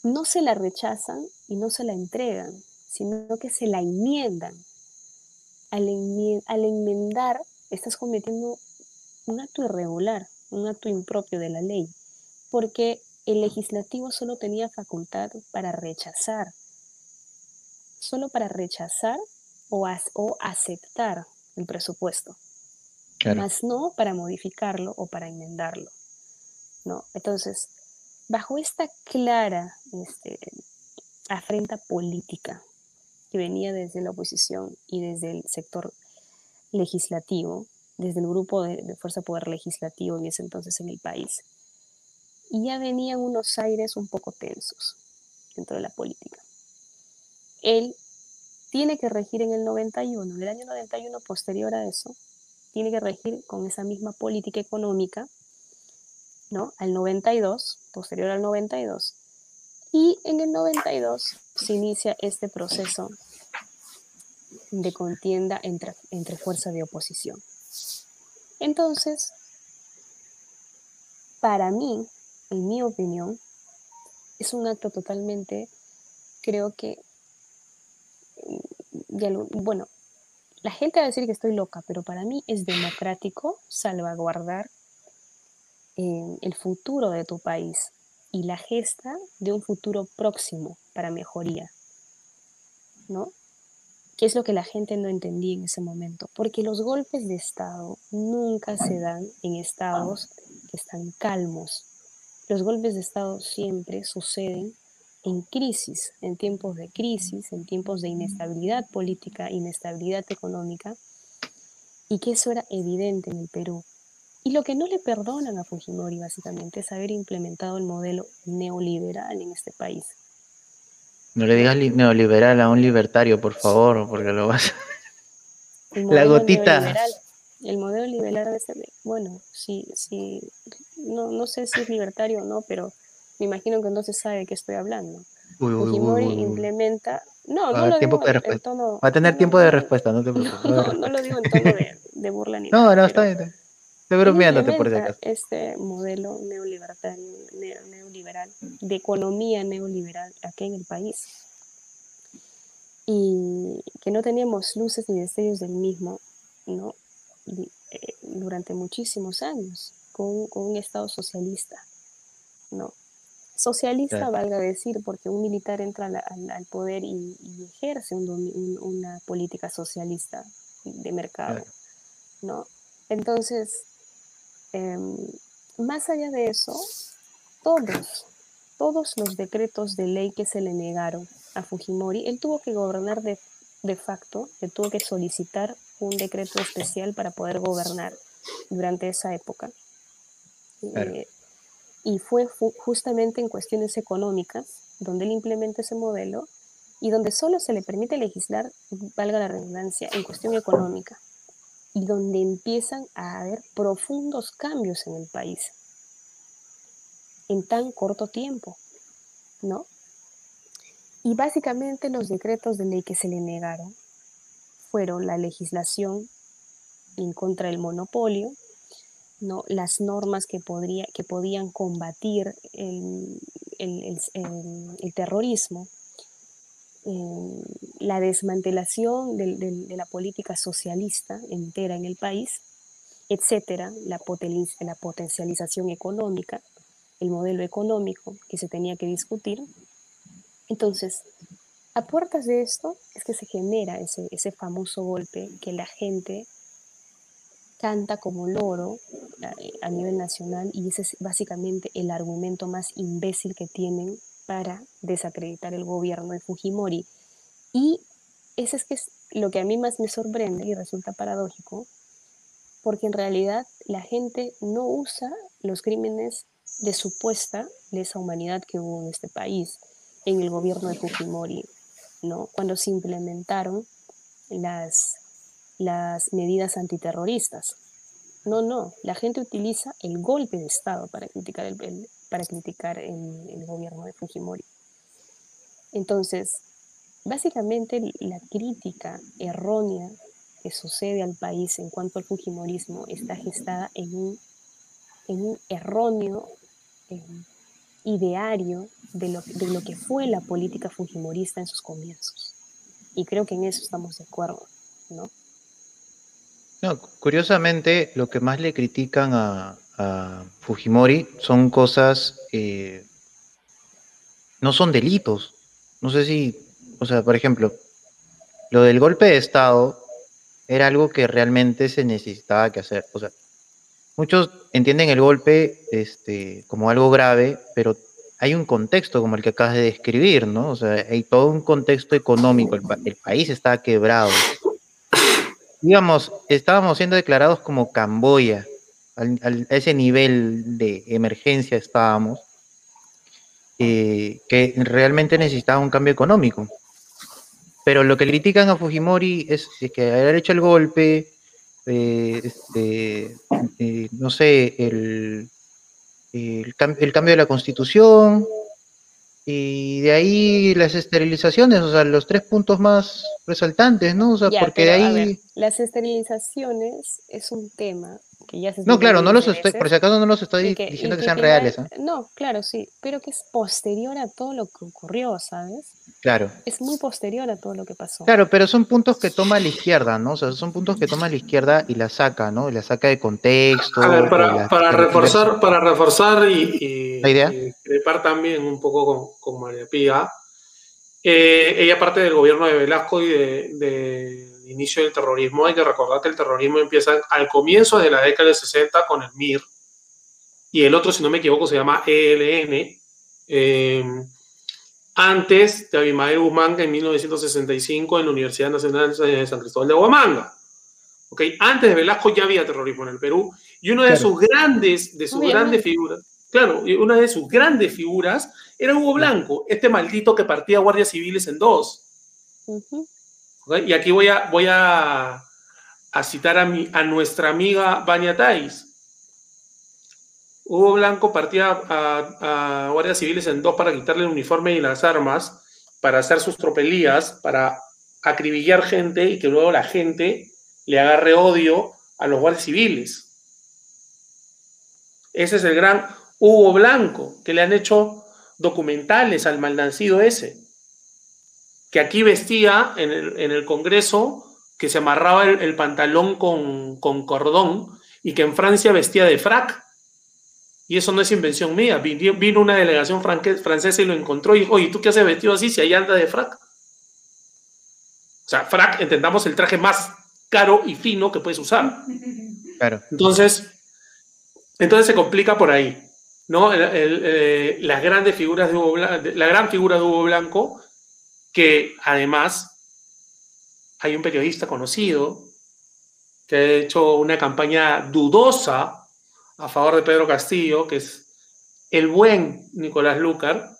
C: No se la rechazan y no se la entregan, sino que se la enmiendan. Al, enmendar, estás cometiendo un acto irregular, un acto impropio de la ley, porque el legislativo solo tenía facultad para rechazar, solo para rechazar o aceptar el presupuesto, más no para modificarlo o para enmendarlo. ¿no? Entonces, bajo esta clara este, afrenta política que venía desde la oposición y desde el sector legislativo, desde el grupo de, de Fuerza Poder Legislativo en ese entonces en el país, ya venían unos aires un poco tensos dentro de la política. Él tiene que regir en el 91, en el año 91 posterior a eso, tiene que regir con esa misma política económica, ¿no? Al 92, posterior al 92. Y en el 92 se inicia este proceso de contienda entre, entre fuerzas de oposición. Entonces, para mí, en mi opinión, es un acto totalmente, creo que, bueno, la gente va a decir que estoy loca, pero para mí es democrático salvaguardar eh, el futuro de tu país y la gesta de un futuro próximo para mejoría, ¿no? ¿Qué es lo que la gente no entendía en ese momento? Porque los golpes de Estado nunca se dan en estados que están calmos, los golpes de Estado siempre suceden en crisis, en tiempos de crisis, en tiempos de inestabilidad política, inestabilidad económica, y que eso era evidente en el Perú. Y lo que no le perdonan a Fujimori básicamente es haber implementado el modelo neoliberal en este país.
A: No le digas neoliberal a un libertario, por favor, porque lo vas a... La gotita
C: el modelo liberal ser, bueno, sí, sí, no, no sé si es libertario o no, pero me imagino que entonces sabe de qué estoy hablando. Fujimori implementa, no, no lo digo en tono...
A: Va a tener tiempo de respuesta, no te preocupes.
C: No, no lo digo en tono de, de burla ni
A: nada. No, no, está bien. Estoy bromeándote por caso.
C: Este modelo neoliberal, neoliberal, de economía neoliberal aquí en el país. Y que no teníamos luces ni destellos del mismo, ¿no? Eh, durante muchísimos años con, un Estado socialista, ¿no? Socialista, valga decir, porque un militar entra al, poder y, ejerce una política socialista de mercado, ¿no? Entonces, em, más allá de eso, todos, todos los decretos de ley que se le negaron a Fujimori, él tuvo que gobernar de, de facto, él tuvo que solicitar un decreto especial para poder gobernar durante esa época. Eh, y fue justamente en cuestiones económicas donde él implementa ese modelo y donde solo se le permite legislar, valga la redundancia, en cuestión económica y donde empiezan a haber profundos cambios en el país en tan corto tiempo, ¿no? Y básicamente los decretos de ley que se le negaron fueron la legislación en contra del monopolio, ¿no? las normas que, podría, que podían combatir el, terrorismo, eh, la desmantelación de la política socialista entera en el país, etcétera, la, la potencialización económica, el modelo económico que se tenía que discutir. Entonces, a puertas de esto es que se genera ese, ese famoso golpe que la gente canta como loro a, nivel nacional y ese es básicamente el argumento más imbécil que tienen para desacreditar el gobierno de Fujimori. Y ese es que es lo que a mí más me sorprende y resulta paradójico, porque en realidad la gente no usa los crímenes de supuesta lesa humanidad que hubo en este país en el gobierno de Fujimori cuando se implementaron las, las medidas antiterroristas. No, no, la gente utiliza el golpe de Estado para criticar el, para criticar el, gobierno de Fujimori. Entonces, básicamente la crítica errónea que sucede al país en cuanto al Fujimorismo está gestada en un, en un erróneo eh, ideario de lo, de lo que fue la política fujimorista en sus comienzos. Y creo que en eso estamos de acuerdo, ¿no?
A: Curiosamente, lo que más le critican a, Fujimori son cosas, eh, no son delitos. No sé si, o sea, por ejemplo, lo del golpe de Estado era algo que realmente se necesitaba que hacer. O sea, muchos entienden el golpe este, como algo grave, pero hay un contexto como el que acabas de describir, ¿no? O sea, hay todo un contexto económico, el, el país está quebrado. Digamos, estábamos siendo declarados como Camboya, al, al, a ese nivel de emergencia estábamos, eh, que realmente necesitaba un cambio económico. Pero lo que critican a Fujimori es, que haber hecho el golpe, eh, este, eh, no sé, el, el, el, cambio de la constitución, y de ahí las esterilizaciones, o sea, los tres puntos más resaltantes, ¿no? O sea,
C: ya,
A: porque
C: pero,
A: de ahí...
C: Ver, las esterilizaciones es un tema que ya se
A: No, claro, no los estoy, por si acaso no los estoy que, diciendo que, que, sean reales. ¿eh?
C: No, claro, sí, pero que es posterior a todo lo que ocurrió, ¿sabes?
A: Claro.
C: Es muy posterior a todo lo que pasó.
A: Claro, pero son puntos que toma la izquierda, ¿no? O sea, son puntos que toma la izquierda y la saca, ¿no? Y la saca de contexto.
B: A ver, para, la, para reforzar, para reforzar y, y,
A: ¿La idea?
B: y crepar también un poco con, con María Pía. Eh, ella parte del gobierno de Velasco y de, de inicio del terrorismo. Hay que recordar que el terrorismo empieza al comienzo de la década del 60 con el MIR y el otro, si no me equivoco, se llama ELN. Eh, antes de Abimael Guzmán, en 1965 en la Universidad Nacional de San Cristóbal de Huamanga. Okay. Antes de Velasco ya había terrorismo en el Perú y una de claro. sus grandes, de sus Obviamente. grandes figuras, claro, una de sus grandes figuras era Hugo Blanco, este maldito que partía guardias civiles en dos. Uh -huh. Y aquí voy a, citar a, nuestra amiga Bania Tais. Hugo Blanco partía a, a, guardias civiles en dos para quitarle el uniforme y las armas, para hacer sus tropelías, para acribillar gente y que luego la gente le agarre odio a los guardias civiles. Ese es el gran Hugo Blanco, que le han hecho documentales al malnacido ese que aquí vestía en el, en el Congreso, que se amarraba el, el pantalón con, con, cordón y que en Francia vestía de frac. Y eso no es invención mía. Vino, vino una delegación francesa y lo encontró y dijo, oye, ¿tú qué haces vestido así si ahí anda de frac? O sea, frac, entendamos el traje más caro y fino que puedes usar.
A: Claro.
B: Entonces, entonces se complica por ahí. ¿no? El, el, eh, las grandes figuras de Hugo Blanco, la gran figura de Hugo Blanco que además hay un periodista conocido que ha hecho una campaña dudosa a favor de Pedro Castillo, que es el buen Nicolás Lucar,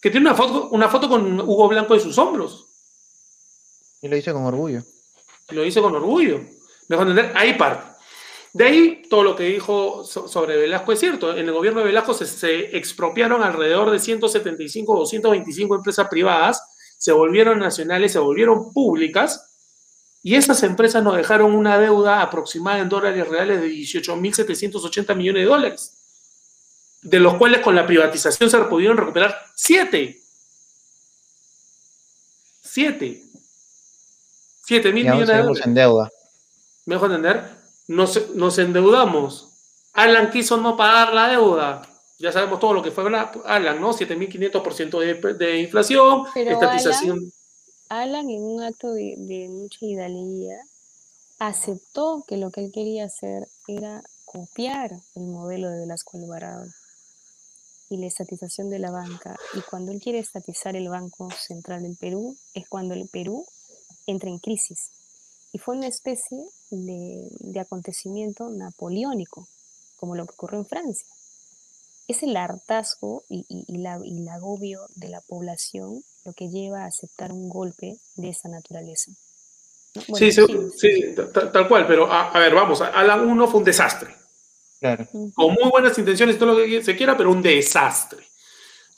B: que tiene una foto, una foto con Hugo Blanco de sus hombros.
A: Y lo dice con orgullo.
B: Y lo dice con orgullo. Mejor entender, ahí parte. De ahí todo lo que dijo sobre Velasco es cierto. En el gobierno de Velasco se, se expropiaron alrededor de 175 o 225 empresas privadas se volvieron nacionales, se volvieron públicas, y esas empresas nos dejaron una deuda aproximada en dólares reales de 18.780 millones de dólares, de los cuales con la privatización se pudieron recuperar 7. 7. 7 mil millones de dólares.
A: en deuda.
B: ¿Me dejo entender? Nos, nos endeudamos. Alan quiso no pagar la deuda ya sabemos todo lo que fue Alan, ¿no? 7.500% de, de inflación,
C: Pero
B: estatización.
C: Alan, Alan, en un acto de, de mucha hidalguía, aceptó que lo que él quería hacer era copiar el modelo de Velasco Alvarado y la estatización de la banca. Y cuando él quiere estatizar el Banco Central del Perú, es cuando el Perú entra en crisis. Y fue una especie de, de acontecimiento napoleónico, como lo que ocurrió en Francia es el hartazgo y, y, y, la, y, el agobio de la población lo que lleva a aceptar un golpe de esa naturaleza.
B: ¿no? Bueno, sí, sí, sí, tal, tal, cual, pero a, a, ver, vamos, Alan 1 fue un desastre.
A: Claro.
B: Con muy buenas intenciones, todo lo que se quiera, pero un desastre.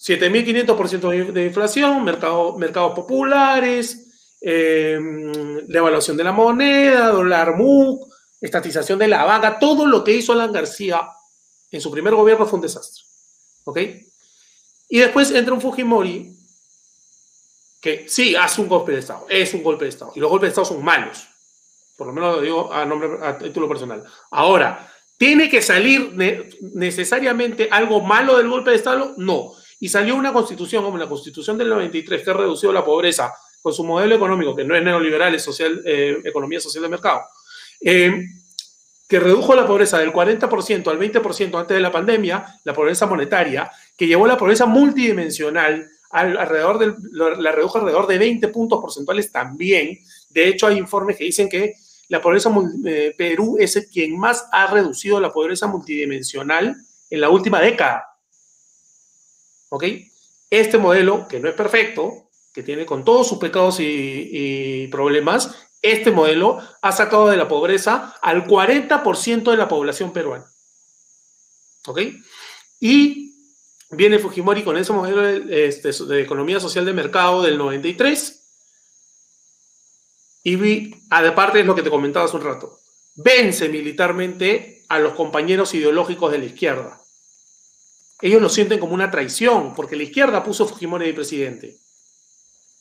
B: 7.500% de inflación, mercado, mercados populares, eh, la evaluación de la moneda, dólar MUC, estatización de la banca, todo lo que hizo Alan García en su primer gobierno fue un desastre. ¿Ok? Y después entra un Fujimori que sí hace un golpe de Estado, es un golpe de Estado, y los golpes de Estado son malos, por lo menos lo digo a, nombre, a título personal. Ahora, ¿tiene que salir necesariamente algo malo del golpe de Estado? No y salió una constitución como la constitución del 93 que ha reducido la pobreza con su modelo económico, que no es neoliberal, es eh, economía social de mercado, eh, que redujo la pobreza del 40% al 20% antes de la pandemia, la pobreza monetaria, que llevó la pobreza multidimensional alrededor del, la redujo alrededor de 20 puntos porcentuales también. De hecho, hay informes que dicen que la pobreza, eh, Perú es quien más ha reducido la pobreza multidimensional en la última década. ¿Ok? Este modelo, que no es perfecto, que tiene con todos sus pecados y, problemas, este modelo ha sacado de la pobreza al 40% de la población peruana. ¿Ok? Y viene Fujimori con ese modelo de, este, de economía social de mercado del 93. Y aparte es lo que te comentaba hace un rato, vence militarmente a los compañeros ideológicos de la izquierda ellos lo sienten como una traición, porque la izquierda puso a Fujimori de presidente.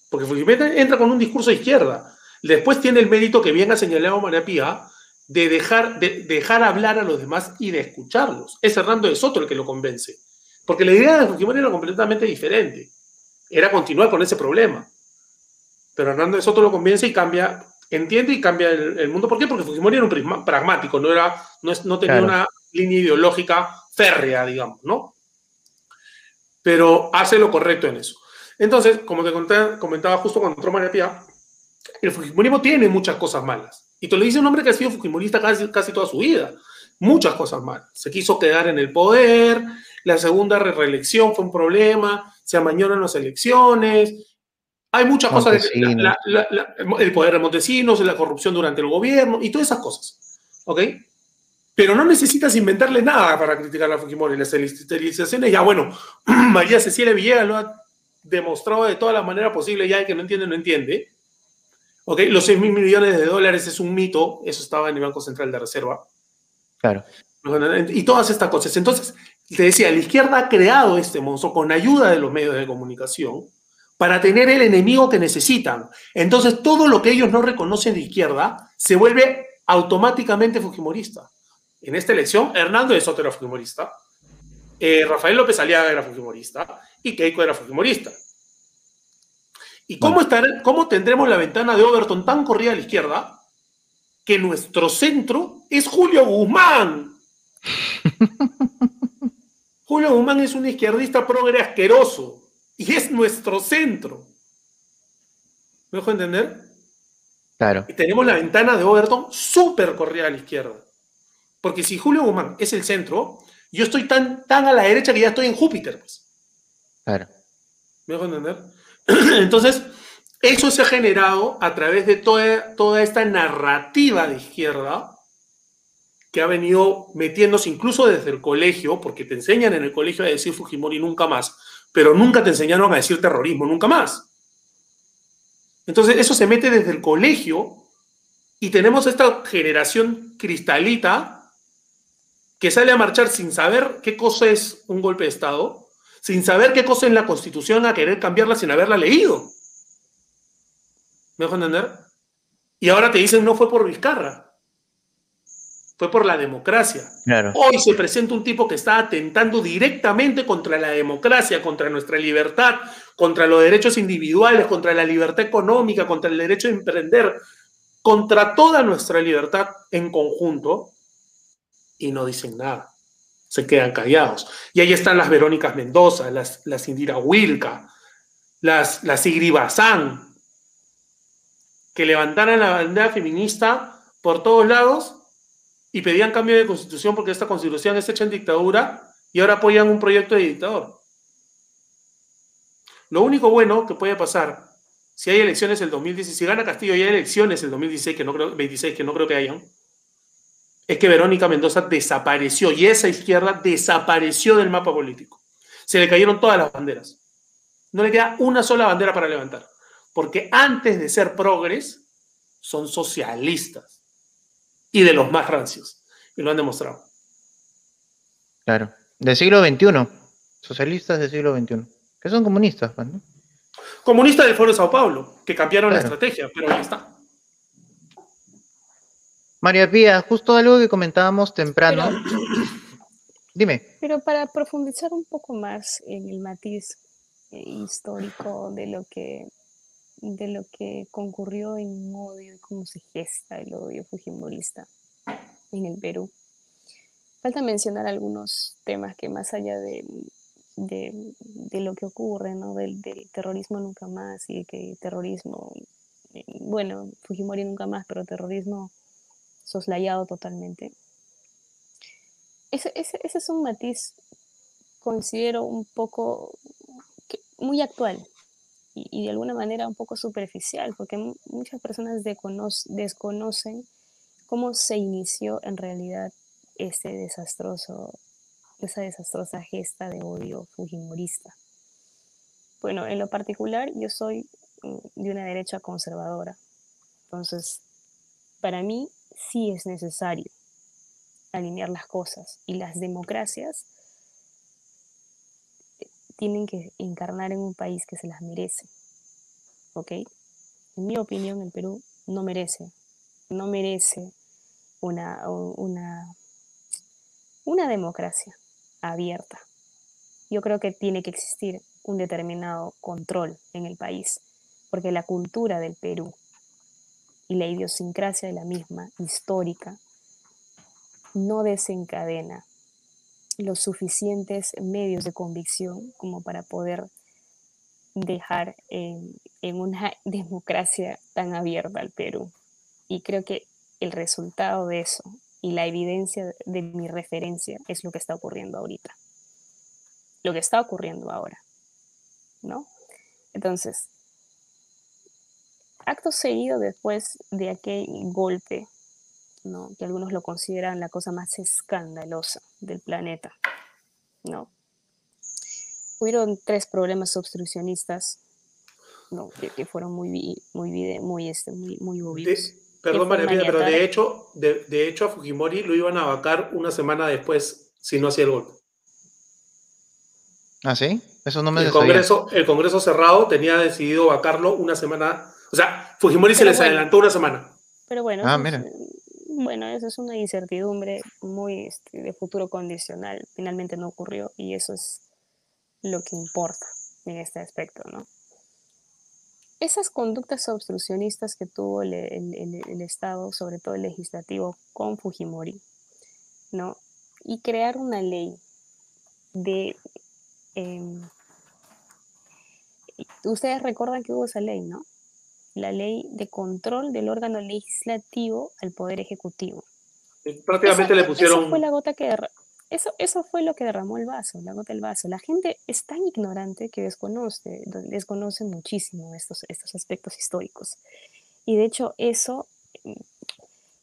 B: Porque Fujimori entra con un discurso de izquierda. Después tiene el mérito que bien ha señalado María Pía de dejar, de dejar hablar a los demás y de escucharlos. Es Hernando de Soto el que lo convence. Porque la idea de Fujimori era completamente diferente. Era continuar con ese problema. Pero Hernando de Soto lo convence y cambia, entiende y cambia el, mundo. ¿Por qué? Porque Fujimori era un pragmático, no, era, no, no tenía una línea ideológica férrea, digamos, ¿no? pero hace lo correcto en eso. Entonces, como te comentaba justo cuando entró María Pía, el Fujimorismo tiene muchas cosas malas. Y te lo dice un hombre que ha sido Fujimorista casi, casi toda su vida. Muchas cosas malas. Se quiso quedar en el poder, la segunda reelección fue un problema, se amañaron las elecciones, hay muchas cosas, el poder de Montesinos, la corrupción durante el gobierno y todas esas cosas. ¿Ok? Pero no necesitas inventarle nada para criticar a Fujimori. Las esterilizaciones, ya bueno, María Cecilia Villegas lo ha demostrado de todas las maneras posibles, ya que no entiende, no entiende. ¿Ok? Los 6 mil millones de dólares es un mito, eso estaba en el Banco Central de Reserva.
A: Claro.
B: Y todas estas cosas. Entonces, te decía, la izquierda ha creado este monstruo con ayuda de los medios de comunicación para tener el enemigo que necesitan. Entonces, todo lo que ellos no reconocen de izquierda se vuelve automáticamente fujimorista en esta elección, Hernando de Soto era fujimorista, eh, Rafael López Aliaga era fujimorista y Keiko era fujimorista. ¿Y cómo, cómo tendremos la ventana de Overton tan corrida a la izquierda que nuestro centro es Julio Guzmán? Julio Guzmán es un izquierdista progre asqueroso y es nuestro centro. ¿Me dejo entender?
A: Claro.
B: Y tenemos la ventana de Overton súper corrida a la izquierda. Porque si Julio Guzmán es el centro, yo estoy tan, tan a la derecha que ya estoy en Júpiter, pues.
A: Claro.
B: ¿Me dejo entender? Entonces, eso se ha generado a través de toda, toda esta narrativa de izquierda que ha venido metiéndose incluso desde el colegio, porque te enseñan en el colegio a decir Fujimori nunca más, pero nunca te enseñaron a decir terrorismo nunca más. Entonces, eso se mete desde el colegio y tenemos esta generación cristalita que sale a marchar sin saber qué cosa es un golpe de Estado, sin saber qué cosa es la Constitución, a querer cambiarla sin haberla leído. ¿Me dejo entender? Y ahora te dicen no fue por Vizcarra, fue por la democracia. Hoy se presenta un tipo que está atentando directamente contra la democracia, contra nuestra libertad, contra los derechos individuales, contra la libertad económica, contra el derecho de emprender, contra toda nuestra libertad en conjunto, y no dicen nada. Se quedan callados. Y ahí están las Verónicas Mendoza, las, las Indira Wilka, las, las Bazán, que levantaran la bandera feminista por todos lados y pedían cambio de constitución porque esta constitución es hecha en dictadura y ahora apoyan un proyecto de dictador. Lo único bueno que puede pasar si hay elecciones el 2016, si gana Castillo y hay elecciones el 2016, que no creo, 26, que no creo que hayan, es que Verónica Mendoza desapareció y esa izquierda desapareció del mapa político. se le cayeron todas las banderas. No le queda una sola bandera para levantar. Porque antes de ser progres, son socialistas. Y de los más rancios. Y lo han demostrado.
A: Claro. Del siglo XXI. Socialistas del siglo XXI. Que son comunistas, ¿no?
B: Comunistas del Foro de Sao Paulo, que cambiaron la estrategia, pero ya está.
A: María Pía, justo algo que comentábamos temprano. Dime.
C: Pero para profundizar un poco más en el matiz eh, histórico de lo que de lo que concurrió en odio y cómo se gesta el odio fujimorista en el Perú. Falta mencionar algunos temas que más allá de, de, lo que ocurre, ¿no? Del, del, terrorismo nunca más y que terrorismo, eh, bueno, Fujimori nunca más, pero terrorismo soslayado totalmente ese, es un matiz, considero un poco muy actual y, de alguna manera un poco superficial, porque muchas personas desconocen cómo se inició en realidad ese desastroso, esa desastrosa gesta de odio fujimorista. Bueno, en lo particular yo soy mm, de una derecha conservadora, entonces para mí sí es necesario alinear las cosas. Y las democracias eh, tienen que encarnar en un país que se las merece. ¿Ok? En mi opinión, el Perú no merece, no merece una, una, una democracia abierta. Yo creo que tiene que existir un determinado control en el país, porque la cultura del Perú y la idiosincrasia de la misma, histórica, no desencadena los suficientes medios de convicción como para poder dejar en, una democracia tan abierta al Perú. Y creo que el resultado de eso y la evidencia de mi referencia es lo que está ocurriendo ahorita. Lo que está ocurriendo ahora. ¿No? Entonces, acto seguido después de aquel golpe que algunos lo consideran la cosa más escandalosa del planeta. ¿no? Hubieron tres problemas obstruccionistas que, fueron muy, muy, muy, este, muy, muy obvios.
B: perdón, María pero de hecho, de, hecho a Fujimori lo iban a vacar una semana después si no hacía el golpe.
A: ¿Ah, sí? Eso no me
B: el Congreso, el Congreso cerrado tenía decidido vacarlo una semana. O sea, Fujimori se les adelantó una semana.
C: Pero bueno, ah, mira bueno, eso es una incertidumbre muy este, de futuro condicional. Finalmente no ocurrió y eso es lo que importa en este aspecto, ¿no? Esas conductas obstruccionistas que tuvo el, Estado, sobre todo el legislativo, con Fujimori, ¿no? Y crear una ley de... Em, ustedes recuerdan que hubo esa ley, ¿no? La ley de control del órgano legislativo al poder ejecutivo.
B: Prácticamente le pusieron...
C: Eso fue la gota que eso, eso fue lo que derramó el vaso, la gota del vaso. La gente es tan ignorante que desconoce, desconoce muchísimo estos, estos aspectos históricos. Y de hecho eso mm,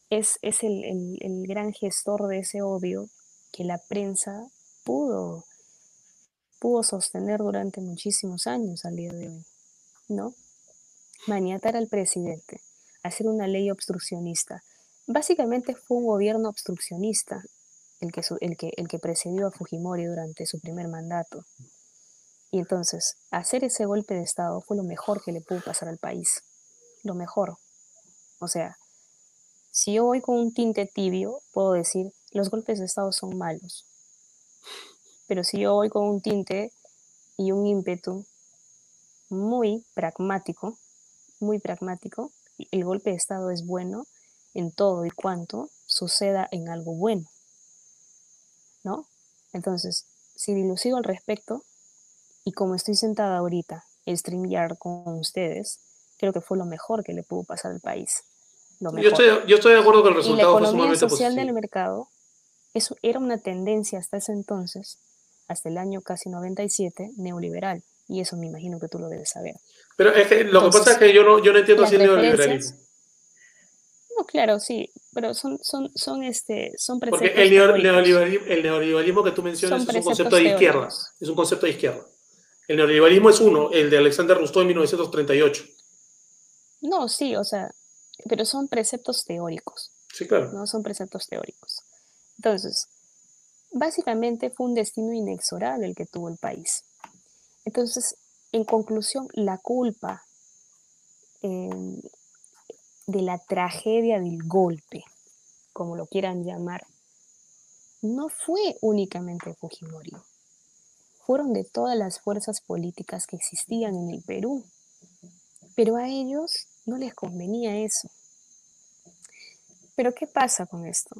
C: es, es el, el, el gran gestor de ese odio que la prensa pudo, pudo sostener durante muchísimos años al día de hoy, ¿no? Maniatar al presidente, hacer una ley obstruccionista. Básicamente fue un gobierno obstruccionista el que, el que, el que precedió a Fujimori durante su primer mandato. Y entonces, hacer ese golpe de Estado fue lo mejor que le pudo pasar al país. Lo mejor. O sea, si yo voy con un tinte tibio, puedo decir, los golpes de Estado son malos. Pero si yo voy con un tinte y un ímpetu muy pragmático, muy pragmático, el golpe de Estado es bueno en todo y cuanto suceda en algo bueno. ¿No? Entonces, si dilucido al respecto, y como estoy sentada ahorita en StreamYard con ustedes, creo que fue lo mejor que le pudo pasar al país. Yo,
B: estoy, de acuerdo con el resultado.
C: Y la economía social del mercado, eso era una tendencia hasta ese entonces, hasta el año casi 97, neoliberal. Y eso me imagino que tú lo debes saber.
B: Pero es que lo que pasa es que yo no, yo no entiendo así el neoliberalismo.
C: No, claro, sí. pero son, son, son, este, son
B: Porque el, neoliberalismo, el neoliberalismo que tú mencionas es un concepto de izquierda. Es un concepto de izquierda. El neoliberalismo es uno, el de Alexander Rousseau en 1938.
C: No, sí, o sea, pero son preceptos teóricos.
B: Sí, claro.
C: No son preceptos teóricos. Entonces, básicamente fue un destino inexorable el que tuvo el país. Entonces, en conclusión, la culpa em, de la tragedia del golpe, como lo quieran llamar, no fue únicamente Fujimori, fueron de todas las fuerzas políticas que existían en el Perú, pero a ellos no les convenía eso. Pero ¿qué pasa con esto?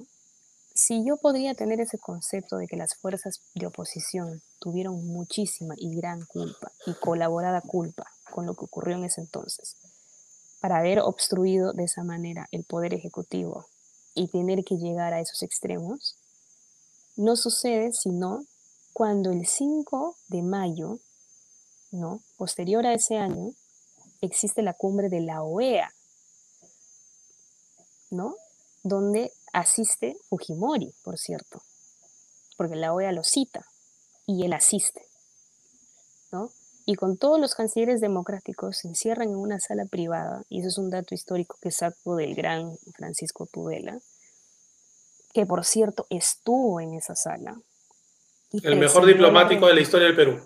C: Si yo podría tener ese concepto de que las fuerzas de oposición tuvieron muchísima y gran culpa y colaborada culpa con lo que ocurrió en ese entonces, para haber obstruido de esa manera el poder ejecutivo y tener que llegar a esos extremos, no sucede sino cuando el 5 de mayo, ¿no? posterior a ese año, existe la cumbre de la OEA, ¿no? donde asiste Fujimori, por cierto, porque la OEA lo cita y él asiste, ¿no? y con todos los cancilleres democráticos se encierran en una sala privada, y eso es un dato histórico que saco del gran Francisco Tudela, que por cierto estuvo en esa sala.
B: el mejor diplomático de la historia del Perú.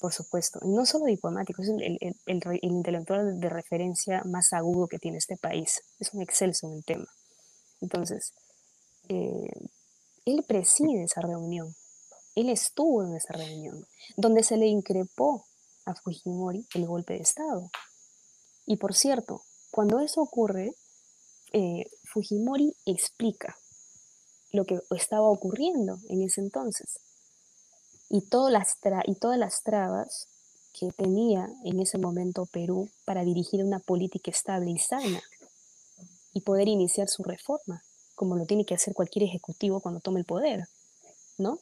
C: Por supuesto, y no solo diplomático, es el, el, intelectual de referencia más agudo que tiene este país, es un excelso en el tema. Entonces, eh, él preside esa reunión él estuvo en esa reunión, donde se le increpó a Fujimori el golpe de Estado. Y por cierto, cuando eso ocurre, eh, Fujimori explica lo que estaba ocurriendo en ese entonces y, todas las y todas las trabas que tenía en ese momento Perú para dirigir una política estable y sana y poder iniciar su reforma, como lo tiene que hacer cualquier ejecutivo cuando tome el poder, ¿no?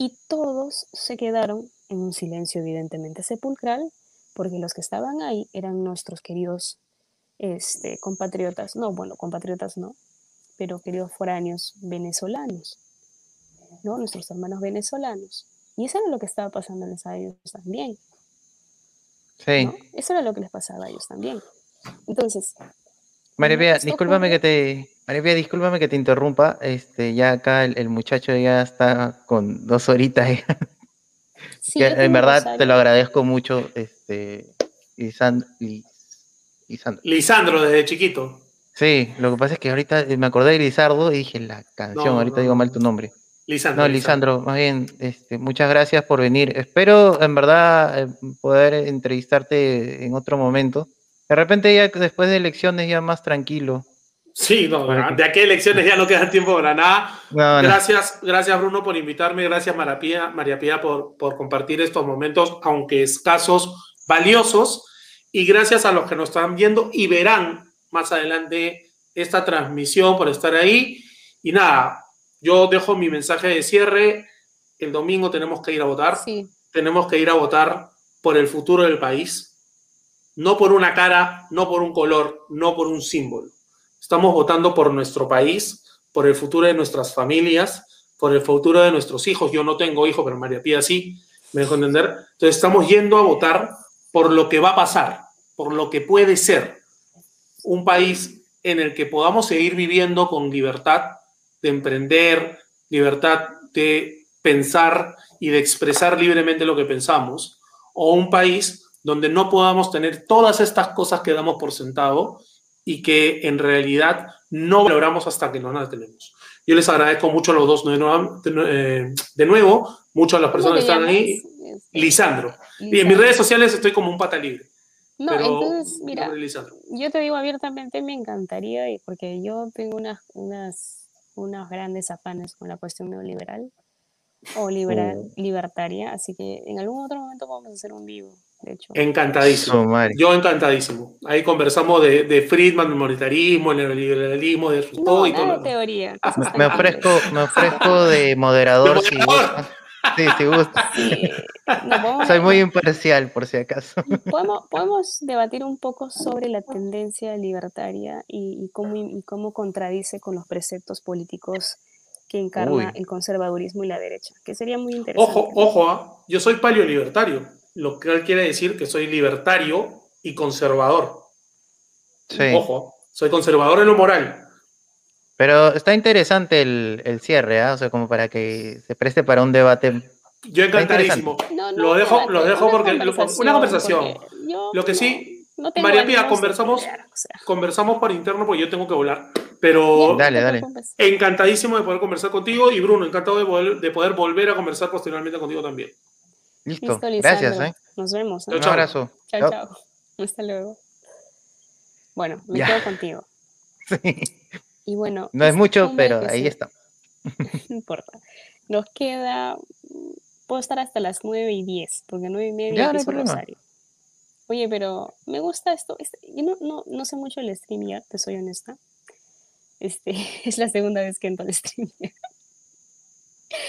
C: y todos se quedaron en un silencio evidentemente sepulcral, porque los que estaban ahí eran nuestros queridos este, compatriotas, no, bueno, compatriotas no, pero queridos foráneos venezolanos, ¿no? Nuestros hermanos venezolanos. Y eso era lo que estaba pasando a ellos también.
A: Sí.
C: Eso era lo que les pasaba a ellos también. Entonces.
A: María discúlpame que te, María discúlpame que te interrumpa. Este, ya acá el, muchacho ya está con dos horitas. en verdad te lo agradezco mucho, este, Lisandro,
B: Lisandro. desde chiquito.
A: Sí, lo que pasa es que ahorita me acordé de Lizardo y dije la canción, ahorita digo mal tu nombre.
B: Lisandro.
A: No, Lisandro, más bien, este, muchas gracias por venir. Espero en verdad eh, poder entrevistarte en otro momento. De repente ya después de elecciones ya más tranquilo.
B: Sí, no, de aquí elecciones ya no queda tiempo para nada. gracias, gracias Bruno por invitarme, gracias María María Pía por, por compartir estos momentos, aunque escasos, valiosos, y gracias a los que nos están viendo y verán más adelante esta transmisión por estar ahí. Y nada, yo dejo mi mensaje de cierre. El domingo tenemos que ir a votar. Tenemos que ir a votar por el futuro del país. No por una cara, no por un color, no por un símbolo Estamos votando por nuestro país, por el futuro de nuestras familias, por el futuro de nuestros hijos. Yo no tengo hijos, pero María Pía sí, me dejo entender. Entonces estamos yendo a votar por lo que va a pasar, por lo que puede ser un país en el que podamos seguir viviendo con libertad de emprender, libertad de pensar y de expresar libremente lo que pensamos, o un país donde no podamos tener todas estas cosas que damos por sentado y que en realidad no valoramos hasta que no las tenemos. Yo les agradezco mucho a los dos de nuevo, de eh, nuevo mucho a las personas que están ahí. Lisandro. Y en mis redes sociales estoy como un pata libre.
C: No, entonces, mira, yo te digo abiertamente, me encantaría, porque yo tengo unas, unas, unos grandes afanes con la cuestión neoliberal o liberal, oh. libertaria, así que en algún otro momento vamos a hacer un vivo hecho.
B: Encantadísimo. Yo encantadísimo. Ahí conversamos de, de Friedman, el monetarismo, el neoliberalismo, de
C: todo y todo. teoría.
A: me, ofrezco, me ofrezco de moderador. Sí, sí, gusta.
C: Sí, no, podemos-
A: Soy muy imparcial, por si acaso.
C: podemos, podemos debatir un poco sobre la tendencia libertaria y, y cómo, y cómo contradice con los preceptos políticos que encarna
A: Uy.
C: el conservadurismo y la derecha, que sería muy interesante.
B: Ojo, ojo, ¿ah? yo soy paleolibertario, lo que quiere decir que soy libertario y conservador.
A: Sí.
B: Ojo, soy conservador en lo moral.
A: Pero está interesante el, el cierre, ¿ah? O sea, como para que se preste para un debate.
B: Yo encantadísimo.
C: No,
B: Lo dejo-
C: debate,
B: lo dejo
C: una
B: porque- lo- una conversación.
C: yo
B: Lo que
C: no-
B: sí, María Pía, conversamos-
C: pelear, o sea.
B: Conversamos por interno porque yo tengo que volar. Pero
A: Dale, dale.
B: encantadísimo de poder conversar contigo y Bruno, encantado de poder, de poder volver a conversar posteriormente contigo también.
A: Listo.
C: Listo,
A: Gracias. ¿eh?
C: Nos vemos. ¿eh?
A: Un abrazo.
C: Chao,
A: Chao.
C: chao. Hasta luego. Bueno, me
A: Ya.
C: quedo contigo.
A: Sí.
C: Y bueno.
A: No es mucho, pero ahí está.
C: No importa. Nos queda. Puedo estar hasta las 9 y 10, porque 9 y media
A: Ya, no hay problema.
C: Rosario. Oye, pero me gusta esto. este- yo no, no, no sé mucho el StreamYard, te soy honesta. Este, es la segunda vez que entro al StreamYard.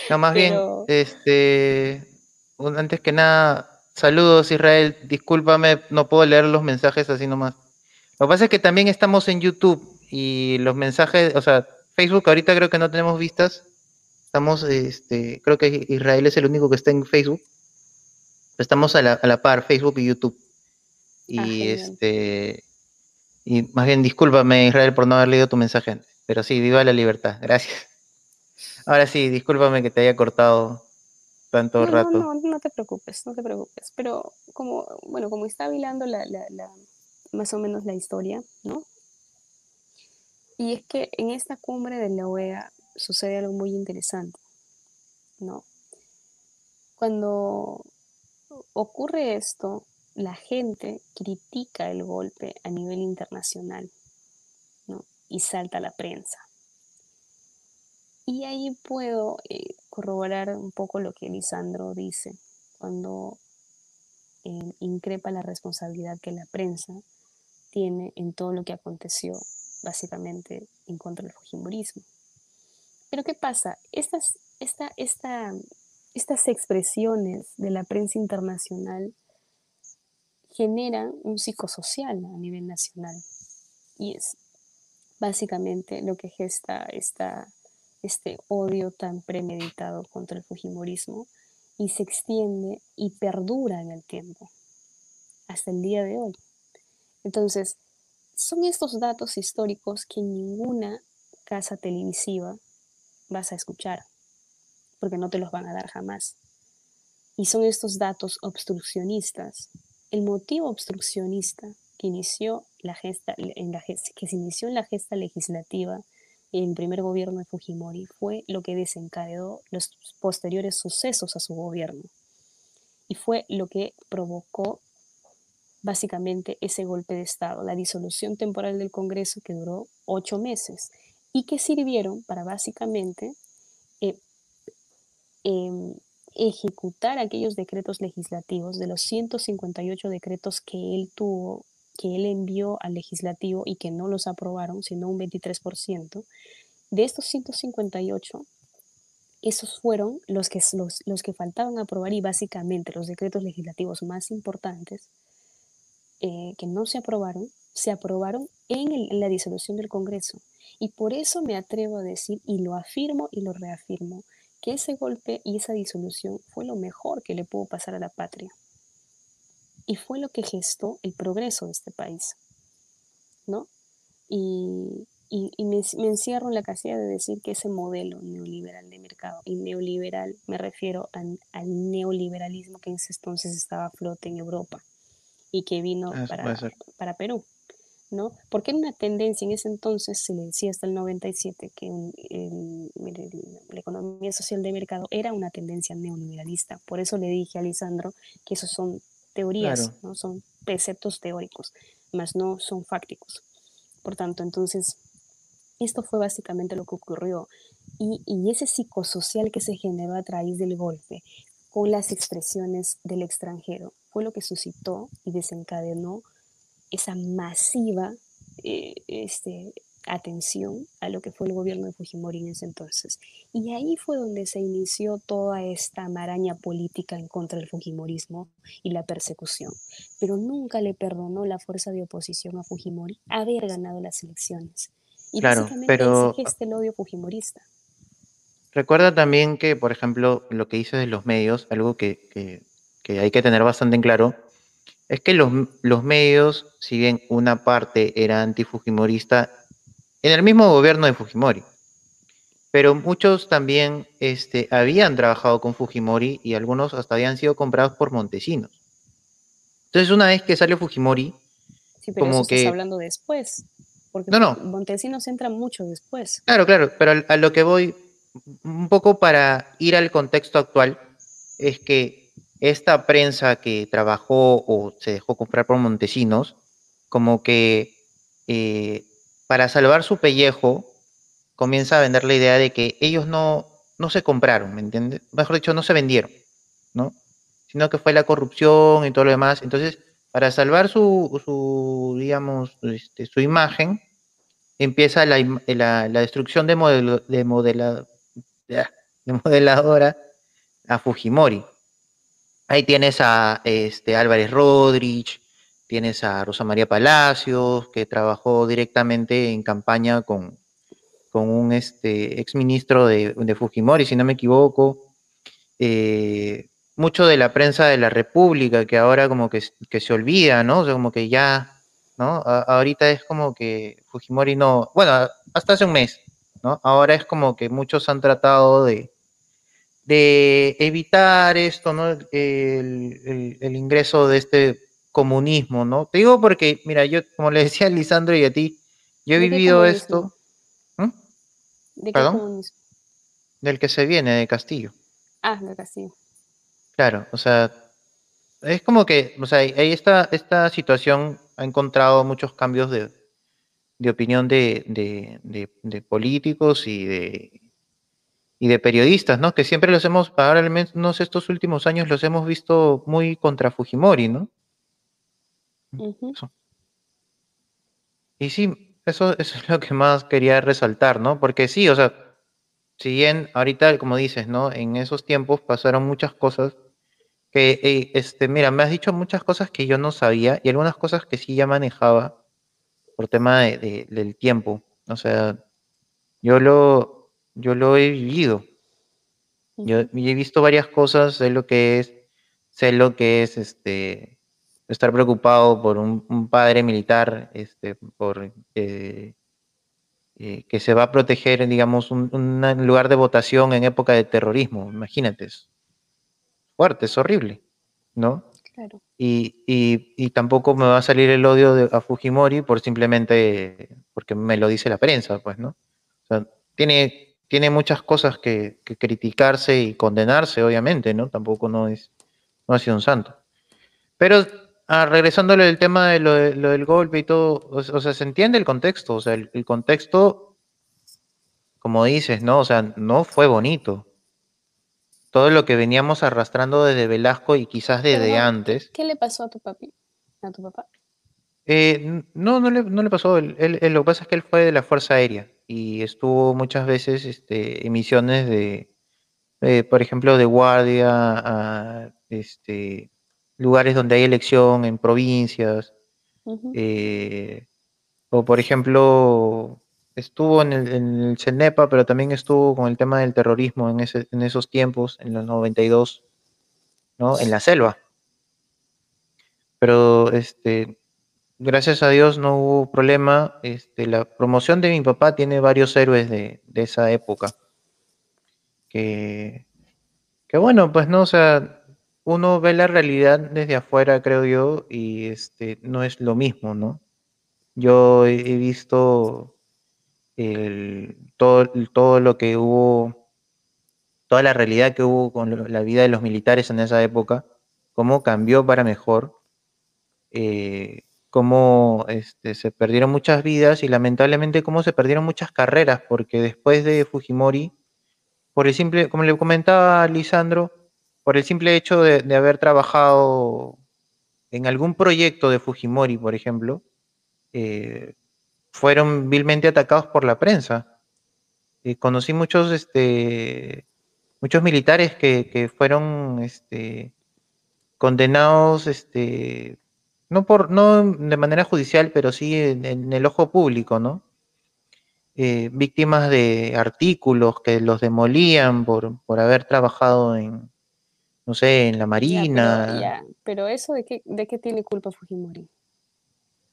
A: No, más
C: Pero-
A: bien, este, antes que nada, saludos Israel, discúlpame, no puedo leer los mensajes así nomás. Lo que pasa es que también estamos en YouTube y los mensajes, o sea, Facebook ahorita creo que no tenemos vistas. Estamos, este, creo que Israel es el único que está en Facebook. Pero estamos a la, a la par, Facebook y YouTube. Y
C: Ah,
A: este, y más bien discúlpame Israel por no haber leído tu mensaje antes. Pero sí, viva la libertad, gracias. Ahora sí, discúlpame que te haya cortado tanto
C: No, no,
A: rato.
C: no, no te preocupes, no te preocupes. Pero como, bueno, como está hilando la, la, la- más o menos la historia, ¿no? Y es que en esta cumbre de la OEA sucede algo muy interesante, ¿no? Cuando ocurre esto, la gente critica el golpe a nivel internacional, ¿no? Y salta a la prensa. Y ahí puedo eh, corroborar un poco lo que Lisandro dice cuando eh, increpa la responsabilidad que la prensa tiene en todo lo que aconteció básicamente en contra del fujimorismo. Pero ¿qué pasa? Estas, esta, esta, estas expresiones de la prensa internacional generan un psicosocial a nivel nacional y es básicamente lo que gesta esta, este odio tan premeditado contra el Fujimorismo y se extiende y perdura en el tiempo hasta el día de hoy. Entonces, son estos datos históricos que ninguna casa televisiva vas a escuchar, porque no te los van a dar jamás. Y son estos datos obstruccionistas. El motivo obstruccionista que inició la gesta, en la que se inició en la gesta legislativa el primer gobierno de Fujimori fue lo que desencadenó los posteriores sucesos a su gobierno. Y fue lo que provocó básicamente ese golpe de Estado, la disolución temporal del Congreso que duró ocho meses y que sirvieron para básicamente eh, em, ejecutar aquellos decretos legislativos de los 158 decretos que él tuvo, que él envió al legislativo y que no los aprobaron, sino un 23%. De estos 158, esos fueron los que, los, los que faltaban aprobar y básicamente los decretos legislativos más importantes eh, que no se aprobaron, se aprobaron en, en la disolución del Congreso. Y por eso me atrevo a decir, y lo afirmo y lo reafirmo, que ese golpe y esa disolución fue lo mejor que le pudo pasar a la patria. Y fue lo que gestó el progreso de este país. ¿No? Y, y- y me, me encierro en la casilla de decir que ese modelo neoliberal de mercado, y neoliberal me refiero an- al neoliberalismo que en ese entonces estaba a flote en Europa y que vino
A: Eso
C: para, para Perú. ¿no? Porque era una tendencia en ese entonces, se le decía hasta el 97, que el- mire, el- la economía social de mercado era una tendencia neoliberalista. Por eso le dije a Lisandro que esos son teorías,
A: Claro.
C: ¿no? son preceptos teóricos, más no son fácticos. Por tanto, entonces, esto fue básicamente lo que ocurrió. Y, y ese psicosocial que se generó a través del golpe, con las expresiones del extranjero, fue lo que suscitó y desencadenó esa masiva eh, este, atención a lo que fue el gobierno de Fujimori en ese entonces. Y ahí fue donde se inició toda esta maraña política en contra del Fujimorismo y la persecución. Pero nunca le perdonó la fuerza de oposición a Fujimori haber ganado las elecciones. Y
A: Claro,
C: básicamente
A: pero
C: gesta el odio fujimorista.
A: recuerda también que, por ejemplo, lo que dices de los medios, algo que, que- que hay que tener bastante en claro, es que los, los medios, si bien una parte era antifujimorista, en el mismo gobierno de Fujimori, pero muchos también este, habían trabajado con Fujimori y algunos hasta habían sido comprados por Montesinos. Entonces, una vez que sale Fujimori,
C: Sí, pero
A: Como
C: eso estás
A: que-
C: hablando después. Porque
A: No, no.
C: Montesinos entra mucho después.
A: Claro, claro, pero a lo que voy, un poco para ir al contexto actual, es que esta prensa que trabajó o se dejó comprar por Montesinos, como que eh, para salvar su pellejo, comienza a vender la idea de que ellos no, no se compraron, ¿me entiendes? Mejor dicho, no se vendieron, ¿no? Sino que fue la corrupción y todo lo demás. Entonces, para salvar su, su digamos, este, su imagen, empieza la, la destrucción de, modelo, de, modela- de modeladora a Fujimori. Ahí tienes a este, Álvarez Rodríguez, tienes a Rosa María Palacios, que trabajó directamente en campaña con, con un este, exministro de, de Fujimori, si no me equivoco. Eh, mucho de la prensa de la República, que ahora como que, se olvida, ¿no? O sea, como que ya, ¿no? Ahorita es como que Fujimori no, bueno, hasta hace un mes, ¿no? Ahora es como que muchos han tratado de, de evitar esto, ¿no? El- el ingreso de este comunismo, ¿no? Te digo porque, mira, yo, como le decía a Lisandro y a ti, yo he
C: ¿De qué
A: vivido esto, ¿Mm?
C: ¿De qué
A: ¿Perdón?
C: comunismo?
A: del que se viene de Castillo.
C: Ah, de Castillo.
A: Claro, o sea, es como que, o sea, ahí esta, esta situación ha encontrado muchos cambios de, de opinión de, de- de- de políticos y de, y de periodistas, ¿no? Que siempre los hemos, ahora al menos estos últimos años los hemos visto muy contra Fujimori, ¿no? Y sí, eso, eso es lo que más quería resaltar, ¿no? Porque sí, o sea, si bien ahorita, como dices, ¿no? En esos tiempos pasaron muchas cosas que, eh, este, mira, me has dicho muchas cosas que yo no sabía y algunas cosas que sí ya manejaba por tema de- de- del tiempo. O sea, yo lo, yo lo he vivido. Yo
C: Ujú.
A: y he visto varias cosas, sé lo que es, sé lo que es este estar preocupado por un, un padre militar, este, por eh, eh, que se va a proteger, digamos, un, un lugar de votación en época de terrorismo. Imagínate, es fuerte, es horrible, ¿no?
C: Claro.
A: Y, y- y tampoco me va a salir el odio de, a Fujimori por simplemente porque me lo dice la prensa, pues, ¿no? O sea, tiene, tiene muchas cosas que, que criticarse y condenarse, obviamente, ¿no? Tampoco no es, no ha sido un santo. Pero ah, regresándole al tema de lo, de- lo del golpe y todo, o, o sea, se entiende el contexto, o sea, el, el contexto, como dices, ¿no? O sea, no fue bonito. Todo lo que veníamos arrastrando desde Velasco y quizás desde antes.
C: ¿Qué le pasó a tu papi? ¿A tu papá?
A: Eh, no, no le, no le pasó. Él, él- él- lo que pasa es que él fue de la Fuerza Aérea y estuvo muchas veces este, en misiones de, eh, por ejemplo, de guardia a este, lugares donde hay elección, en provincias. Eh, o, por ejemplo, estuvo en el, en el CENEPA, pero también estuvo con el tema del terrorismo en, ese, en esos tiempos, en los 92, ¿no? En la selva. Pero, este, gracias a Dios no hubo problema. Este, la promoción de mi papá tiene varios héroes de, de esa época. Que, que bueno, pues no, o sea, uno ve la realidad desde afuera, creo yo, y este, no es lo mismo, ¿no? Yo he, visto el, todo, todo lo que hubo, toda la realidad que hubo con la vida de los militares en esa época, cómo cambió para mejor eh, cómo este, se perdieron muchas vidas y lamentablemente cómo se perdieron muchas carreras, porque después de Fujimori, por el simple, como le comentaba Lisandro, por el simple hecho de, de haber trabajado en algún proyecto de Fujimori, por ejemplo, eh, fueron vilmente atacados por la prensa. Y conocí muchos, este, muchos militares que, fueron este, condenados, este, no, por, no de manera judicial, pero sí en, el ojo público, ¿no? Eh, víctimas de artículos que los demolían por, por haber trabajado en, no sé, en la Marina.
C: pero, eso de qué, de qué tiene culpa Fujimori.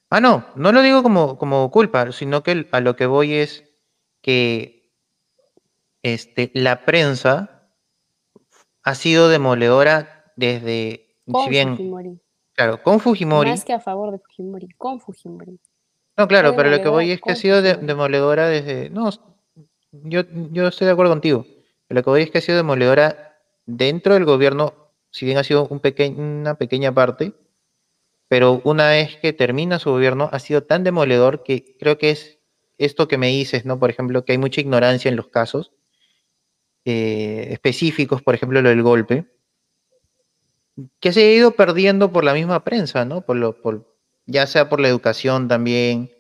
A: Ah, no, no lo digo como, como culpa, sino que a lo que voy es que este, la prensa ha sido demoledora desde,
C: con si bien, Fujimori.
A: claro, con Fujimori.
C: Más que a favor de Fujimori, con Fujimori.
A: No, claro, pero lo que voy es que ha sido demoledora desde, no, yo, yo estoy de acuerdo contigo, lo que voy es que ha sido demoledora dentro del gobierno, si bien ha sido un una pequeña parte, pero una vez que termina su gobierno ha sido tan demoledor que creo que es esto que me dices, ¿no? Por ejemplo, que hay mucha ignorancia en los casos eh, específicos, por ejemplo, lo del golpe, que se ha ido perdiendo por la misma prensa, ¿no? Por lo, por, ya sea por la educación también,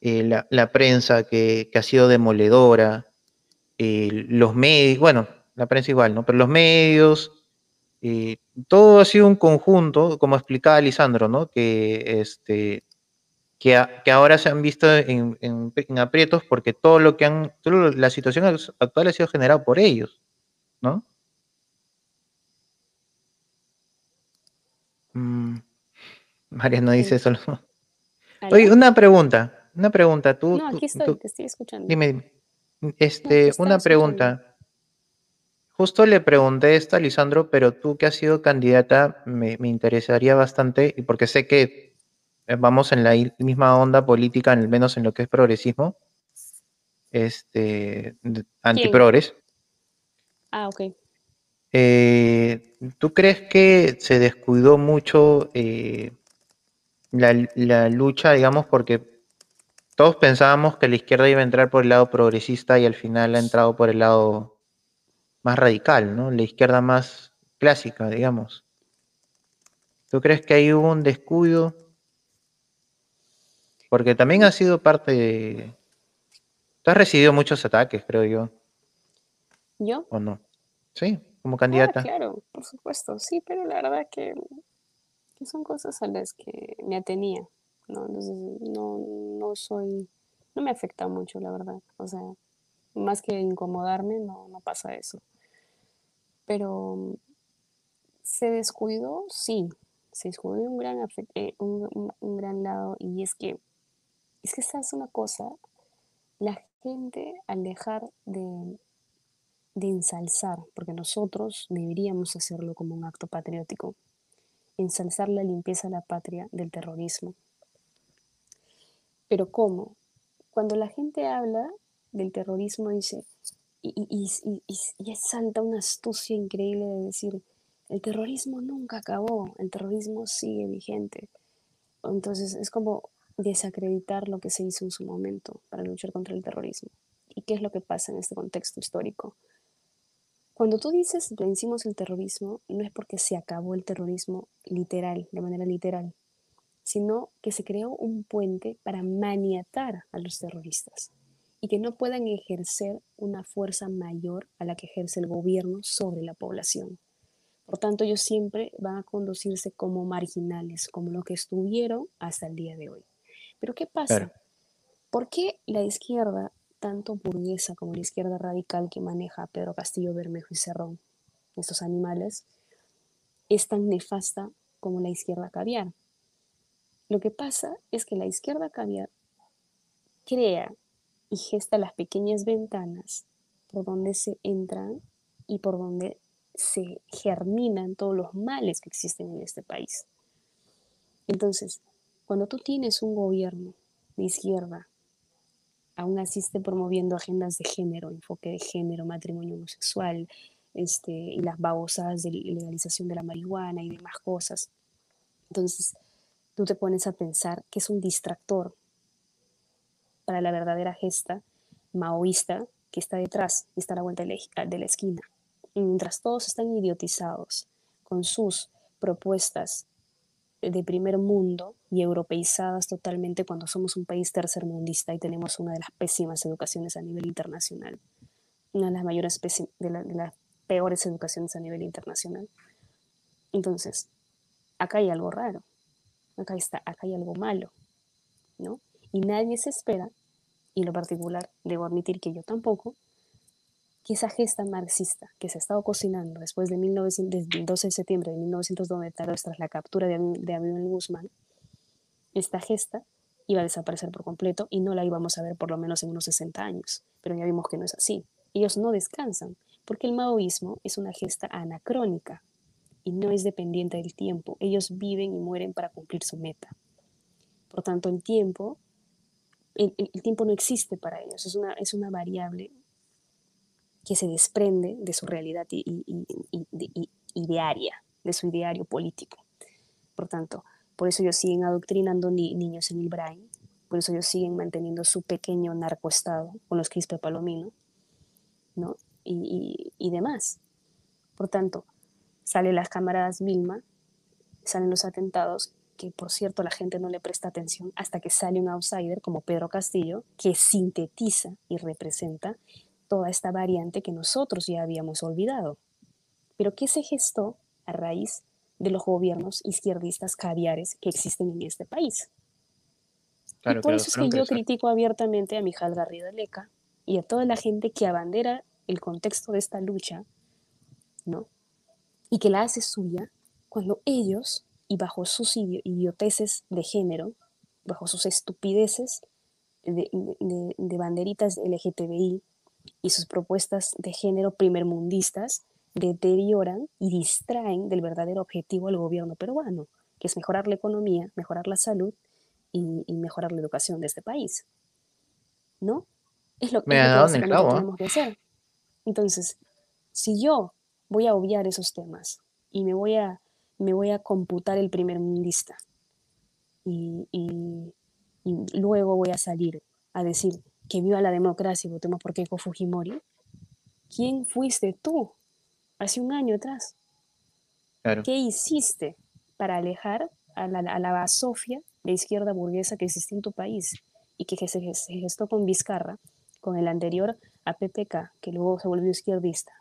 A: eh, la, prensa que, ha sido demoledora, eh, los medios, bueno, la prensa igual, ¿no? Pero los medios, todo ha sido un conjunto, como explicaba Lisandro, ¿no? Que, este, que, ahora se han visto en, aprietos porque todo lo que han, la situación actual ha sido generada por ellos, ¿no? Mm, María no dice eso. Oye, una pregunta, una pregunta. Tú,
C: no, aquí estoy, te estoy escuchando.
A: Dime, dime. Este, una pregunta. Justo le pregunté esto a Lisandro, pero tú que has sido candidata, me, interesaría bastante, y porque sé que vamos en la misma onda política, al menos en lo que es progresismo, este, antiprogres.
C: Ah, ok.
A: Eh, ¿Tú crees que se descuidó mucho eh, la, la, lucha, digamos, porque todos pensábamos que la izquierda iba a entrar por el lado progresista y al final ha entrado por el lado más radical, ¿no? La izquierda más clásica, digamos. ¿Tú crees que ahí hubo un descuido? Porque también ha sido parte de... Tú has recibido muchos ataques, creo yo.
C: ¿Yo?
A: ¿O no? Sí, como candidata.
C: Ah, claro, por supuesto, sí, pero la verdad que, que son cosas a las que me atenía, ¿no? Entonces, no, no soy, no me afecta mucho, la verdad. O sea, más que incomodarme, no, no pasa eso. Pero se descuidó, sí, se descuidó un gran, eh, un, gran lado y es que, es que esa es una cosa, la gente al dejar de, de ensalzar, porque nosotros deberíamos hacerlo como un acto patriótico, ensalzar la limpieza de la patria del terrorismo. Pero ¿cómo? Cuando la gente habla del terrorismo dice, y, y, y, salta una astucia increíble de decir, el terrorismo nunca acabó, el terrorismo sigue vigente. Entonces es como desacreditar lo que se hizo en su momento para luchar contra el terrorismo. ¿Y qué es lo que pasa en este contexto histórico? Cuando tú dices vencimos el terrorismo, no es porque se acabó el terrorismo literal, de manera literal, sino que se creó un puente para maniatar a los terroristas y que no puedan ejercer una fuerza mayor a la que ejerce el gobierno sobre la población. Por tanto, ellos siempre van a conducirse como marginales, como lo que estuvieron hasta el día de hoy. Pero ¿qué pasa? ¿Por qué la izquierda, tanto burguesa como la izquierda radical que maneja Pedro Castillo Bermejo y Cerrón, estos animales, es tan nefasta como la izquierda caviar? Lo que pasa es que la izquierda caviar crea y gesta las pequeñas ventanas por donde se entran y por donde se germinan todos los males que existen en este país. Entonces, cuando tú tienes un gobierno de izquierda, aún así esté promoviendo agendas de género, enfoque de género, matrimonio homosexual, este, y las babosadas de legalización de la marihuana y demás cosas. Entonces, tú te pones a pensar que es un distractor para la verdadera gesta maoísta que está detrás y está a la vuelta de la esquina. Y mientras todos están idiotizados con sus propuestas de primer mundo y europeizadas totalmente cuando somos un país tercermundista y tenemos una de las pésimas educaciones a nivel internacional, una de las mayores de, de las peores educaciones a nivel internacional. Entonces, acá hay algo raro, acá, está, acá hay algo malo, ¿no? Y nadie se espera, y lo particular debo admitir que yo tampoco, que esa gesta marxista que se ha estado cocinando después de 1900, del 12 de septiembre de 1992 tras la captura de, de Guzmán, esta gesta iba a desaparecer por completo y no la íbamos a ver por lo menos en unos 60 años. Pero ya vimos que no es así. Ellos no descansan, porque el maoísmo es una gesta anacrónica y no es dependiente del tiempo. Ellos viven y mueren para cumplir su meta. Por tanto, el tiempo, el, tiempo no existe para ellos, es una, es una variable que se desprende de su realidad y, idearia, de su ideario político. Por tanto, por eso ellos siguen adoctrinando niños en el Brain, por eso ellos siguen manteniendo su pequeño narcoestado con los Quispe Palomino, ¿no? Y, y, demás. Por tanto, salen las camaradas Vilma, salen los atentados, que por cierto la gente no le presta atención hasta que sale un outsider como Pedro Castillo, que sintetiza y representa toda esta variante que nosotros ya habíamos olvidado. Pero ¿qué se gestó a raíz de los gobiernos izquierdistas caviares que existen en este país? y por eso es que yo critico abiertamente a Mijal Garrido Leca y a toda la gente que abandera el contexto de esta lucha, ¿no? Y que la hace suya cuando ellos, y bajo sus idioteces de género, bajo sus estupideces de, de, de banderitas LGTBI, y sus propuestas de género primermundistas deterioran y distraen del verdadero objetivo del gobierno peruano, que es mejorar la economía, mejorar la salud y, mejorar la educación de este país. ¿No? Es lo, que, tenemos que hacer. Entonces, si yo voy a obviar esos temas y me voy a, me voy a computar el primermundista y, y, y luego voy a salir a decir, que viva la democracia y votemos por Keiko Fujimori, ¿quién fuiste tú hace un año atrás? ¿Qué hiciste para alejar a la, a la basofia de izquierda burguesa que existía en tu país y que se, gestó con Vizcarra, con el anterior a PPK, que luego se volvió izquierdista,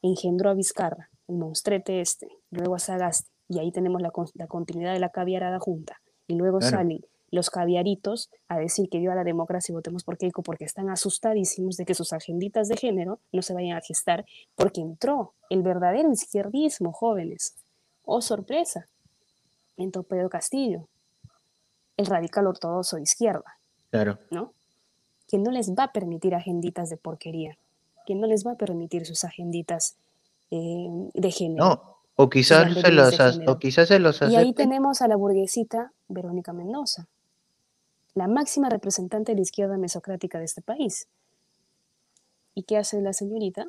C: engendró a Vizcarra, monstrete este, luego a Sagasti, y ahí tenemos la, continuidad de la caviarada junta, y luego salen los caviaritos a decir que viva la democracia y votemos por Keiko porque están asustadísimos de que sus agenditas de género no se vayan a gestar porque entró el verdadero izquierdismo, jóvenes. Oh, sorpresa. Entró Pedro Castillo, el radical ortodoxo de izquierda.
A: Claro.
C: ¿No? Que no les va a permitir agenditas de porquería, que no les va a permitir sus agenditas eh, de género.
A: No, o quizás, se los, o quizás se los
C: Y ahí tenemos a la burguesita Verónica Mendoza, la máxima representante de la izquierda mesocrática de este país. ¿Y qué hace la señorita?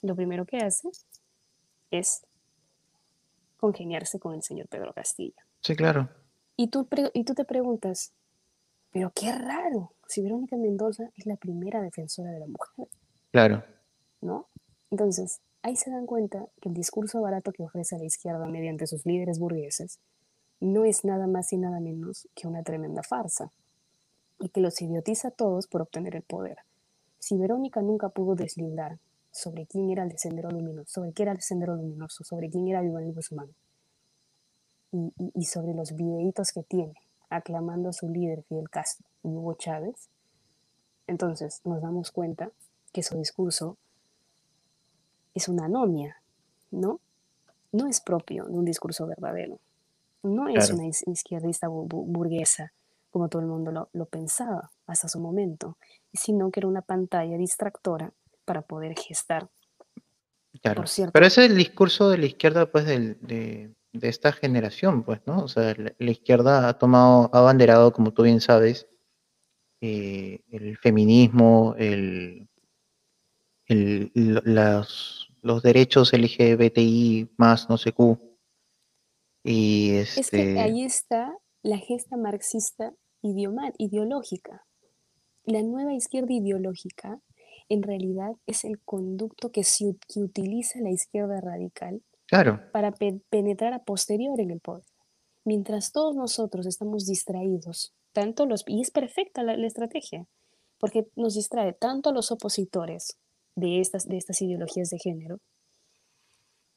C: Lo primero que hace es congeniarse con el señor Pedro Castillo.
A: Sí, claro.
C: Y tú, y tú te preguntas, pero qué raro, si Verónica Mendoza es la primera defensora de la mujer.
A: Claro.
C: ¿No? Entonces, ahí se dan cuenta que el discurso barato que ofrece la izquierda mediante sus líderes burgueses no es nada más y nada menos que una tremenda farsa y que los idiotiza a todos por obtener el poder. Si Verónica nunca pudo deslindar sobre quién era el sendero luminoso, sobre qué era el sendero luminoso, sobre quién era Iván Guzmán, y, y, sobre los videitos que tiene aclamando a su líder Fidel Castro y Hugo Chávez, entonces nos damos cuenta que su discurso es una anomia, ¿no? No es propio de un discurso verdadero. No es una izquierdista burguesa como todo el mundo lo, pensaba hasta su momento, sino que era una pantalla distractora para poder gestar.
A: Claro. Pero ese es el discurso de la izquierda, pues, de, esta generación, pues, ¿no? O sea, la, izquierda ha tomado, ha abanderado, como tú bien sabes, eh, el feminismo, el, los, los derechos LGBTI más no sé qué. Y
C: Es que este ahí está la gesta marxista ideológica. La nueva izquierda ideológica en realidad es el conducto que, se, utiliza la izquierda radical
A: claro.
C: para penetrar a posterior en el poder. mientras todos nosotros estamos distraídos, tanto los, y es perfecta la, estrategia, porque nos distrae tanto a los opositores de estas, de estas ideologías de género,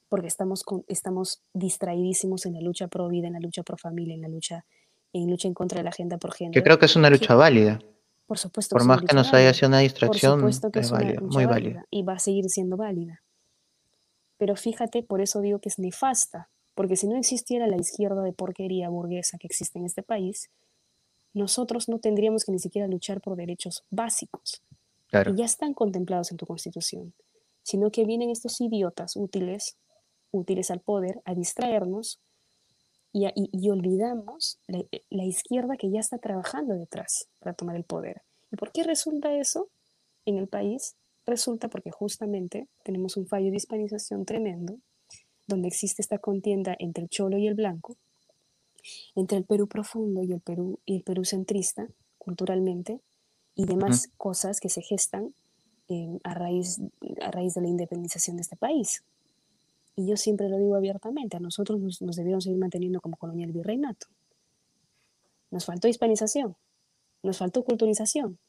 C: porque estamos, estamos distraídísimos en la lucha pro vida, en la lucha pro familia, en la lucha en lucha en contra de la agenda por género.
A: Yo creo que es una lucha válida.
C: Por supuesto.
A: Por más que nos haya sido una distracción, es, muy válida.
C: Y va a seguir siendo válida. Pero fíjate, por eso digo que es nefasta, porque si no existiera la izquierda de porquería burguesa que existe en este país, nosotros no tendríamos que ni siquiera luchar por derechos básicos, que ya están contemplados en tu constitución, sino que vienen estos idiotas útiles, útiles al poder, a distraernos y, olvidamos la, izquierda que ya está trabajando detrás para tomar el poder. ¿Y por qué resulta eso en el país? Resulta porque justamente tenemos un fallo de hispanización tremendo, donde existe esta contienda entre el cholo y el blanco, entre el Perú profundo y el Perú, y el Perú centrista, culturalmente, y demás cosas que se gestan eh, a, raíz, a raíz de la independización de este país. Y yo siempre lo digo abiertamente, a nosotros nos, nos debieron seguir manteniendo como colonia del virreinato. Nos faltó hispanización, nos faltó culturización,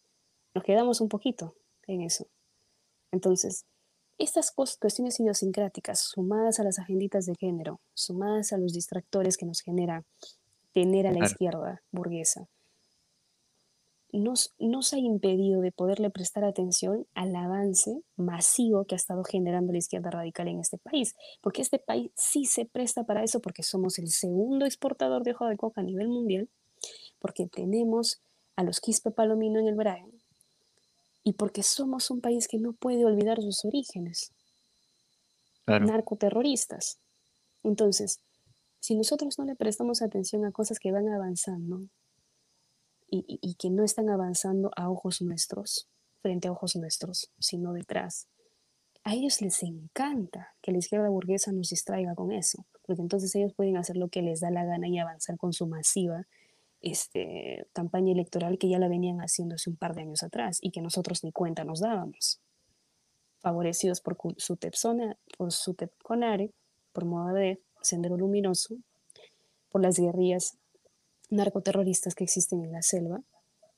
C: nos quedamos un poquito en eso. Entonces, estas cuestiones idiosincráticas, sumadas a las agenditas de género, sumadas a los distractores que nos genera tener a la izquierda burguesa, nos, nos ha impedido de poderle prestar atención al avance masivo que ha estado generando la izquierda radical en este país, porque este país sí se presta para eso, porque somos el segundo exportador de hoja de coca a nivel mundial, porque tenemos a los Quispe Palomino en el Brain, y porque somos un país que no puede olvidar sus orígenes, narcoterroristas. Entonces, si nosotros no le prestamos atención a cosas que van avanzando, y, que no están avanzando a ojos nuestros, frente a ojos nuestros, sino detrás. A ellos les encanta que la izquierda burguesa nos distraiga con eso, porque entonces ellos pueden hacer lo que les da la gana y avanzar con su masiva este, campaña electoral que ya la venían haciendo hace un par de años atrás y que nosotros ni cuenta nos dábamos. Favorecidos por su Tepsona, por su Conare, por Moadet, Sendero Luminoso, por las guerrillas narcoterroristas que existen en la selva.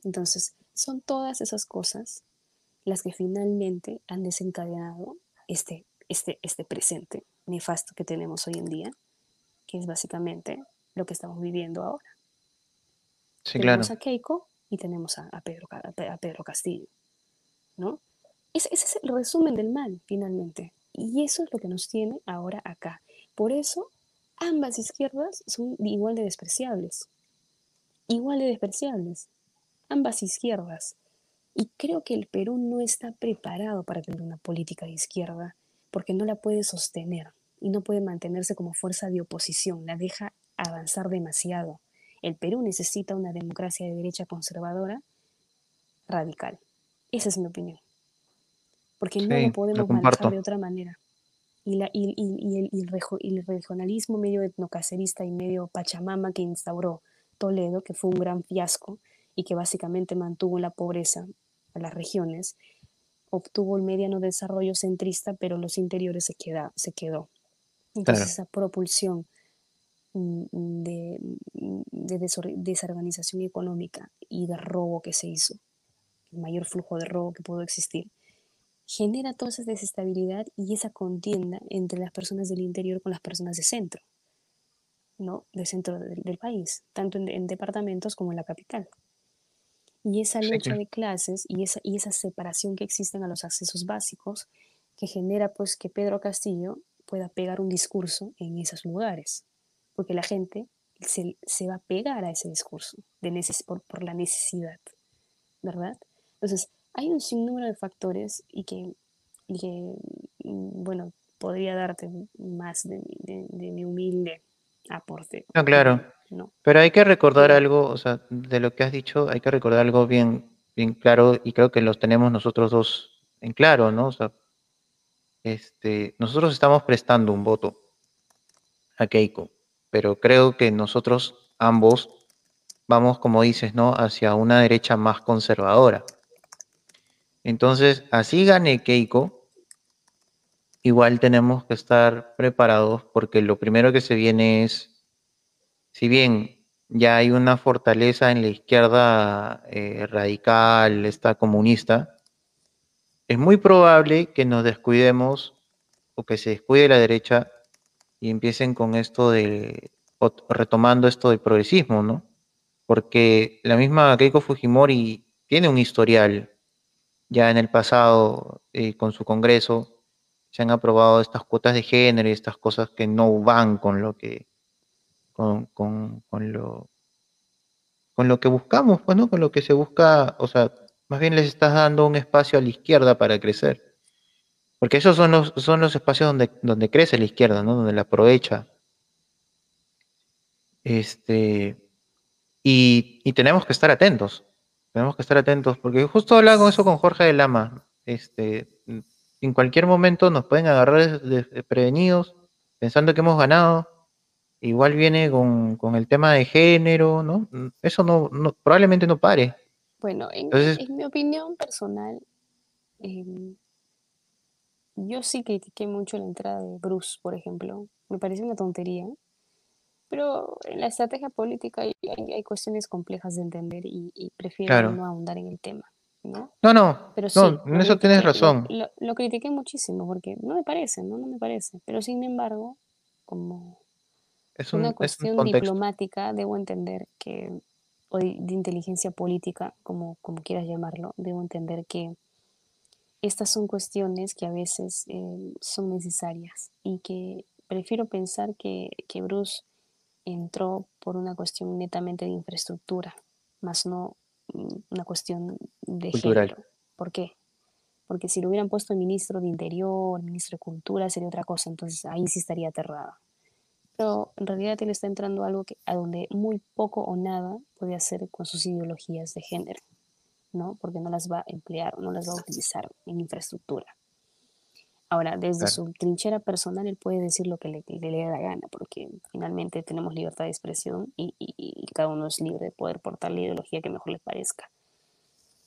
C: Entonces, son todas esas cosas las que finalmente han desencadenado este, este, este presente nefasto que tenemos hoy en día, que es básicamente lo que estamos viviendo ahora. tenemos a Keiko y tenemos a, Pedro, a Pedro Castillo, ¿no? Ese, ese es el resumen del mal, finalmente. Y eso es lo que nos tiene ahora acá. Por eso, ambas izquierdas son igual de despreciables igual de despreciables, ambas izquierdas. Y creo que el Perú no está preparado para tener una política de izquierda, porque no la puede sostener y no puede mantenerse como fuerza de oposición, la deja avanzar demasiado. El Perú necesita una democracia de derecha conservadora radical. Esa es mi opinión. Porque no lo podemos manejar de otra manera. Y, la, y, y, el, y, el, regionalismo medio etnocacerista y medio pachamama que instauró Toledo, que fue un gran fiasco y que básicamente mantuvo la pobreza a las regiones, obtuvo el mediano desarrollo centrista, pero los interiores se, queda, se quedó. Entonces esa propulsión mm, de, de desorganización económica y de robo que se hizo, el mayor flujo de robo que pudo existir, genera toda esa desestabilidad y esa contienda entre las personas del interior con las personas de centro. ¿No? del centro del, país, tanto en, departamentos como en la capital. Y esa lucha de clases y esa, y esa separación que existen a los accesos básicos que genera pues que Pedro Castillo pueda pegar un discurso en esos lugares, porque la gente se, se va a pegar a ese discurso de neces por, por, la necesidad, ¿verdad? Entonces, hay un sinnúmero de factores y que, y que mm, bueno, podría darte más de, de mi humilde aporte.
A: No, claro. Pero hay que recordar algo, o sea, de lo que has dicho, hay que recordar algo bien, bien claro y creo que los tenemos nosotros dos en claro, ¿no? O sea, este, nosotros estamos prestando un voto a Keiko, pero creo que nosotros ambos vamos, como dices, ¿no? Hacia una derecha más conservadora. Entonces, así gane Keiko, igual tenemos que estar preparados porque lo primero que se viene es si bien ya hay una fortaleza en la izquierda eh, radical, esta comunista, es muy probable que nos descuidemos o que se descuide la derecha y empiecen con esto de, retomando esto del progresismo, ¿no? Porque la misma Keiko Fujimori tiene un historial ya en el pasado eh, con su Congreso, se han aprobado estas cuotas de género y estas cosas que no van con lo que, con, con, con lo, con lo que buscamos, pues, ¿no? Con lo que se busca, o sea, más bien les estás dando un espacio a la izquierda para crecer. Porque esos son los, son los espacios donde, donde crece la izquierda, ¿no? Donde la aprovecha. Este, y, y, tenemos que estar atentos. Tenemos que estar atentos, porque justo hablaba con eso con Jorge de Lama. Este, en cualquier momento nos pueden agarrar prevenidos, pensando que hemos ganado, igual viene con, el tema de género, ¿no? Eso no, probablemente no pare.
C: Bueno, en, mi opinión personal, em, yo sí critiqué mucho la entrada de Bruce, por ejemplo. Me parece una tontería, pero en la estrategia política hay, hay, cuestiones complejas de entender y, prefiero no ahondar en el tema. ¿No?
A: No, no, pero sí, en eso tienes razón.
C: Lo, lo, critiqué muchísimo porque no me parece, ¿no? No me parece. Pero sin embargo, como es una cuestión diplomática, debo entender que, o de, inteligencia política, como, como quieras llamarlo, debo entender que estas son cuestiones que a veces eh, son necesarias y que prefiero pensar que, que, Bruce entró por una cuestión netamente de infraestructura, más no una cuestión de Cultural. género. ¿Por qué? Porque si lo hubieran puesto el ministro de Interior, ministro de Cultura, sería otra cosa, entonces ahí sí estaría aterrada pero en realidad él está entrando a algo que, a donde muy poco o nada puede hacer con sus ideologías de género, ¿no? Porque no las va a emplear, no las va a utilizar en infraestructura. Ahora, desde su trinchera personal, él puede decir lo que le, le, dé la gana, porque finalmente tenemos libertad de expresión y, y, cada uno es libre de poder portar la ideología que mejor le parezca.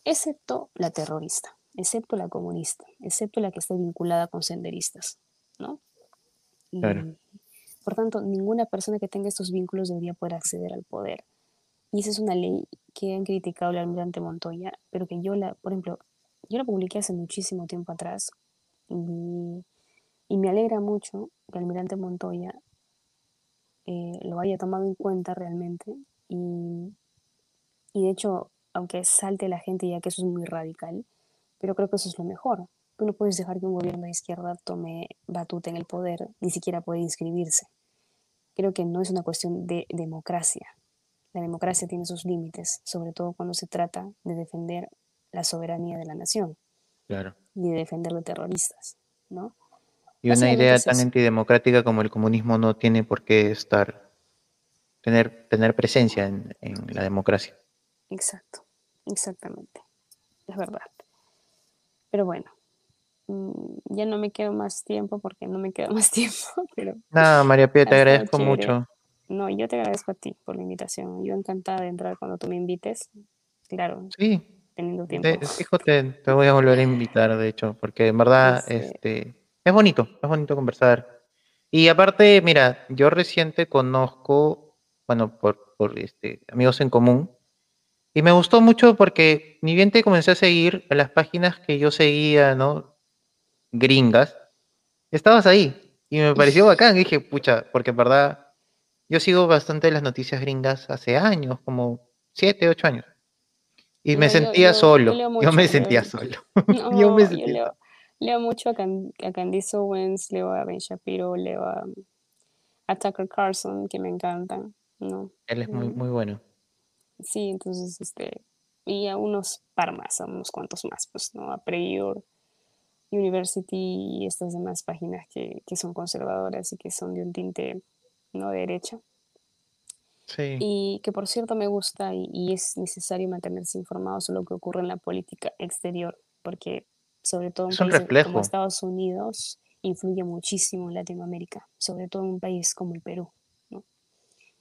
C: Excepto la terrorista, excepto la comunista, excepto la que esté vinculada con senderistas, ¿no?
A: Claro.
C: Por tanto, ninguna persona que tenga estos vínculos debería poder acceder al poder. Y esa es una ley que han criticado el almirante Montoya, pero que yo la, por ejemplo, yo la publiqué hace muchísimo tiempo atrás y, me alegra mucho que el almirante Montoya eh, lo haya tomado en cuenta realmente y, y de hecho, aunque salte la gente ya que eso es muy radical, pero creo que eso es lo mejor, Tú no puedes dejar que un gobierno de izquierda tome batuta en el poder, ni siquiera puede inscribirse. Creo que no es una cuestión de democracia. La democracia tiene sus límites, sobre todo cuando se trata de defender la soberanía de la nación.
A: Claro.
C: Y de defender los terroristas, ¿no?
A: Y una idea tan antidemocrática como el comunismo no tiene por qué estar, tener, tener presencia en, en la democracia.
C: Exacto, exactamente. Es verdad. Pero bueno, Mm, ya no me quedo más tiempo porque no me queda más tiempo, pero...
A: Nada, María Pía, te agradezco mucho.
C: No, yo te agradezco a ti por la invitación. Yo encantada de entrar cuando tú me invites. Claro.
A: Sí.
C: Teniendo tiempo.
A: Te, te, voy a volver a invitar, de hecho, porque en verdad este, es bonito, es bonito conversar. Y aparte, mira, yo reciente conozco, bueno, por, por este, amigos en común, y me gustó mucho porque ni bien te comencé a seguir en las páginas que yo seguía, ¿no? gringas, estabas ahí. Y me pareció bacán. dije, pucha, porque en verdad yo sigo bastante las noticias gringas hace años, como siete, ocho años. Y me sentía solo. yo me sentía solo.
C: yo me sentía leo, mucho a, Candice Owens, leo a Ben Shapiro, leo a, Tucker Carlson, que me encantan. ¿no?
A: Él es muy, muy bueno.
C: Sí, entonces, este, y a unos par más, a unos cuantos más, pues, ¿no? A Prior, University y estas demás páginas que, son conservadoras y que son de un tinte no derecha.
A: Sí.
C: Y que por cierto me gusta y, es necesario mantenerse informado sobre lo que ocurre en la política exterior, porque sobre todo en países como Estados Unidos influye muchísimo en Latinoamérica, sobre todo en un país como el Perú.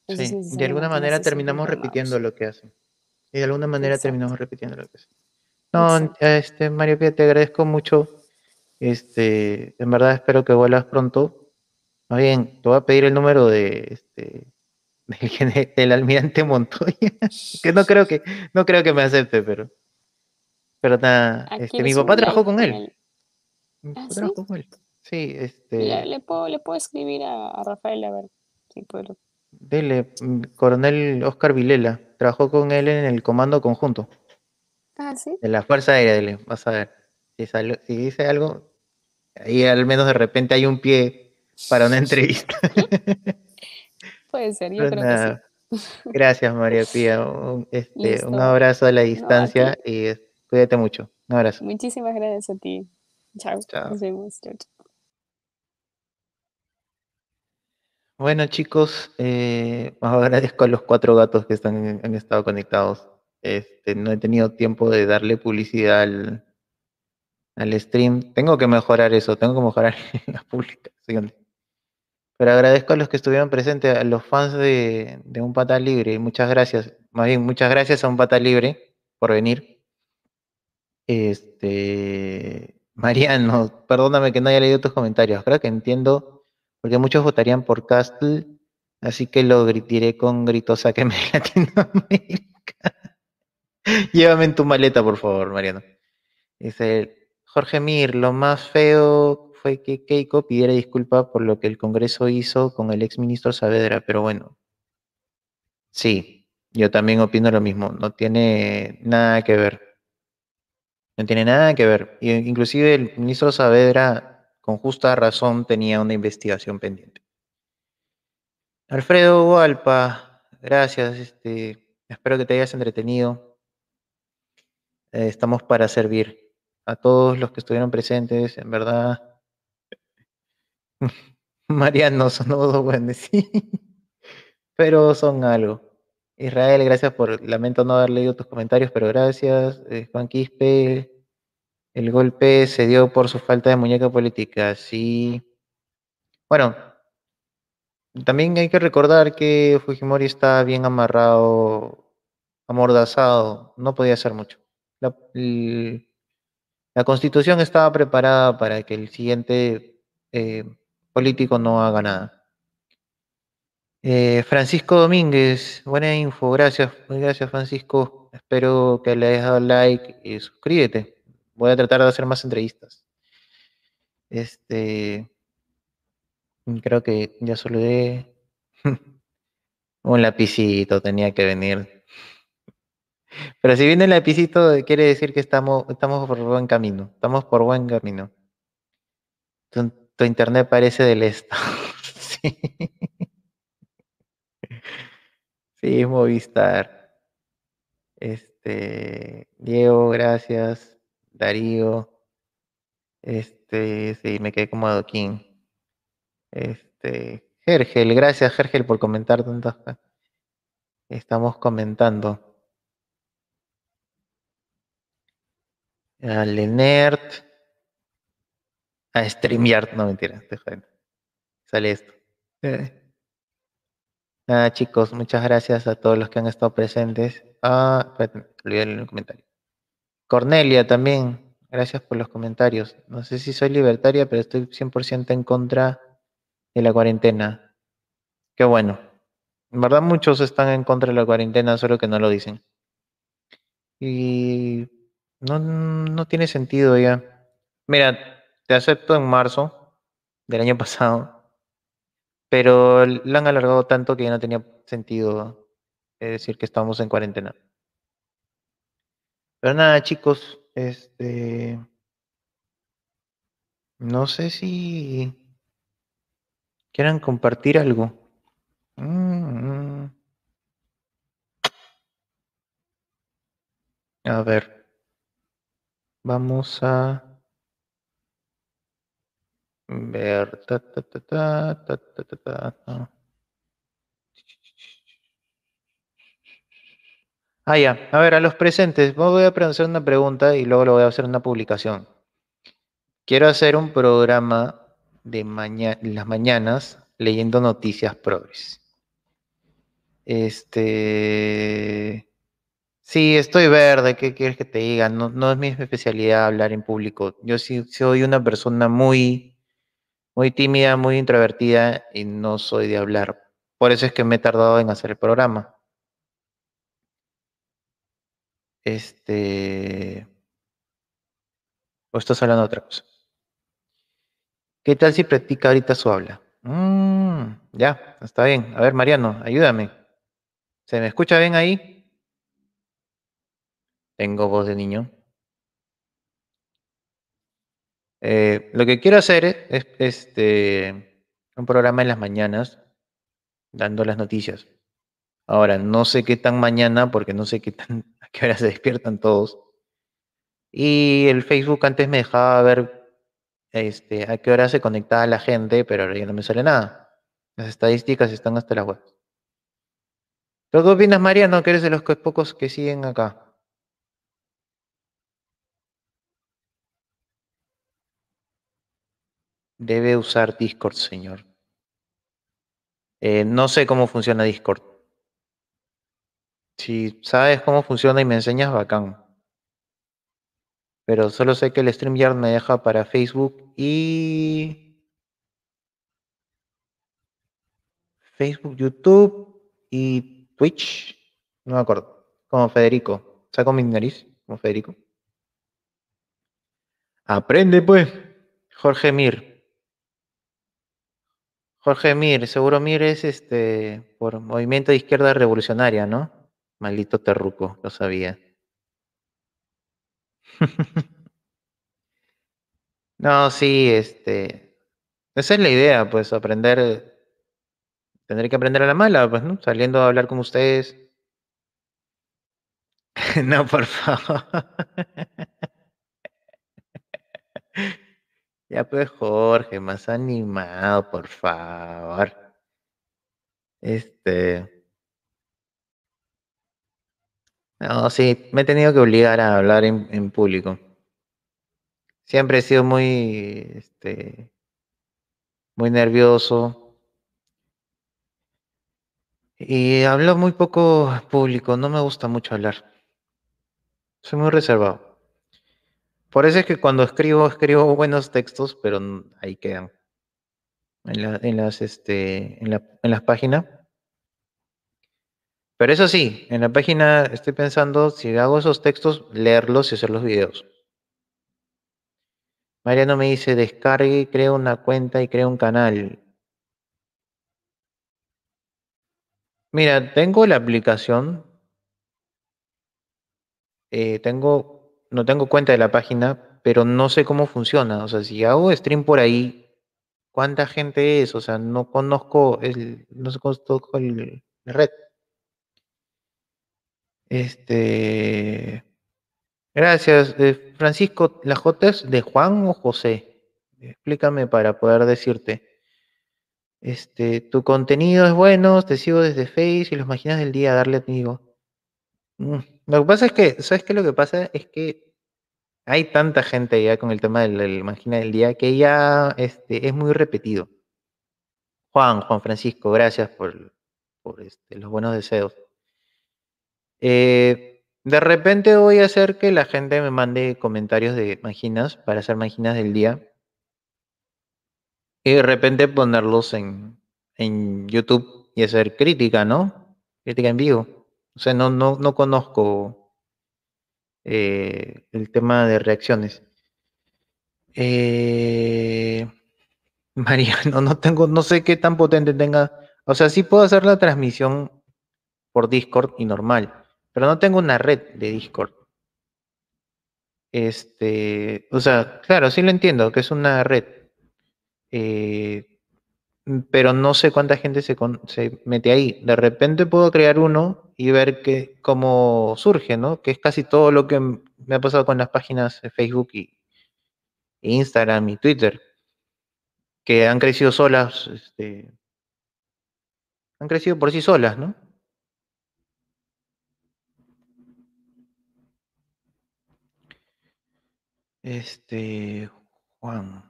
A: sí. De alguna manera terminamos repitiendo lo que hacen. Y de alguna manera terminamos repitiendo lo que hacen. No, este, Mario te agradezco mucho este, en verdad espero que vuelvas pronto. Más bien, te voy a pedir el número de, este, del, almirante Montoya, que no creo que, no creo que me acepte, pero, pero nada, este, mi papá trabajó con él.
C: ¿Ah,
A: sí? trabajó con él. Sí, este.
C: Le, puedo, le puedo escribir a, Rafael a ver si puedo.
A: Dele, mm, coronel Oscar Vilela, trabajó con él en el comando conjunto.
C: Ah, sí.
A: De la Fuerza Aérea, dele, vas a ver. Si, si dice algo, ahí al menos de repente hay un pie para una entrevista.
C: Puede ser, yo creo que sí.
A: Gracias, María Pía. Un, este, un abrazo a la distancia y cuídate mucho. Un abrazo.
C: Muchísimas gracias a ti. Chao. Nos vemos.
A: Bueno, chicos, eh, agradezco a los cuatro gatos que están, han estado conectados. Este, no he tenido tiempo de darle publicidad al, al stream. Tengo que mejorar eso, tengo que mejorar la publicación. Pero agradezco a los que estuvieron presentes, a los fans de, Un Pata Libre. Muchas gracias. Más bien, muchas gracias a Un Pata Libre por venir. Este, Mariano, perdóname que no haya leído tus comentarios. Creo que entiendo, porque muchos votarían por Castle, así que lo diré con gritos sáqueme de Latinoamérica. Llévame en tu maleta, por favor, Mariano. Dice Jorge Mir, lo más feo fue que Keiko pidiera disculpas por lo que el Congreso hizo con el exministro Saavedra, pero bueno, sí, yo también opino lo mismo, no tiene nada que ver. No tiene nada que ver. Inclusive el ministro Saavedra, con justa razón, tenía una investigación pendiente. Alfredo Hualpa, gracias. Este, espero que te hayas entretenido. Eh, estamos para servir a todos los que estuvieron presentes. En verdad, Mariano, son dos buenos, sí. Pero son algo. Israel, gracias por, lamento no haber leído tus comentarios, pero gracias. Eh, Juan Quispe, el golpe se dio por su falta de muñeca política, sí. Bueno, también hay que recordar que Fujimori está bien amarrado, amordazado, no podía hacer mucho. La, la constitución estaba preparada para que el siguiente eh, político no haga nada. Eh, Francisco Domínguez, buena info, gracias, gracias Francisco. Espero que le hayas dado like y suscríbete. Voy a tratar de hacer más entrevistas. Este, creo que ya saludé. Un lapicito tenía que venir. Pero si viene el lapicito, quiere decir que estamos, estamos por buen camino. Estamos por buen camino. Tu internet parece del estado. sí. sí, Movistar. Este, Diego, gracias. Darío. Este, sí, me quedé como adoquín. Este, Gergel, gracias Gergel por comentar tantas. Estamos comentando. Lenert. A StreamYard, no mentira, Sale esto. Nada, chicos, muchas gracias a todos los que han estado presentes. Ah, espérate, olvidé el comentario. Cornelia también, gracias por los comentarios. No sé si soy libertaria, pero estoy 100% en contra de la cuarentena. Qué bueno. En verdad muchos están en contra de la cuarentena, solo que no lo dicen. Y no, no tiene sentido ya. Mira, te acepto en marzo del año pasado, pero la han alargado tanto que ya no tenía sentido eh, decir que estamos en cuarentena. Pero nada, chicos, este. No sé si quieran compartir algo. Mm, mm. A ver. Vamos a ver. Ah, ya. A ver, a los presentes, voy a hacer una pregunta y luego lo voy a hacer una publicación. Quiero hacer un programa de las mañanas leyendo noticias progres. Este. Sí, estoy verde, ¿qué quieres que te diga? No, no es mi especialidad hablar en público. Yo sí soy una persona muy muy tímida, muy introvertida y no soy de hablar Por eso es que me he tardado en hacer el programa. Este. ¿O estás hablando de otra cosa? ¿Qué tal si practica ahorita su habla? Mm, ya, está bien. A ver, Mariano, ayúdame. ¿Se me escucha bien ahí? Tengo voz de niño. Eh, lo que quiero hacer es este, un programa en las mañanas dando las noticias. Ahora, no sé qué tan mañana, porque no sé qué tan, a qué hora se despiertan todos. Y el Facebook antes me dejaba ver este, a qué hora se conectaba la gente, pero ahora ya no me sale nada. Las estadísticas están hasta las web. qué opinas, Mariano, que eres de los pocos que siguen acá? Debe usar Discord, señor. Eh, no sé cómo funciona Discord. Si sabes cómo funciona y me enseñas, bacán. Pero solo sé que el StreamYard me deja para Facebook y... Facebook, YouTube y Twitch. No me acuerdo. Como Federico. Saco mi nariz, como Federico. Aprende pues. Jorge Mir. Jorge Mir, seguro Mir es este por Movimiento de Izquierda Revolucionaria, ¿no? Maldito terruco, lo sabía. no, sí, este. Esa es la idea, pues, aprender. Tendré que aprender a la mala, pues, ¿no? Saliendo a hablar con ustedes. no, por favor. Ya pues Jorge, más animado, por favor. Este. No, sí, me he tenido que obligar a hablar en, público. Siempre he sido muy, este, muy nervioso. Y hablo muy poco público, no me gusta mucho hablar. Soy muy reservado. Por eso es que cuando escribo, escribo buenos textos, pero ahí quedan. En, las, este, en, las páginas. Pero eso sí, en la página estoy pensando, si hago esos textos, leerlos y hacer los videos. Mariano me dice, descargue, crea una cuenta y crea un canal. Mira, tengo la aplicación. Eh, tengo no tengo cuenta de la página, pero no sé cómo funciona. O sea, si hago stream por ahí, ¿cuánta gente es? O sea, no conozco el, no sé conozco el, la red. Este. Gracias. Eh, Francisco, ¿la J es de Juan o José? Explícame para poder decirte. Este, tu contenido es bueno, te sigo desde Face y los imaginas del día darle a ti. Mm, lo que pasa es que, ¿sabes qué? Lo que pasa es que hay tanta gente ya con el tema de la del día que ya este, es muy repetido. Juan, Juan Francisco, gracias por, este, los buenos deseos. Eh, de repente voy a hacer que la gente me mande comentarios de maginas para hacer maginas del día. Y de repente ponerlos en, en YouTube y hacer crítica, ¿no? Crítica en vivo. O sea, no, no, no conozco eh, el tema de reacciones. Eh, Mariano, no tengo, no sé qué tan potente tenga. O sea, sí puedo hacer la transmisión por Discord y normal, pero no tengo una red de Discord. Este, o sea, claro, sí lo entiendo, que es una red. Eh, pero no sé cuánta gente se, mete ahí. De repente puedo crear uno y ver que, cómo surge, ¿no? Que es casi todo lo que me ha pasado con las páginas de Facebook y Instagram y Twitter, que han crecido solas, este, han crecido por sí solas, ¿no? Este, Juan.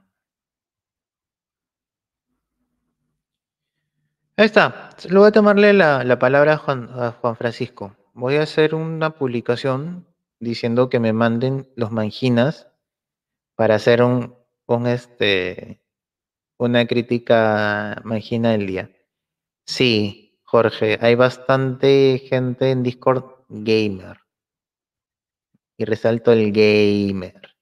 A: Ahí está. Le voy a tomarle la, palabra a Juan, Francisco. Voy a hacer una publicación diciendo que me manden los manginas para hacer un, este, una crítica mangina del día. Sí, Jorge, hay bastante gente en Discord gamer. Y resalto el gamer.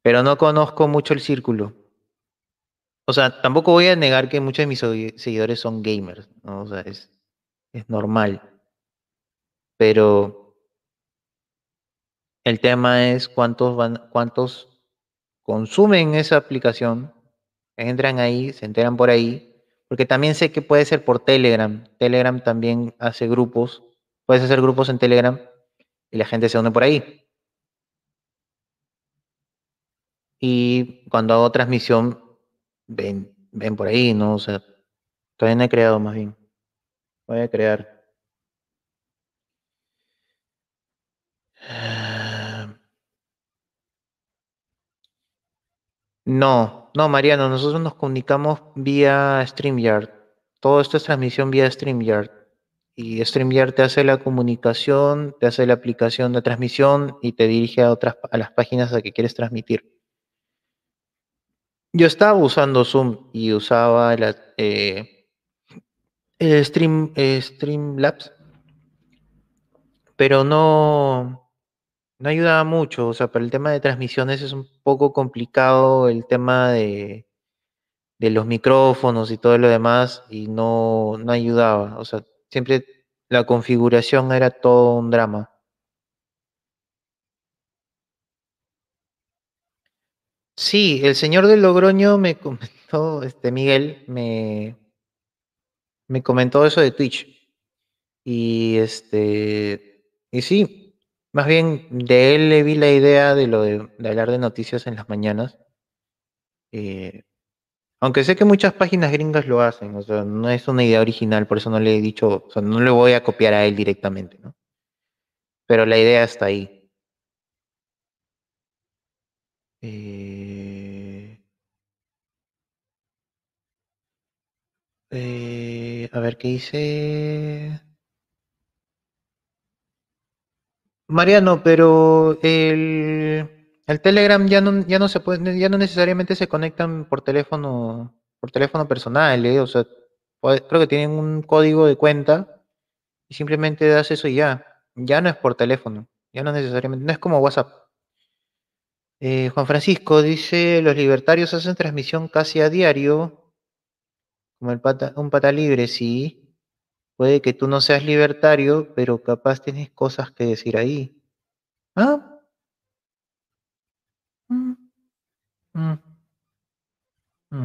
A: Pero no conozco mucho el círculo. O sea, tampoco voy a negar que muchos de mis seguidores son gamers. O sea, es, es normal. Pero el tema es cuántos van, cuántos consumen esa aplicación, entran ahí, se enteran por ahí, porque también sé que puede ser por Telegram. Telegram también hace grupos, puedes hacer grupos en Telegram y la gente se une por ahí. Y cuando hago transmisión, ven, ven por ahí, ¿no? O sea, todavía no he creado más bien. Voy a crear. No, no, Mariano, nosotros nos comunicamos vía StreamYard. Todo esto es transmisión vía StreamYard. Y StreamYard te hace la comunicación, te hace la aplicación de transmisión y te dirige a otras a las páginas a que quieres transmitir. Yo estaba usando Zoom y usaba la, eh, el Stream, eh, Streamlabs, pero no, no ayudaba mucho. O sea, para el tema de transmisiones es un poco complicado el tema de, de los micrófonos y todo lo demás y no, no ayudaba. O sea, siempre la configuración era todo un drama. Sí, el señor del Logroño me comentó, este Miguel, me, me comentó eso de Twitch. Y este, y sí, más bien de él le vi la idea de lo de, hablar de noticias en las mañanas. Eh, aunque sé que muchas páginas gringas lo hacen, o sea, no es una idea original, por eso no le he dicho, o sea, no le voy a copiar a él directamente, ¿no? Pero la idea está ahí. Eh, eh, a ver qué dice. Mariano, pero el, el Telegram ya no, ya no se puede, ya no necesariamente se conectan por teléfono, por teléfono personal, ¿eh? O sea, creo que tienen un código de cuenta y simplemente das eso y ya. Ya no es por teléfono, ya no necesariamente, no es como WhatsApp. Eh, Juan Francisco dice, los libertarios hacen transmisión casi a diario, como el pata, un pata libre, sí. Puede que tú no seas libertario, pero capaz tienes cosas que decir ahí. ¿Ah? Mm, mm, mm.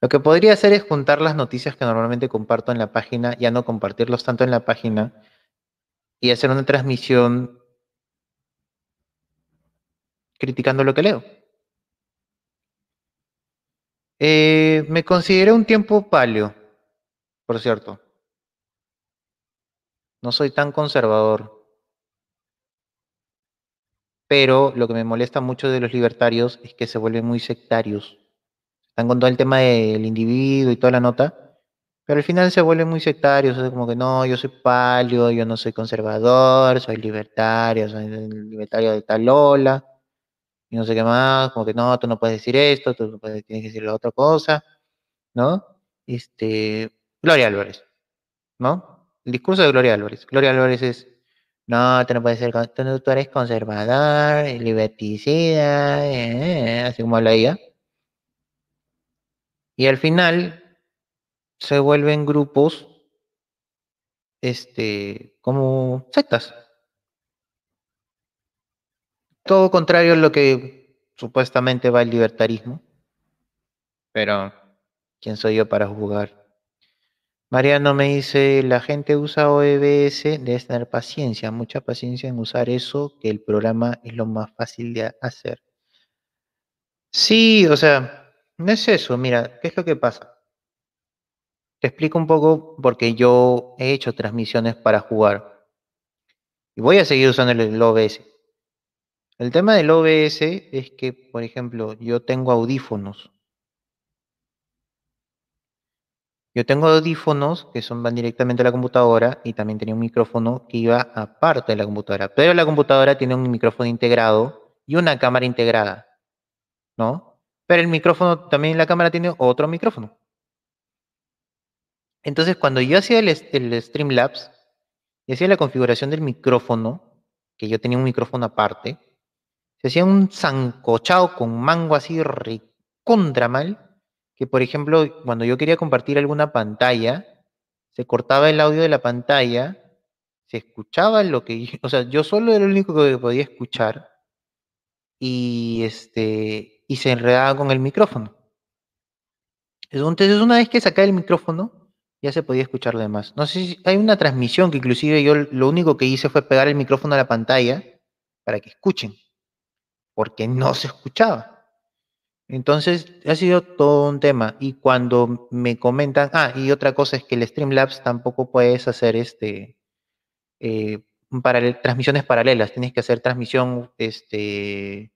A: Lo que podría hacer es juntar las noticias que normalmente comparto en la página, ya no compartirlos tanto en la página, y hacer una transmisión criticando lo que leo. Eh, me consideré un tiempo palio, por cierto. No soy tan conservador. Pero lo que me molesta mucho de los libertarios es que se vuelven muy sectarios. Están con todo el tema del individuo y toda la nota, pero al final se vuelven muy sectarios. Es como que no, yo soy palio, yo no soy conservador, soy libertario, soy libertario de tal Lola y no sé qué más, como que no, tú no puedes decir esto, tú no puedes, tienes que decir la otra cosa, ¿no? Este, Gloria Álvarez, ¿no? El discurso de Gloria Álvarez. Gloria Álvarez es, no, tú no puedes ser, tú, tú eres conservador, liberticida, eh, así como habla ella. Y al final se vuelven grupos, este, como sectas, todo contrario a lo que supuestamente va el libertarismo. Pero, ¿quién soy yo para jugar? Mariano me dice, la gente usa OBS, debe tener paciencia, mucha paciencia en usar eso, que el programa es lo más fácil de hacer. Sí, o sea, no es eso, mira, ¿qué es lo que pasa? Te explico un poco porque yo he hecho transmisiones para jugar. Y voy a seguir usando el OBS. El tema del OBS es que, por ejemplo, yo tengo audífonos. Yo tengo audífonos que son, van directamente a la computadora y también tenía un micrófono que iba aparte de la computadora. Pero la computadora tiene un micrófono integrado y una cámara integrada, ¿no? Pero el micrófono, también la cámara tiene otro micrófono. Entonces, cuando yo hacía el, el Streamlabs y hacía la configuración del micrófono, que yo tenía un micrófono aparte, se hacía un zancochado con mango así recontra mal, que por ejemplo, cuando yo quería compartir alguna pantalla, se cortaba el audio de la pantalla, se escuchaba lo que, o sea, yo solo era el único que podía escuchar y este y se enredaba con el micrófono. Entonces, una vez que sacaba el micrófono, ya se podía escuchar lo demás. No sé si hay una transmisión que inclusive yo lo único que hice fue pegar el micrófono a la pantalla para que escuchen porque no se escuchaba. Entonces, ha sido todo un tema. Y cuando me comentan, ah, y otra cosa es que el Streamlabs tampoco puedes hacer este, eh, transmisiones paralelas. Tienes que hacer transmisión este,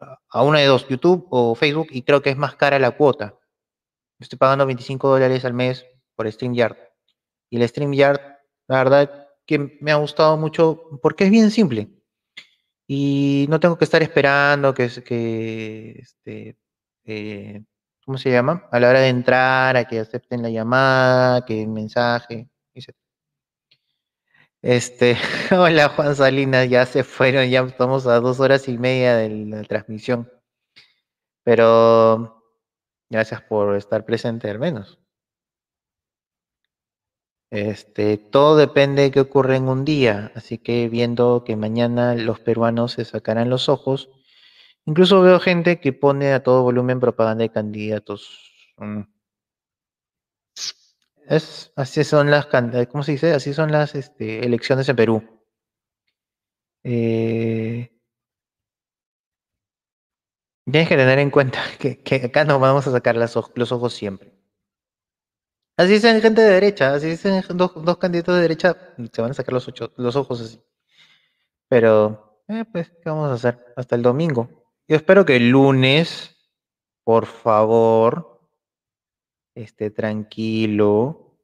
A: a una de dos, YouTube o Facebook, y creo que es más cara la cuota. Estoy pagando 25 dólares al mes por StreamYard. Y el StreamYard, la verdad que me ha gustado mucho porque es bien simple. Y no tengo que estar esperando que, que este, eh, ¿cómo se llama? A la hora de entrar, a que acepten la llamada, que el mensaje, etc. Este, hola Juan Salinas, ya se fueron, ya estamos a dos horas y media de la transmisión. Pero gracias por estar presente al menos. Este, todo depende de qué ocurre en un día, así que viendo que mañana los peruanos se sacarán los ojos, incluso veo gente que pone a todo volumen propaganda de candidatos. Mm. Es, así son las, ¿cómo se dice? Así son las este, elecciones en Perú. Eh, tienes que tener en cuenta que, acá nos vamos a sacar los ojos siempre. Así dicen gente de derecha, así dicen dos, dos candidatos de derecha, se van a sacar los, ocho, los ojos así. Pero, eh, pues, ¿qué vamos a hacer? Hasta el domingo. Yo espero que el lunes, por favor, esté tranquilo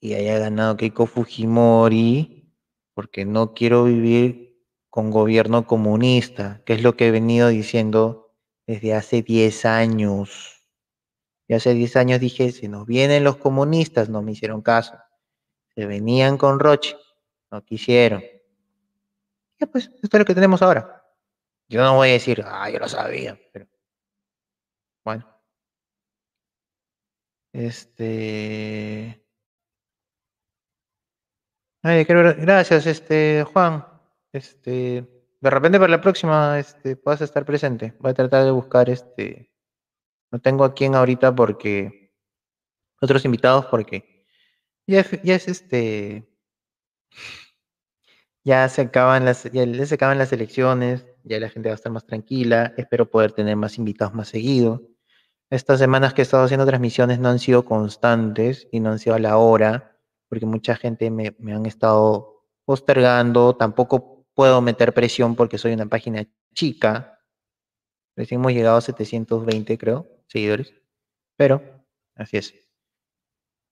A: y haya ganado Keiko Fujimori, porque no quiero vivir con gobierno comunista, que es lo que he venido diciendo desde hace 10 años. Y hace 10 años dije, si nos vienen los comunistas, no me hicieron caso. Se venían con Roche, no quisieron. Ya pues, esto es lo que tenemos ahora. Yo no voy a decir, ah, yo lo sabía, pero bueno. Este. Ay, gracias, este, Juan. Este, de repente para la próxima, este, puedas estar presente. Voy a tratar de buscar este no tengo a quién ahorita porque. Otros invitados porque. Ya, es este. Ya se acaban las, ya se acaban las elecciones, ya la gente va a estar más tranquila. Espero poder tener más invitados más seguido. Estas semanas que he estado haciendo transmisiones no han sido constantes y no han sido a la hora, porque mucha gente me, me han estado postergando. Tampoco puedo meter presión porque soy una página chica. Recién hemos llegado a 720, creo seguidores. Pero, así es.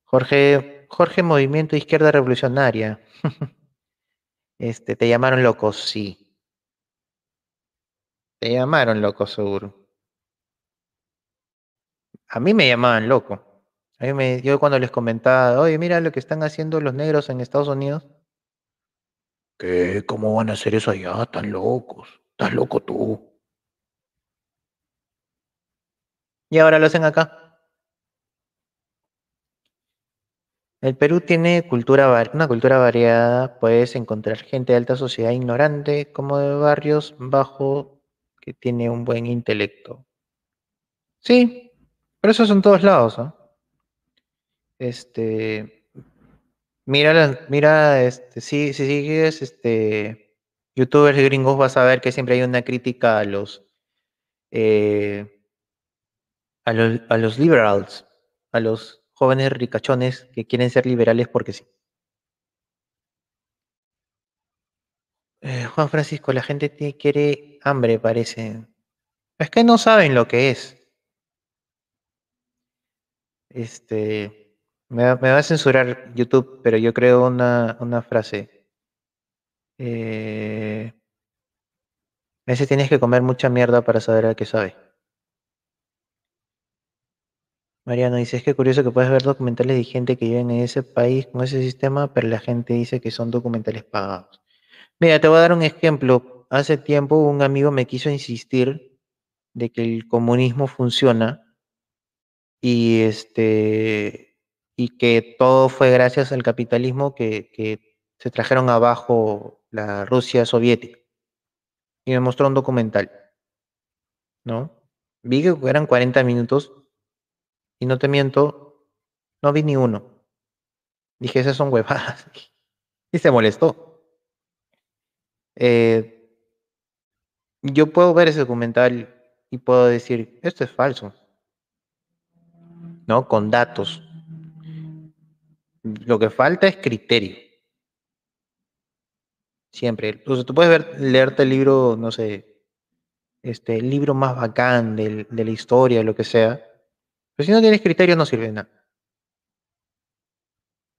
A: Jorge, Jorge Movimiento Izquierda Revolucionaria. este, te llamaron loco, sí. Te llamaron loco, seguro. A mí me llamaban loco. A mí me, yo cuando les comentaba, oye, mira lo que están haciendo los negros en Estados Unidos. ¿Qué? ¿Cómo van a hacer eso allá? Tan locos. Estás loco tú. Y ahora lo hacen acá. El Perú tiene cultura, una cultura variada. Puedes encontrar gente de alta sociedad ignorante como de barrios bajo que tiene un buen intelecto. Sí, pero eso es en todos lados. Este, mira, mira, este, si, si sigues este, youtubers gringos vas a ver que siempre hay una crítica a los eh, a los, a los liberals, a los jóvenes ricachones que quieren ser liberales porque sí. Eh, Juan Francisco, la gente quiere hambre, parece. Es que no saben lo que es. Este, me, va a censurar YouTube, pero yo creo una, una frase. Eh, a veces tienes que comer mucha mierda para saber a qué sabe. Mariano dice, es que curioso que puedes ver documentales de gente que vive en ese país con ese sistema, pero la gente dice que son documentales pagados. Mira, te voy a dar un ejemplo. Hace tiempo un amigo me quiso insistir de que el comunismo funciona y este y que todo fue gracias al capitalismo que, que se trajeron abajo la Rusia soviética. Y me mostró un documental. ¿No? Vi que eran 40 minutos y no te miento, no vi ni uno. Dije, esas son huevadas. Y se molestó. Eh, yo puedo ver ese documental y puedo decir, esto es falso. ¿No? Con datos. Lo que falta es criterio. Siempre. O sea, tú puedes ver, leerte el libro, no sé, este, el libro más bacán de, de la historia, lo que sea, si no tienes criterio, no sirve de nada.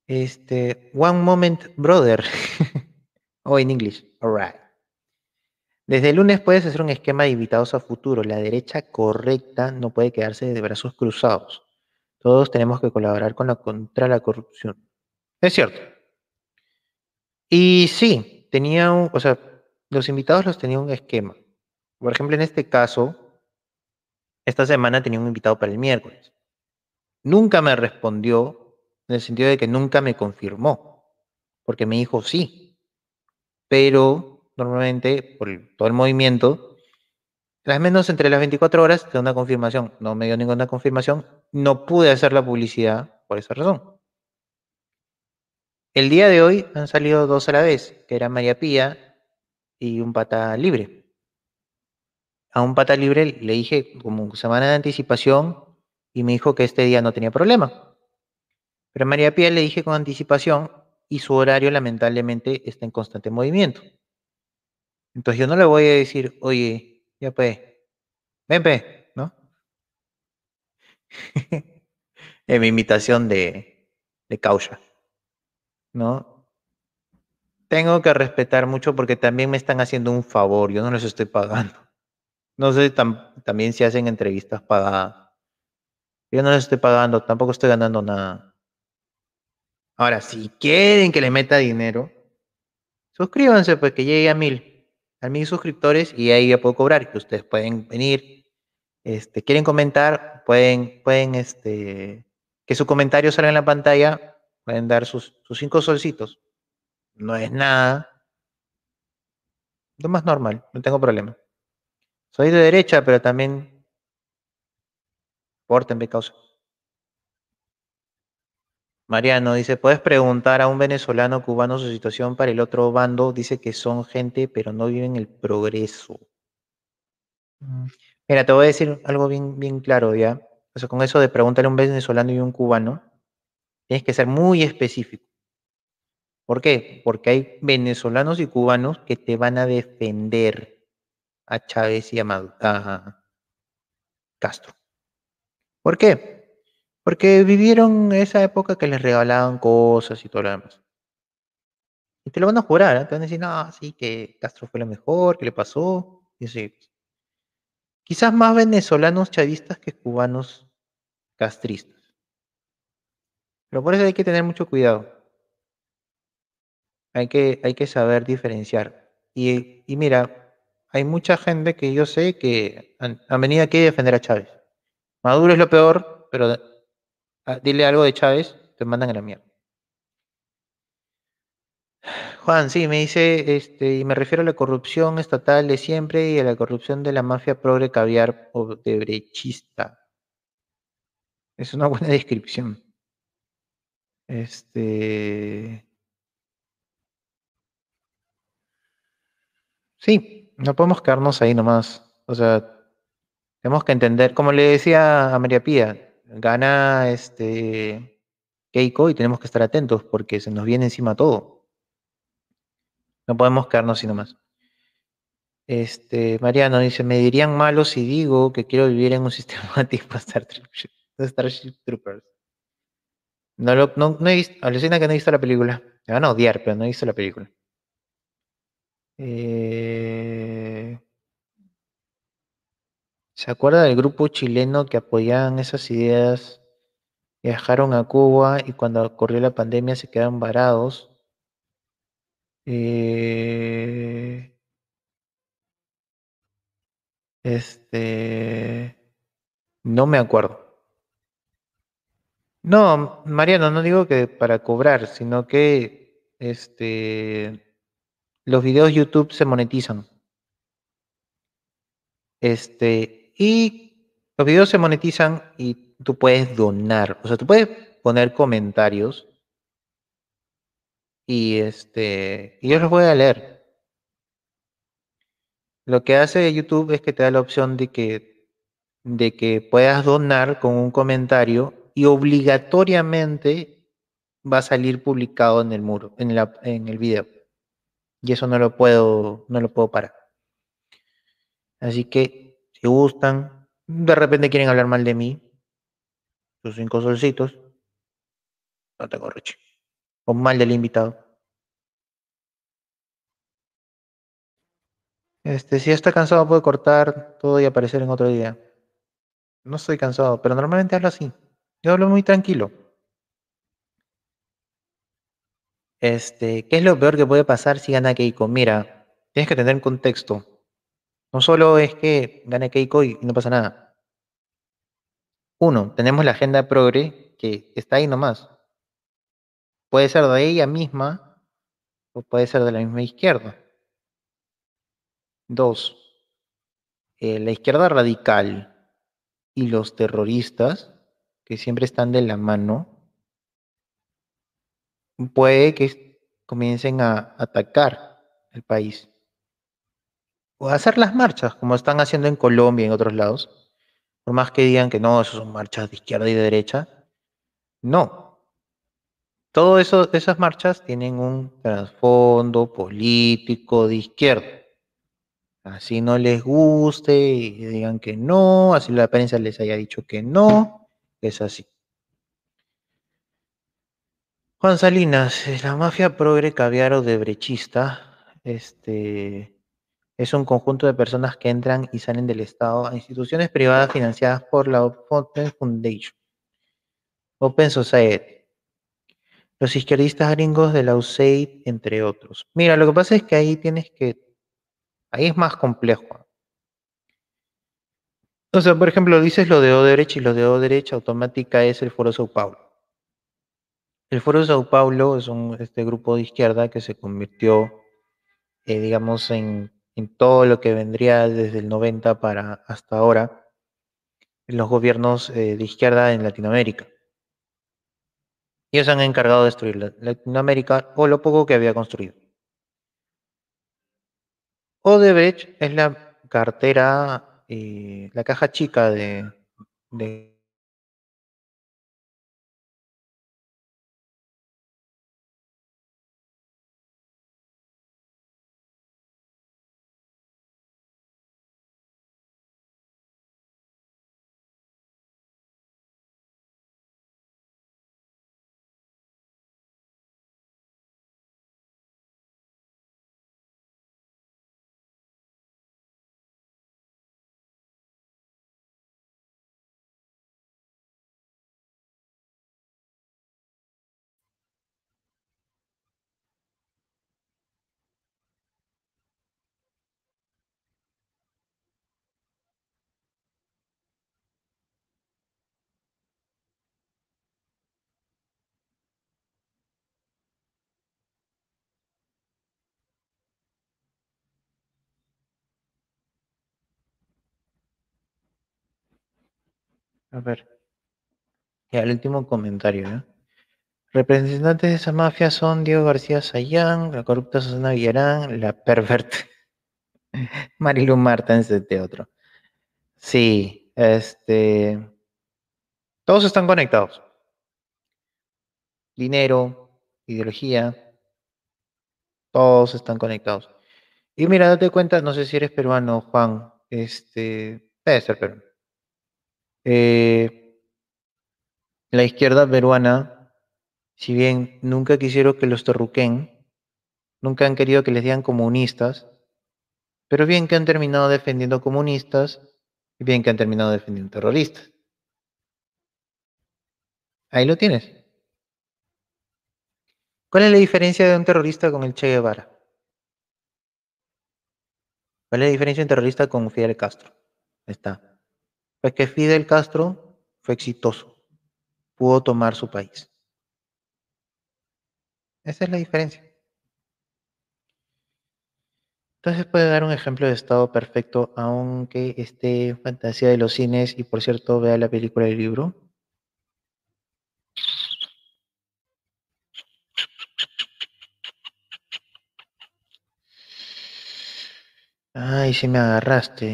A: Este, one moment, brother. o en inglés, alright. Desde el lunes puedes hacer un esquema de invitados a futuro. La derecha correcta no puede quedarse de brazos cruzados. Todos tenemos que colaborar con la, contra la corrupción. Es cierto. Y sí, tenía un, o sea, los invitados los tenía un esquema. Por ejemplo, en este caso, esta semana tenía un invitado para el miércoles. Nunca me respondió en el sentido de que nunca me confirmó, porque me dijo sí. Pero normalmente, por todo el movimiento, las menos entre las 24 horas de una confirmación. No me dio ninguna confirmación. No pude hacer la publicidad por esa razón. El día de hoy han salido dos a la vez, que era María Pía y un pata libre a un pata libre le dije como semana de anticipación y me dijo que este día no tenía problema. Pero a María Pía le dije con anticipación y su horario lamentablemente está en constante movimiento. Entonces yo no le voy a decir, oye, ya pues, ven pe, ¿no? en mi imitación de, de causa, ¿no? Tengo que respetar mucho porque también me están haciendo un favor, yo no les estoy pagando. No sé también si hacen entrevistas pagadas. Yo no les estoy pagando, tampoco estoy ganando nada. Ahora, si quieren que le meta dinero, suscríbanse, pues que llegue a mil, a mil suscriptores y ahí ya puedo cobrar. Que ustedes pueden venir, este, quieren comentar, pueden, pueden, este, que su comentario salga en la pantalla, pueden dar sus, sus cinco solcitos. No es nada. Lo más normal, no tengo problema. Soy de derecha, pero también pórtenme causa. Mariano dice, puedes preguntar a un venezolano cubano su situación para el otro bando. Dice que son gente, pero no viven el progreso. Mm. Mira, te voy a decir algo bien, bien claro, ¿ya? O sea, con eso de preguntarle a un venezolano y un cubano, tienes que ser muy específico. ¿Por qué? Porque hay venezolanos y cubanos que te van a defender a Chávez y a, Castro. ¿Por qué? Porque vivieron esa época que les regalaban cosas y todo lo demás. Y te lo van a jurar, ¿eh? te van a decir, no, sí, que Castro fue lo mejor, que le pasó. Y. Quizás más venezolanos chavistas que cubanos castristas. Pero por eso hay que tener mucho cuidado. Hay que, hay que saber diferenciar. Y, y mira, hay mucha gente que yo sé que han, venido aquí a defender a Chávez. Maduro es lo peor, pero ah, dile algo de Chávez, te mandan a la mierda. Juan, sí, me dice, este, y me refiero a la corrupción estatal de siempre y a la corrupción de la mafia progre caviar o de brechista. Es una buena descripción. Este. Sí, no podemos quedarnos ahí nomás. O sea, tenemos que entender, como le decía a María Pía, gana este Keiko y tenemos que estar atentos porque se nos viene encima todo. No podemos quedarnos así nomás. Este, Mariano dice, me dirían malo si digo que quiero vivir en un sistema tipo Star Starship Troopers. No, lo, no, he visto, alucina que no he visto la película. Me van a odiar, pero no he visto la película. Eh, ¿Se acuerda del grupo chileno que apoyaban esas ideas Viajaron a Cuba y cuando ocurrió la pandemia se quedaron varados. Eh, este. No me acuerdo. No, Mariano, no digo que para cobrar, sino que este, los videos YouTube se monetizan. Este, y los videos se monetizan y tú puedes donar. O sea, tú puedes poner comentarios y este, y yo los voy a leer. Lo que hace YouTube es que te da la opción de que, de que puedas donar con un comentario y obligatoriamente va a salir publicado en el muro, en, la, en el video. Y eso no lo puedo, no lo puedo parar. Así que, si gustan, de repente quieren hablar mal de mí, sus cinco solcitos, no tengo reche. O mal del invitado. Este, si está cansado puede cortar todo y aparecer en otro día. No estoy cansado, pero normalmente hablo así. Yo hablo muy tranquilo. Este, ¿qué es lo peor que puede pasar si gana Keiko? Mira, tienes que tener contexto. No solo es que gane Keiko y no pasa nada. Uno, tenemos la agenda progre que está ahí nomás. Puede ser de ella misma o puede ser de la misma izquierda. Dos, eh, la izquierda radical y los terroristas que siempre están de la mano, puede que comiencen a atacar el país. O hacer las marchas, como están haciendo en Colombia y en otros lados. Por más que digan que no, eso son marchas de izquierda y de derecha. No. Todo eso, esas marchas tienen un trasfondo político de izquierda. Así no les guste y digan que no, así la prensa les haya dicho que no, es así. Juan Salinas, la mafia progre caviar de brechista, este, es un conjunto de personas que entran y salen del Estado a instituciones privadas financiadas por la Open Foundation, Open Society, los izquierdistas gringos de la USAID, entre otros. Mira, lo que pasa es que ahí tienes que, ahí es más complejo. O sea, por ejemplo, dices lo de Odebrecht y lo de Odebrecht automática es el Foro Sao Paulo. El Foro Sao Paulo es un este grupo de izquierda que se convirtió, eh, digamos, en, todo lo que vendría desde el 90 para hasta ahora en los gobiernos eh, de izquierda en Latinoamérica. Ellos han encargado de destruir Latinoamérica o lo poco que había construido. Odebrecht es la cartera eh, la caja chica de A ver. Y el último comentario, ¿eh? Representantes de esa mafia son Diego García Sayán, la corrupta Susana Villarán, la perverta Marilu Martens, este otro. Sí, este. Todos están conectados. Dinero, ideología, todos están conectados. Y mira, date cuenta, no sé si eres peruano, Juan, este, debe ser peruano. Eh, la izquierda peruana, si bien nunca quisieron que los terruquen, nunca han querido que les digan comunistas, pero bien que han terminado defendiendo comunistas y bien que han terminado defendiendo terroristas. Ahí lo tienes. ¿Cuál es la diferencia de un terrorista con el Che Guevara? ¿Cuál es la diferencia de un terrorista con Fidel Castro? Está. Pues que Fidel Castro fue exitoso, pudo tomar su país. Esa es la diferencia. Entonces puede dar un ejemplo de estado perfecto, aunque esté en fantasía de los cines y por cierto vea la película del libro. Ay, si me agarraste.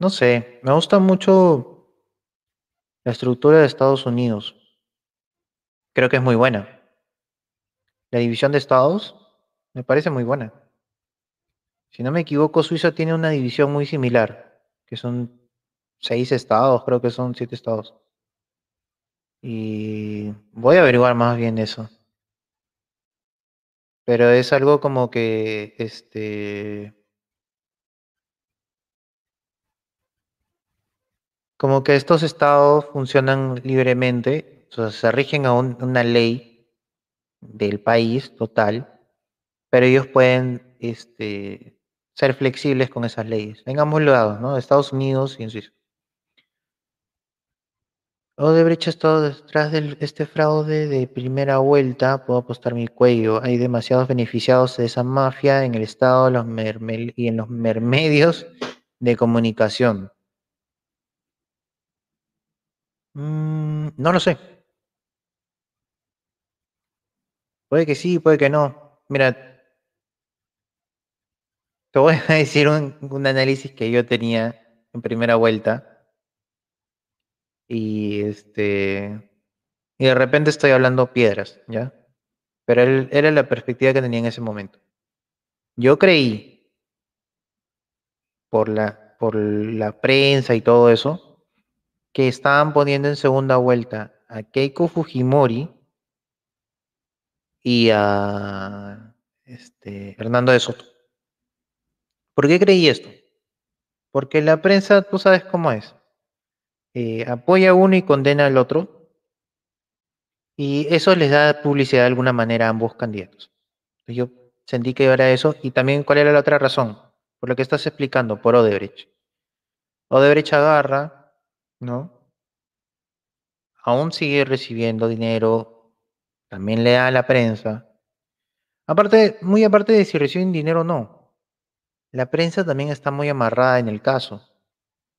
A: No sé, me gusta mucho la estructura de Estados Unidos. Creo que es muy buena. La división de estados me parece muy buena. Si no me equivoco, Suiza tiene una división muy similar, que son seis estados, creo que son siete estados. Y voy a averiguar más bien eso. Pero es algo como que, este, como que estos estados funcionan libremente, o sea, se rigen a un- una ley del país total, pero ellos pueden, este, ser flexibles con esas leyes. En ambos lados, ¿no? Estados Unidos y en Suiza. Odebrecht ha estado detrás de este fraude de primera vuelta. Puedo apostar mi cuello. Hay demasiados beneficiados de esa mafia en el Estado los y en los mermedios de comunicación. Mm, no lo sé. Puede que sí, puede que no. Mira, te voy a decir un, análisis que yo tenía en primera vuelta. Y este. Y de repente estoy hablando piedras, ¿ya? Pero él- era la perspectiva que tenía en ese momento. Yo creí, por la, por la prensa y todo eso, que estaban poniendo en segunda vuelta a Keiko Fujimori y a este, Hernando de Soto. ¿Por qué creí esto? Porque la prensa, tú sabes cómo es. Eh, apoya a uno y condena al otro. Y eso les da publicidad de alguna manera a ambos candidatos. Yo sentí que era eso. Y también, ¿cuál era la otra razón? Por lo que estás explicando, por Odebrecht. Odebrecht agarra, ¿no? Aún sigue recibiendo dinero, también le da a la prensa. Aparte, muy aparte de si reciben dinero o no, la prensa también está muy amarrada en el caso.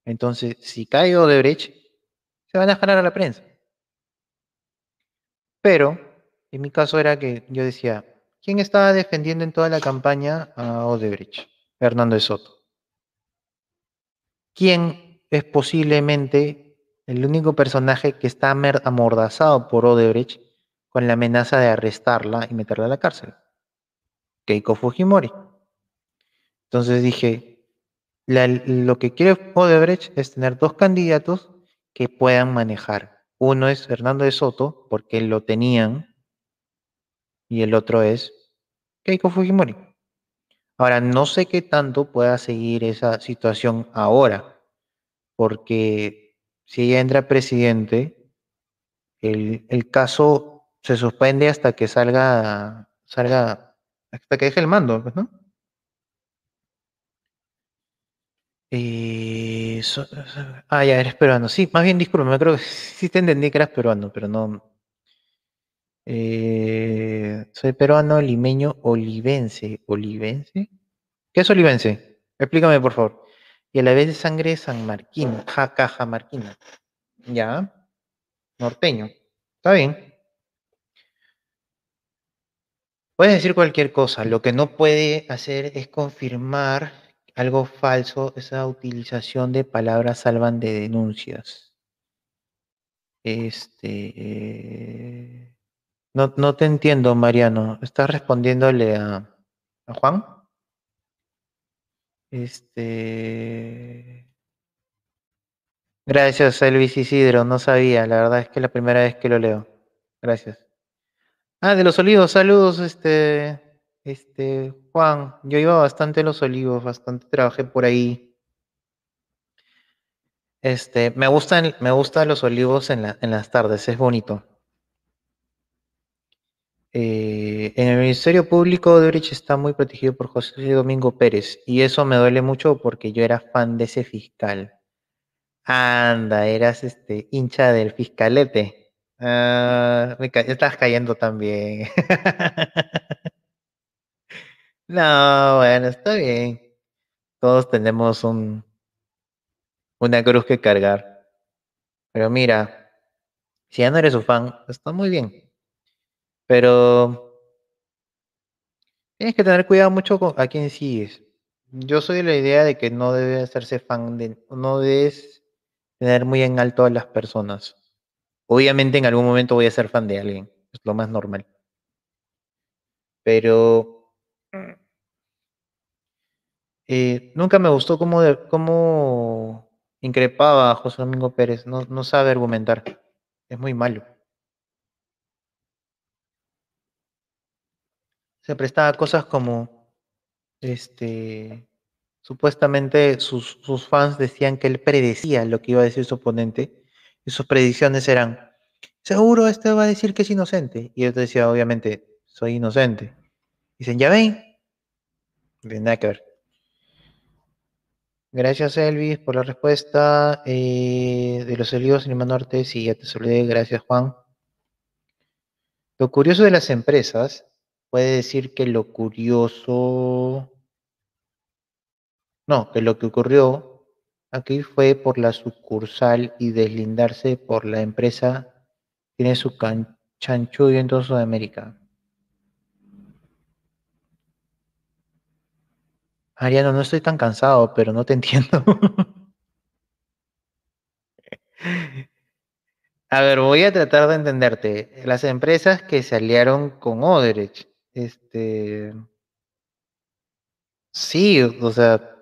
A: Entonces, si cae Odebrecht, se van a ganar a la prensa. Pero, en mi caso era que yo decía, ¿quién estaba defendiendo en toda la campaña a Odebrecht? Hernando de Soto. ¿Quién es posiblemente el único personaje que está amordazado por Odebrecht con la amenaza de arrestarla y meterla a la cárcel? Keiko Fujimori. Entonces dije, lo que quiere Odebrecht es tener dos candidatos que puedan manejar. Uno es Hernando de Soto, porque lo tenían, y el otro es Keiko Fujimori. Ahora, no sé qué tanto pueda seguir esa situación ahora, porque si ella entra presidente, el, el caso se suspende hasta que salga, salga, hasta que deje el mando, pues, ¿no? Eh, ah, ya, eres peruano. Sí, más bien, disculpe, creo que sí te entendí que eras peruano, pero no. Eh, soy peruano, limeño, olivense. ¿Olivense? ¿Qué es olivense? Explícame, por favor. Y a la vez de sangre sanmarquina, jaca, jamarquina. Ya, norteño. Está bien. Puedes decir cualquier cosa. Lo que no puede hacer es confirmar algo falso, esa utilización de palabras salvan de denuncias. Este. eh, No, no te entiendo, Mariano. ¿Estás respondiéndole a, a Juan? Este. Gracias, Elvis Isidro. No sabía. La verdad es que es la primera vez que lo leo. Gracias. Ah, de los olivos, saludos, este. Este, Juan. Yo iba bastante a los olivos, bastante trabajé por ahí. Este, me gustan, me gustan los olivos en, en las tardes, es bonito. Eh, en el Ministerio Público de Odebrecht está muy protegido por José Domingo Pérez y eso me duele mucho porque yo era fan de ese fiscal. Anda, eras este hincha del fiscalete. Ca- estás cayendo también. No, bueno, está bien. Todos tenemos un, una cruz que cargar. Pero mira, si ya no eres su fan, está muy bien. Pero tienes que tener cuidado mucho con a quién sigues. Yo soy de la idea de que no debes hacerse fan de, no debes tener muy en alto a las personas. Obviamente en algún momento voy a ser fan de alguien, es lo más normal. Pero eh, nunca me gustó cómo, cómo increpaba a José Domingo Pérez. No sabe argumentar. Es muy malo. Se prestaba a cosas como, este, supuestamente sus, sus fans decían que él predecía lo que iba a decir su oponente y sus predicciones eran, seguro este va a decir que es inocente. Y él decía, obviamente, soy inocente. Dicen, ya ven. Tiene nada que ver. Gracias, Elvis, por la respuesta. Eh, de los olivos en Lima Norte, sí, ya te saludé. Gracias, Juan. Lo curioso de las empresas puede decir que lo curioso. No, que lo que ocurrió aquí fue por la sucursal y deslindarse por la empresa. Tiene su can- chanchullo en toda Sudamérica. Ariano, no estoy tan cansado, pero no te entiendo. A ver, voy a tratar de entenderte. Las empresas que se aliaron con Odebrecht, este, sí, o sea,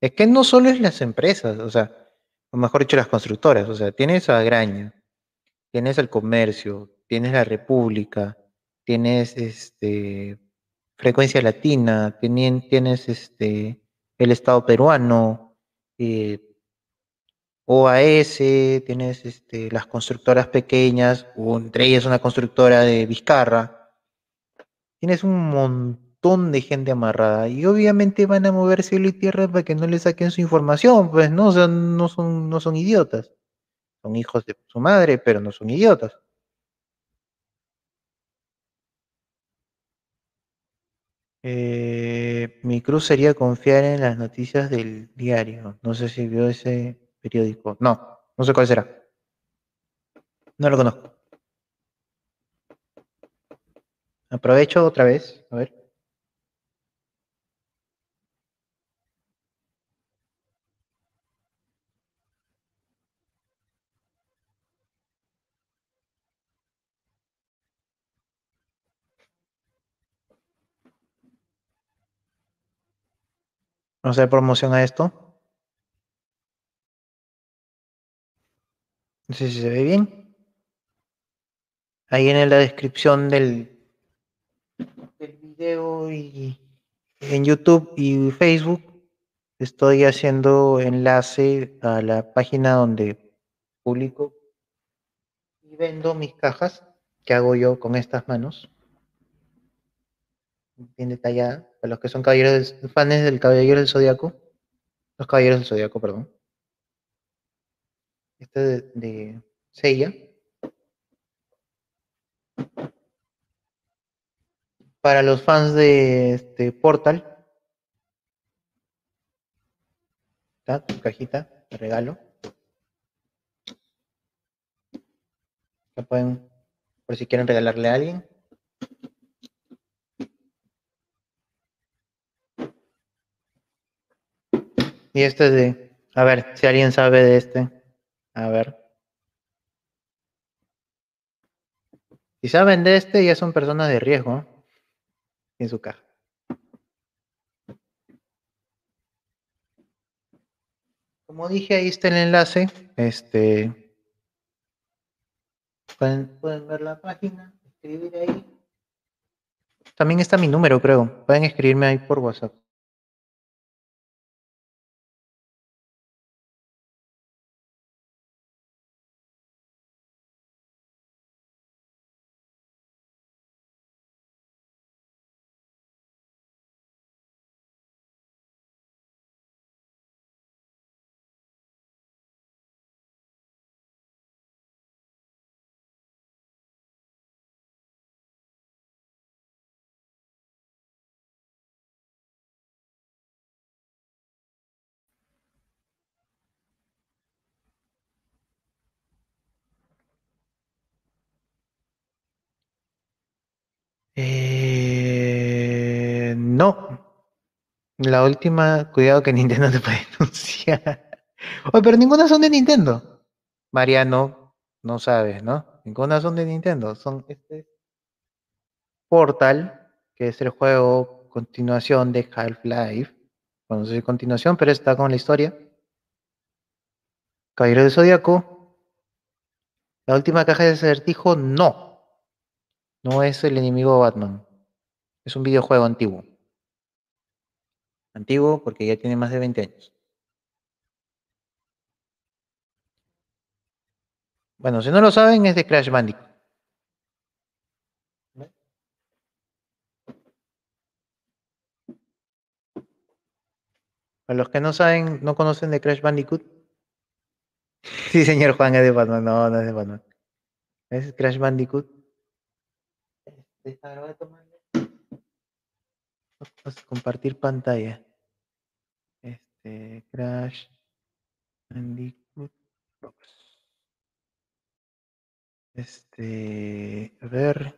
A: es que no solo es las empresas, o sea, o mejor dicho, las constructoras, o sea, tienes a Graña, tienes el comercio, tienes la República, tienes este Frecuencia Latina, tienes este el Estado peruano, eh, OAS, tienes este, las constructoras pequeñas, o entre ellas una constructora de Vizcarra. Tienes un montón de gente amarrada y obviamente van a mover cielo y tierra para que no le saquen su información, pues no, o sea, no son, no son idiotas. Son hijos de su madre, pero no son idiotas. Eh, mi cruz sería confiar en las noticias del diario. No sé si vio ese periódico. No, no sé cuál será. No lo conozco. Aprovecho otra vez. A ver. A hacer promoción a esto. No sé si se ve bien. Ahí en la descripción del y en YouTube y Facebook estoy haciendo enlace a la página donde publico y vendo mis cajas que hago yo con estas manos. Bien detallada. Para los que son caballeros, del- del Caballero del Zodiaco. Los Caballeros del Zodiaco, perdón. Este de, de Seiya. Para los fans de este, Portal. Está tu cajita de regalo. La pueden, por si quieren regalarle a alguien. Y este es de, a ver, si alguien sabe de este. A ver. Si saben de este, ya son personas de riesgo en su caja. Como dije, ahí está el enlace. Este, pueden, pueden ver la página, escribir ahí. También está mi número, creo. Pueden escribirme ahí por WhatsApp. La última, cuidado que Nintendo te puede denunciar. Oye, pero ninguna son de Nintendo. Mariano, no sabes, ¿no? Ninguna son de Nintendo. Son este Portal, que es el juego continuación de Half-Life. Bueno, no sé si continuación, pero está con la historia. Caballero de Zodíaco. La última caja de acertijo, no. No es el enemigo Batman. Es un videojuego antiguo. Antiguo porque ya tiene más de 20 años. Bueno, si no lo saben, es de Crash Bandicoot. Para los que no saben, no conocen de Crash Bandicoot. Sí, señor Juan, es de Batman. No, no es de Batman. Es Crash Bandicoot. Este. Vamos a compartir pantalla. Este, Crash Bandicoot Box. Este, a ver.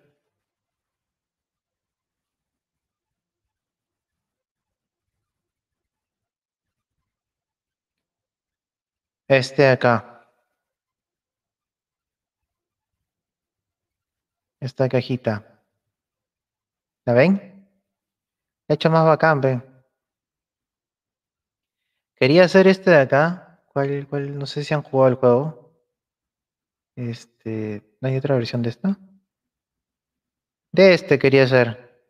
A: Este acá. Esta cajita. ¿La ven? He hecho más bacán, ven. Quería hacer este de acá. ¿Cuál, cuál? No sé si han jugado el juego. Este. ¿No hay otra versión de esta? De este quería hacer.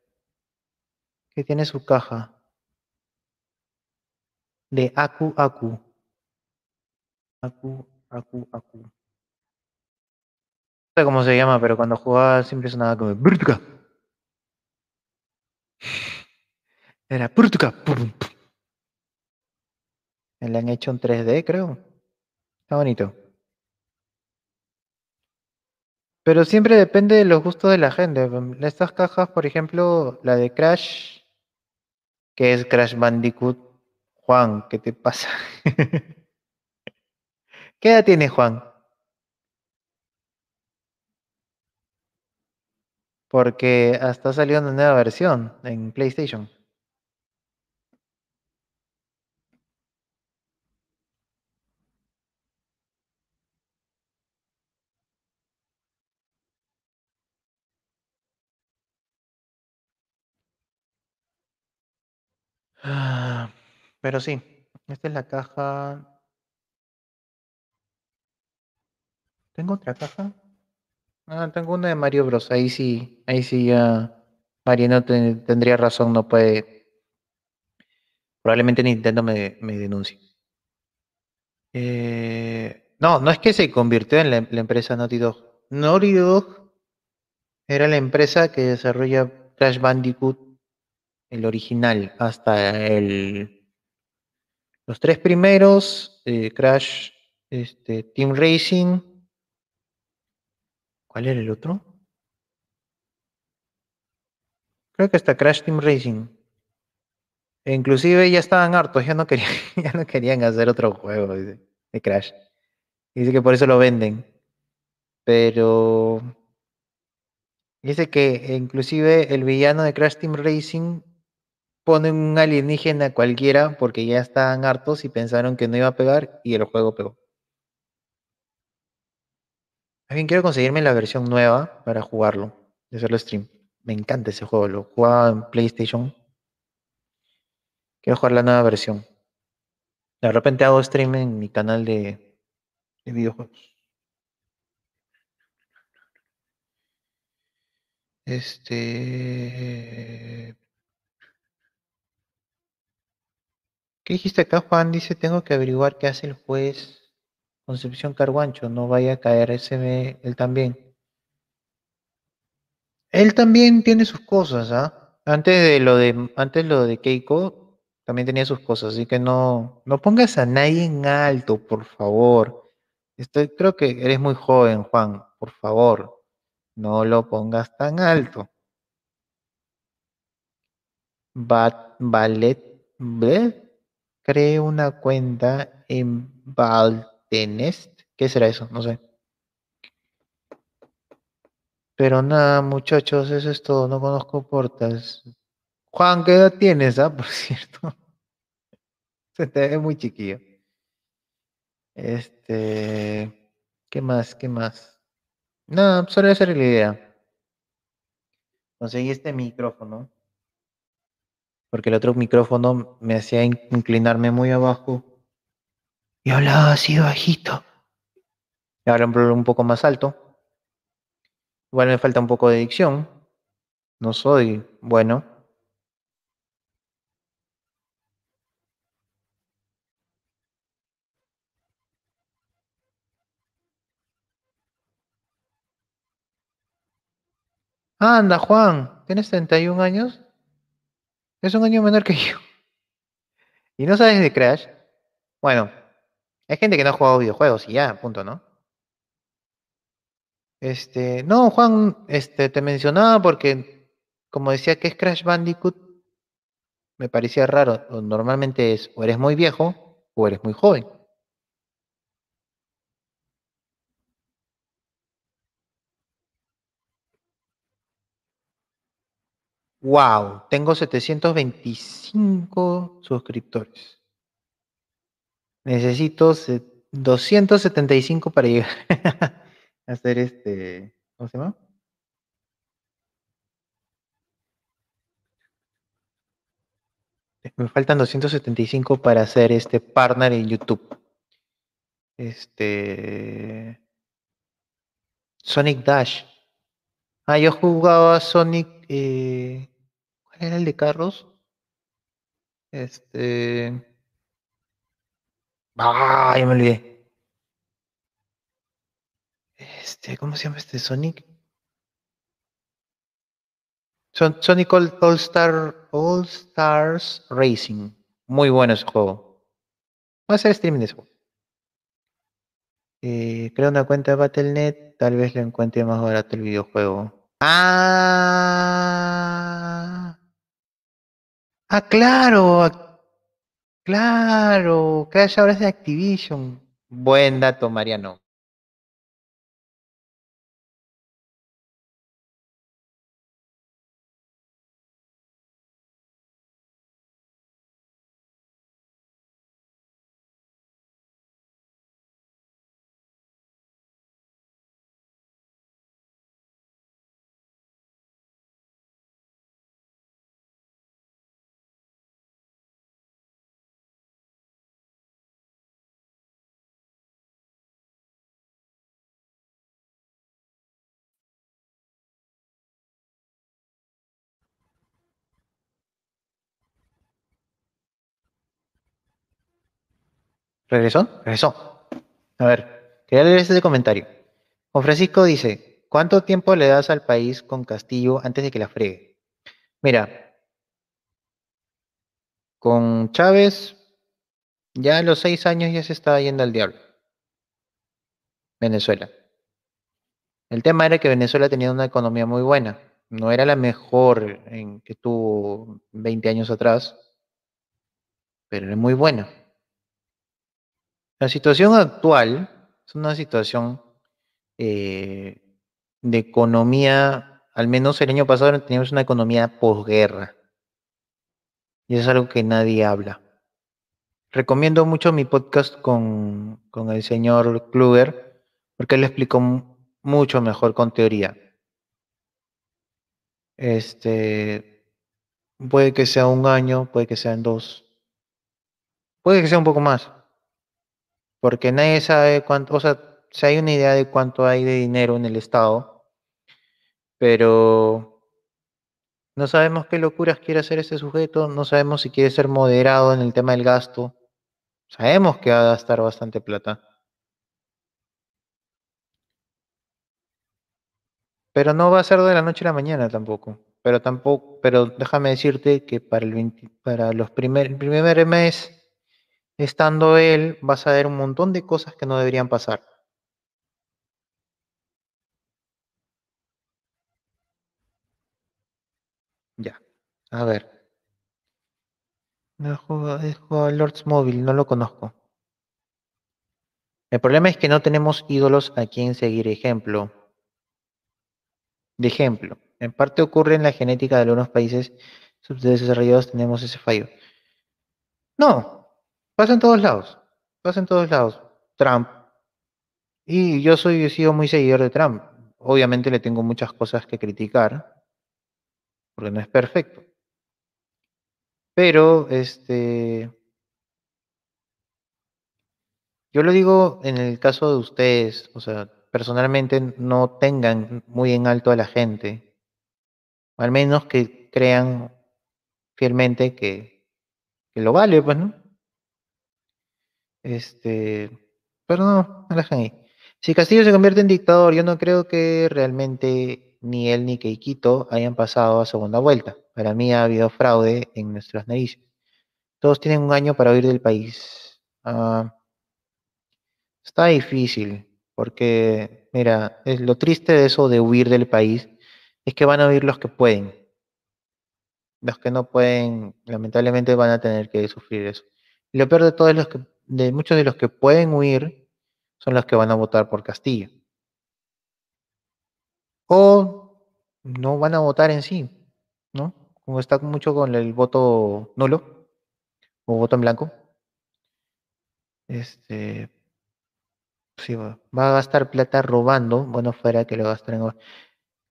A: Que tiene su caja. De Aku Aku. Aku, Aku, Aku. No sé cómo se llama, pero cuando jugaba siempre sonaba como Burtuka. Era Burtuka. pum. Me la han hecho en 3D, creo. Está bonito. Pero siempre depende de los gustos de la gente. Estas cajas, por ejemplo, la de Crash, que es Crash Bandicoot. Juan, ¿qué te pasa? ¿Qué edad tiene Juan? Porque hasta salió una nueva versión en PlayStation. Ah, Pero sí, esta es la caja. ¿Tengo otra caja? Ah, tengo una de Mario Bros. Ahí sí, ahí sí ya Mariano ten- tendría razón, no puede. Probablemente Nintendo me, me denuncie. Eh, no, no es que se convirtió en la, la empresa Naughty Dog. Naughty Dog era la empresa que desarrolla Crash Bandicoot, el original, hasta el, los tres primeros, eh, Crash este, Team Racing. ¿Cuál era el otro? Creo que hasta Crash Team Racing. E inclusive ya estaban hartos, ya no querían, hacer otro juego de, de Crash. Dice que por eso lo venden. Pero dice que inclusive el villano de Crash Team Racing pone un alienígena cualquiera porque ya estaban hartos y pensaron que no iba a pegar y el juego pegó. Alguien quiero conseguirme la versión nueva para jugarlo, de hacerlo stream. Me encanta ese juego, lo jugaba en PlayStation. Quiero jugar la nueva versión. De repente hago stream en mi canal de, de videojuegos. Este. ¿Qué dijiste acá, Juan? Dice, tengo que averiguar qué hace el juez Concepción Carguancho. No vaya a caer ese él también. Él también tiene sus cosas, ¿ah? Antes de lo de antes lo de Keiko también tenía sus cosas, así que no no pongas a nadie en alto, por favor. Estoy, creo que eres muy joven, Juan, por favor. No lo pongas tan alto. Ballet. Cree una cuenta en Baltenest. ¿Qué será eso? No sé. Pero nada, muchachos, eso es todo. No conozco portas. Juan, ¿qué edad tienes, ah? Por cierto. Se te ve muy chiquillo. Este. ¿Qué más? ¿Qué más? No, solo esa era la idea. Conseguí este micrófono. Porque el otro micrófono me hacía in- inclinarme muy abajo. Y hablaba así bajito. Y ahora un poco más alto. Igual me falta un poco de dicción. No soy bueno. Anda, Juan, ¿tienes 31 años? Es un año menor que yo. ¿Y no sabes de Crash? Bueno, hay gente que no ha jugado videojuegos y ya, punto, ¿no? Este, no, Juan, este, te mencionaba porque, como decía que es Crash Bandicoot, me parecía raro. Normalmente es o eres muy viejo o eres muy joven. Wow, tengo 725 suscriptores. Necesito se- 275 para llegar a hacer este, ¿cómo se llama? Me faltan 275 para hacer este partner en YouTube. Este. Sonic Dash. Ah, yo jugaba Sonic. eh, ¿Cuál era el de carros? Este. Ah, ya me olvidé. Este, ¿cómo se llama este Sonic? Son- Sonic All, Star All Stars Racing. Muy bueno ese juego. Voy a hacer streaming de ese. Eh, creo una cuenta de Battle.net, tal vez lo encuentre más barato el videojuego. Ah, ah, claro, claro, Crash ahora es de Activision. Buen dato, Mariano. ¿Regresó? Regresó. A ver, quería leer este comentario. Juan Francisco dice, ¿cuánto tiempo le das al país con Castillo antes de que la fregue? Mira, con Chávez, ya a los seis años ya se estaba yendo al diablo. Venezuela. El tema era que Venezuela tenía una economía muy buena. No era la mejor en que tuvo 20 años atrás, pero era muy buena. La situación actual es una situación eh, de economía, al menos el año pasado teníamos una economía posguerra. Y es algo que nadie habla. Recomiendo mucho mi podcast con, con el señor Kluger, porque él lo explicó mu- mucho mejor con teoría. Este, puede que sea un año, puede que sean dos, puede que sea un poco más, porque nadie sabe cuánto, o sea, si hay una idea de cuánto hay de dinero en el Estado, pero no sabemos qué locuras quiere hacer este sujeto, no sabemos si quiere ser moderado en el tema del gasto, sabemos que va a gastar bastante plata. Pero no va a ser de la noche a la mañana tampoco. Pero tampoco, pero déjame decirte que para el 20 para los primer, el primer mes estando él, vas a ver un montón de cosas que no deberían pasar. Ya. A ver. No al Lords Mobile, no lo conozco. El problema es que no tenemos ídolos a quien seguir ejemplo. De ejemplo, en parte ocurre en la genética de algunos países subdesarrollados, tenemos ese fallo. No, pasa en todos lados, pasa en todos lados. Trump. Y yo soy, he sido muy seguidor de Trump. Obviamente le tengo muchas cosas que criticar, porque no es perfecto. Pero, este, yo lo digo en el caso de ustedes, o sea, personalmente no tengan muy en alto a la gente, al menos que crean fielmente que, que lo vale, pues, ¿no? Este, pero no, no dejan ahí. Si Castillo se convierte en dictador, yo no creo que realmente ni él ni Keikito hayan pasado a segunda vuelta. Para mí ha habido fraude en nuestras narices. Todos tienen un año para huir del país. Ah, está difícil, porque, mira, es lo triste de eso de huir del país es que van a huir los que pueden. Los que no pueden, lamentablemente, van a tener que sufrir eso. Lo peor de todo es los que, de muchos de los que pueden huir, son los que van a votar por Castillo. O no van a votar en sí, ¿no? Como está mucho con el voto nulo o voto en blanco. Este, sí, va a gastar plata robando, bueno, fuera que lo gasten en.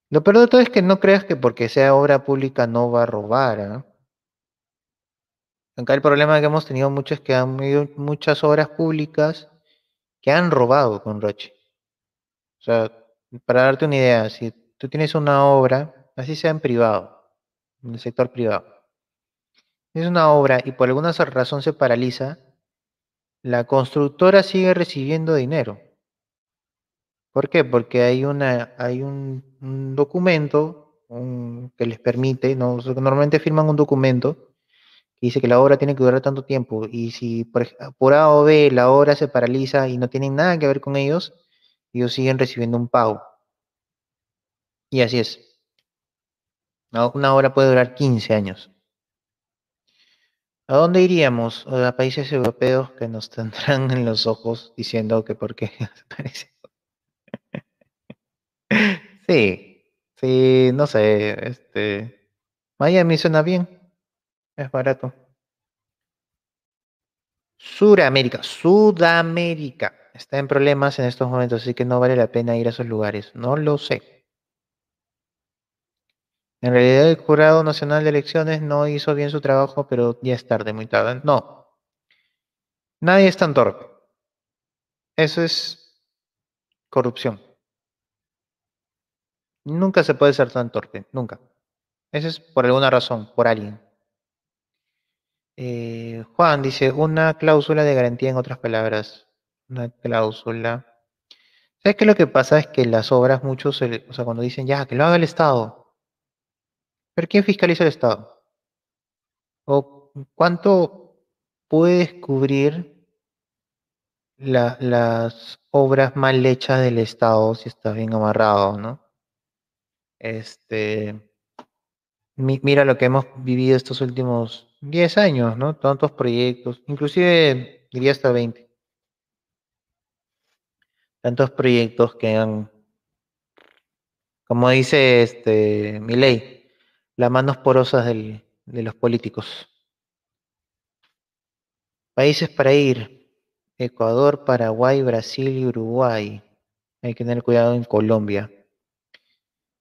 A: Lo peor de todo es que no creas que porque sea obra pública no va a robar, ¿ah? Acá el problema que hemos tenido mucho es que han habido muchas obras públicas que han robado con Roche. O sea, para darte una idea, si tú tienes una obra, así sea en privado, en el sector privado, es una obra y por alguna razón se paraliza, la constructora sigue recibiendo dinero. ¿Por qué? Porque hay, una, hay un, documento que les permite, normalmente firman un documento dice que la obra tiene que durar tanto tiempo y si por, ej- por A o B la obra se paraliza y no tienen nada que ver con ellos, ellos siguen recibiendo un pago. Y así es. Una una obra puede durar 15 años. ¿A dónde iríamos? A países europeos que nos tendrán en los ojos diciendo que por qué. Sí, sí, no sé, este, Miami suena bien, es barato. Suramérica, Sudamérica está en problemas en estos momentos, así que no vale la pena ir a esos lugares. No lo sé. En realidad el Jurado Nacional de Elecciones no hizo bien su trabajo, pero ya es tarde, muy tarde. No. Nadie es tan torpe. Eso es corrupción. Nunca se puede ser tan torpe, nunca. Eso es por alguna razón, por alguien. Eh, Juan dice, una cláusula de garantía en otras palabras. Una cláusula. ¿Sabes qué? Lo que pasa es que las obras, muchos, o sea, cuando dicen, ya, que lo haga el Estado. ¿Pero quién fiscaliza el Estado? ¿O cuánto puedes cubrir la- las obras mal hechas del Estado si está bien amarrado, ¿no? Este, mi- mira lo que hemos vivido estos últimos 10 años, ¿no? Tantos proyectos, inclusive diría hasta 20. Tantos proyectos que han, como dice este Milei, las manos porosas del- de los políticos. Países para ir. Ecuador, Paraguay, Brasil y Uruguay. Hay que tener cuidado en Colombia.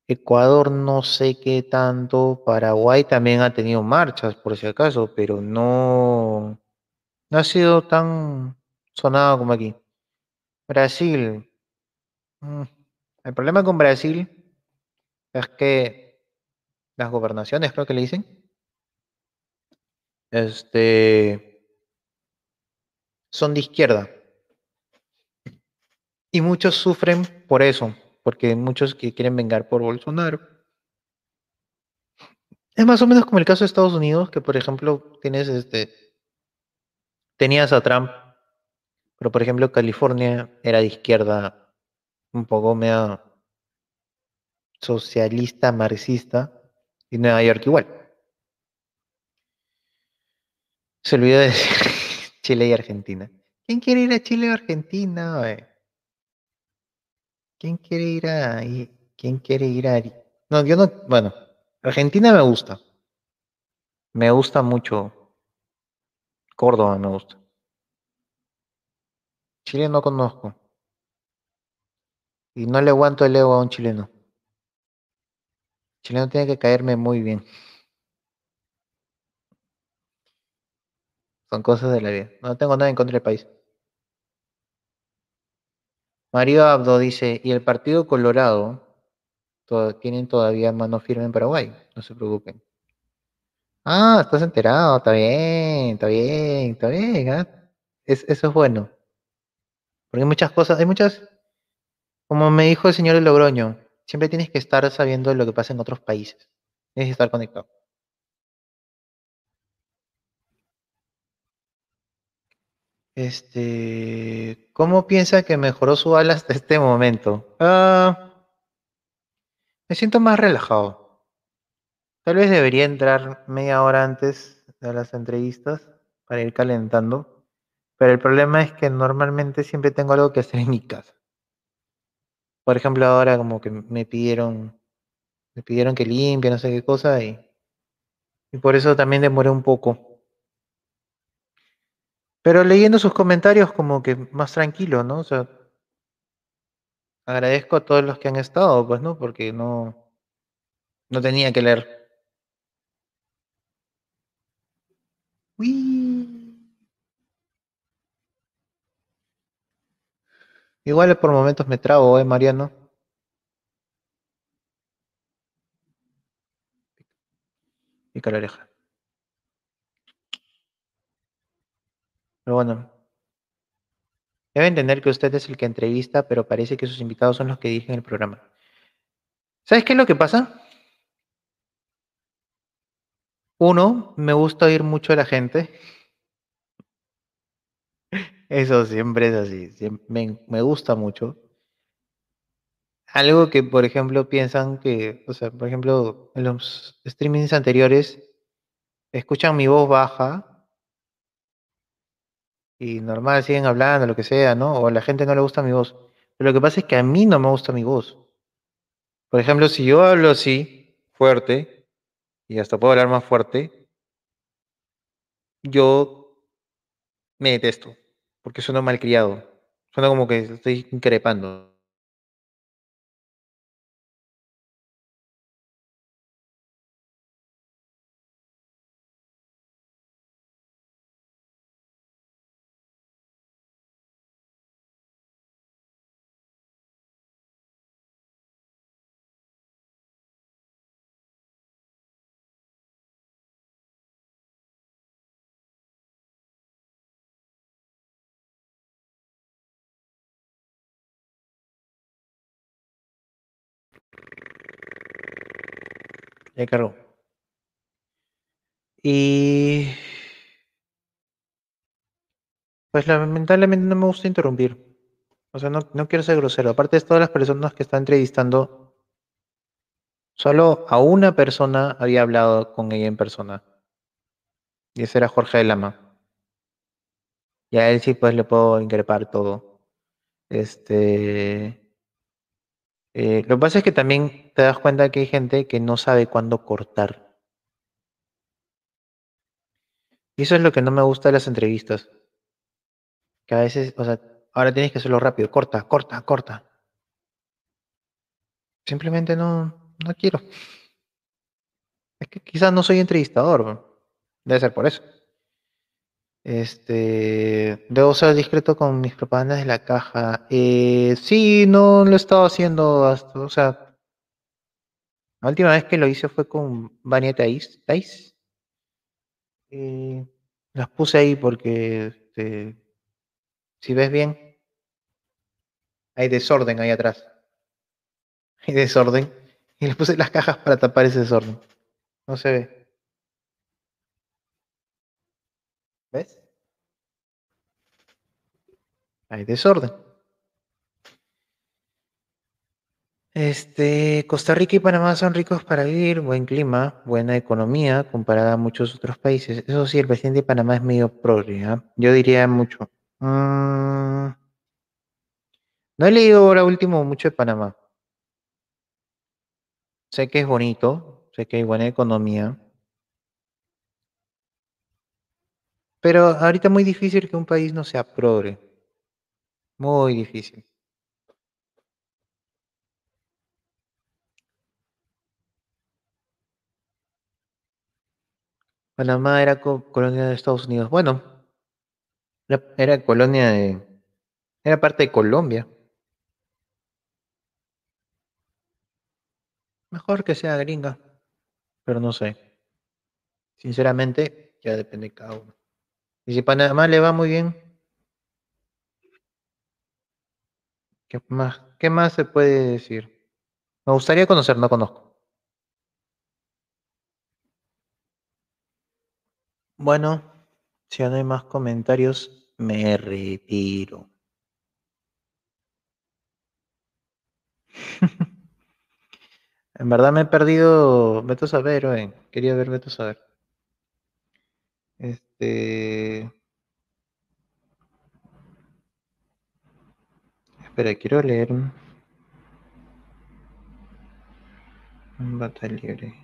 A: Ecuador no sé qué tanto. Paraguay también ha tenido marchas, por si acaso, pero no, no ha sido tan sonado como aquí. Brasil. mm, El problema con Brasil es que las gobernaciones, creo que le dicen, este, son de izquierda. Y muchos sufren por eso, porque hay muchos que quieren vengar por Bolsonaro. Es más o menos como el caso de Estados Unidos, que por ejemplo tienes este, tenías a Trump, pero por ejemplo California era de izquierda, un poco media socialista, marxista, y Nueva York igual. Se olvidó de decir Chile y Argentina. ¿Quién quiere ir a Chile o Argentina? ¿Quién quiere ir a quién quiere ir a No, yo no, bueno, Argentina me gusta. Me gusta mucho. Córdoba me gusta. Chile no conozco. Y no le aguanto el ego a un chileno. chileno tiene que caerme muy bien. Son cosas de la vida. No tengo nada en contra del país. Mario Abdo dice, y el Partido Colorado tienen todavía mano firme en Paraguay. No se preocupen. Ah, estás enterado. Está bien, está bien, está bien. ¿ah? Es- eso es bueno. Porque hay muchas cosas, hay muchas, como me dijo el señor de Logroño, siempre tienes que estar sabiendo lo que pasa en otros países. Tienes que estar conectado. Este, ¿cómo piensa que mejoró su ala hasta este momento? Ah, me siento más relajado. Tal vez debería entrar media hora antes de las entrevistas para ir calentando. Pero el problema es que normalmente siempre tengo algo que hacer en mi casa. Por ejemplo, ahora como que me pidieron, me pidieron que limpie, no sé qué cosa, y, y por eso también demoré un poco. Pero leyendo sus comentarios como que más tranquilo, ¿no? O sea, agradezco a todos los que han estado, pues, ¿no? Porque no, no tenía que leer. Uy. Igual por momentos me trabo, ¿eh, Mariano? Pica la oreja. Pero bueno. Debe entender que usted es el que entrevista, pero parece que sus invitados son los que dirigen el programa. ¿Sabes qué es lo que pasa? Uno, me gusta oír mucho a la gente. Eso siempre es así. siem- me, me gusta mucho. Algo que, por ejemplo, piensan que, o sea, por ejemplo, en los streamings anteriores, escuchan mi voz baja y normal siguen hablando, lo que sea, ¿no? O a la gente no le gusta mi voz. Pero lo que pasa es que a mí no me gusta mi voz. Por ejemplo, si yo hablo así, fuerte, y hasta puedo hablar más fuerte, yo me detesto, porque sueno malcriado. Suena como que estoy increpando. Ya. Y pues lamentablemente no me gusta interrumpir. O sea, no, no quiero ser grosero. Aparte de todas las personas que está entrevistando, solo a una persona había hablado con ella en persona. Y ese era Jorge de Lama. Y a él sí pues le puedo increpar todo. Este. Eh, lo que pasa es que también te das cuenta que hay gente que no sabe cuándo cortar. Y eso es lo que no me gusta de las entrevistas. Que a veces, o sea, ahora tienes que hacerlo rápido. Corta, corta, corta. Simplemente no, no quiero. Es que quizás no soy entrevistador. Debe ser por eso. Este, debo ser discreto con mis propagandas de la caja. Eh, sí, no lo he estado haciendo o sea, la última vez que lo hice fue con Vania. Tais. Eh, las puse ahí porque, este, si ves bien, hay desorden ahí atrás. Hay desorden. Y le puse las cajas para tapar ese desorden. No se ve. ¿Ves? Hay desorden. Este, Costa Rica y Panamá son ricos para vivir, buen clima, buena economía comparada a muchos otros países. Eso sí, el presidente de Panamá es medio progre, ¿ah? Yo diría mucho. Mm, no he leído ahora último mucho de Panamá. sé que es bonito, sé que hay buena economía, pero ahorita es muy difícil que un país no sea progre. Muy difícil. Panamá era co- colonia de Estados Unidos. Bueno, era colonia de... Era parte de Colombia. Mejor que sea gringa, pero no sé. Sinceramente, ya depende de cada uno. Y si Panamá le va muy bien, ¿qué más, qué más se puede decir? Me gustaría conocer, no conozco. Bueno, si no hay más comentarios, me retiro. En verdad me he perdido Beto Saber, oye. Quería ver Beto Saber. Este. Espera, quiero leer batalla libre.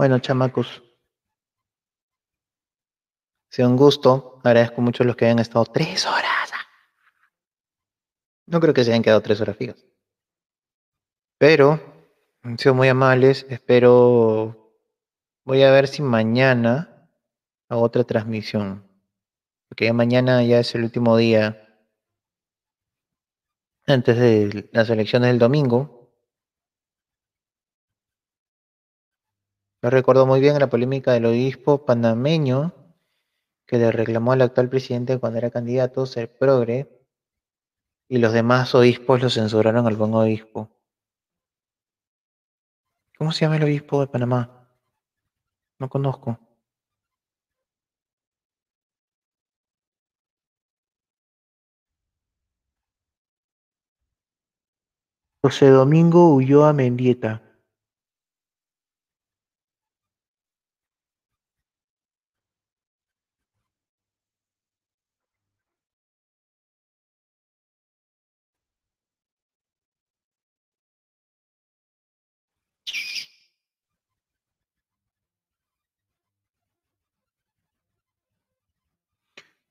A: Bueno, chamacos. Sea un gusto. Agradezco mucho a los que hayan estado tres horas. No creo que se hayan quedado tres horas fijas. Pero han sido muy amables. Espero. Voy a ver si mañana hago otra transmisión. Porque ya mañana ya es el último día antes de las elecciones del domingo. Yo recuerdo muy bien la polémica del obispo panameño que le reclamó al actual presidente cuando era candidato ser progre y los demás obispos lo censuraron al buen obispo. ¿Cómo se llama el obispo de Panamá? No conozco. José Domingo Ulloa Mendieta.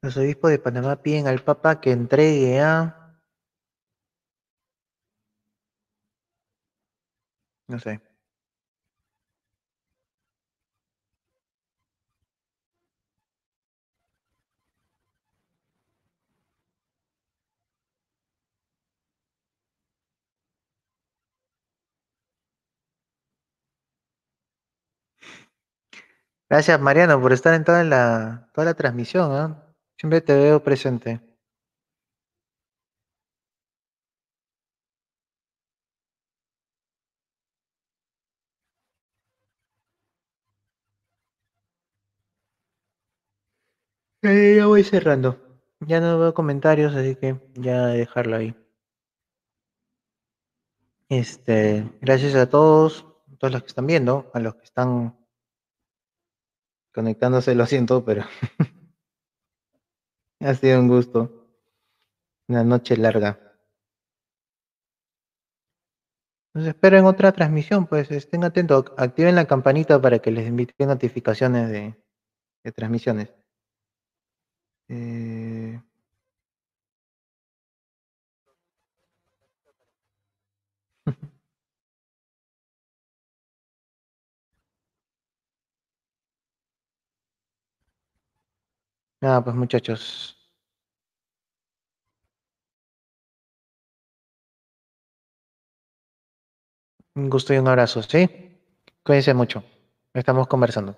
A: Los obispos de Panamá piden al Papa que entregue a... No sé. Gracias Mariano por estar en toda la, toda la transmisión. ¿ah? Siempre te veo presente. Eh, ya voy cerrando. Ya no veo comentarios, así que ya dejarlo ahí. Este, gracias a todos, a todos los que están viendo, a los que están conectándose, lo siento, pero ha sido un gusto. Una noche larga. Los espero en otra transmisión, pues estén atentos, activen la campanita para que les envíe notificaciones de, de transmisiones. Eh, Nada, pues muchachos. Un gusto y un abrazo, ¿sí? Cuídense mucho. Estamos conversando.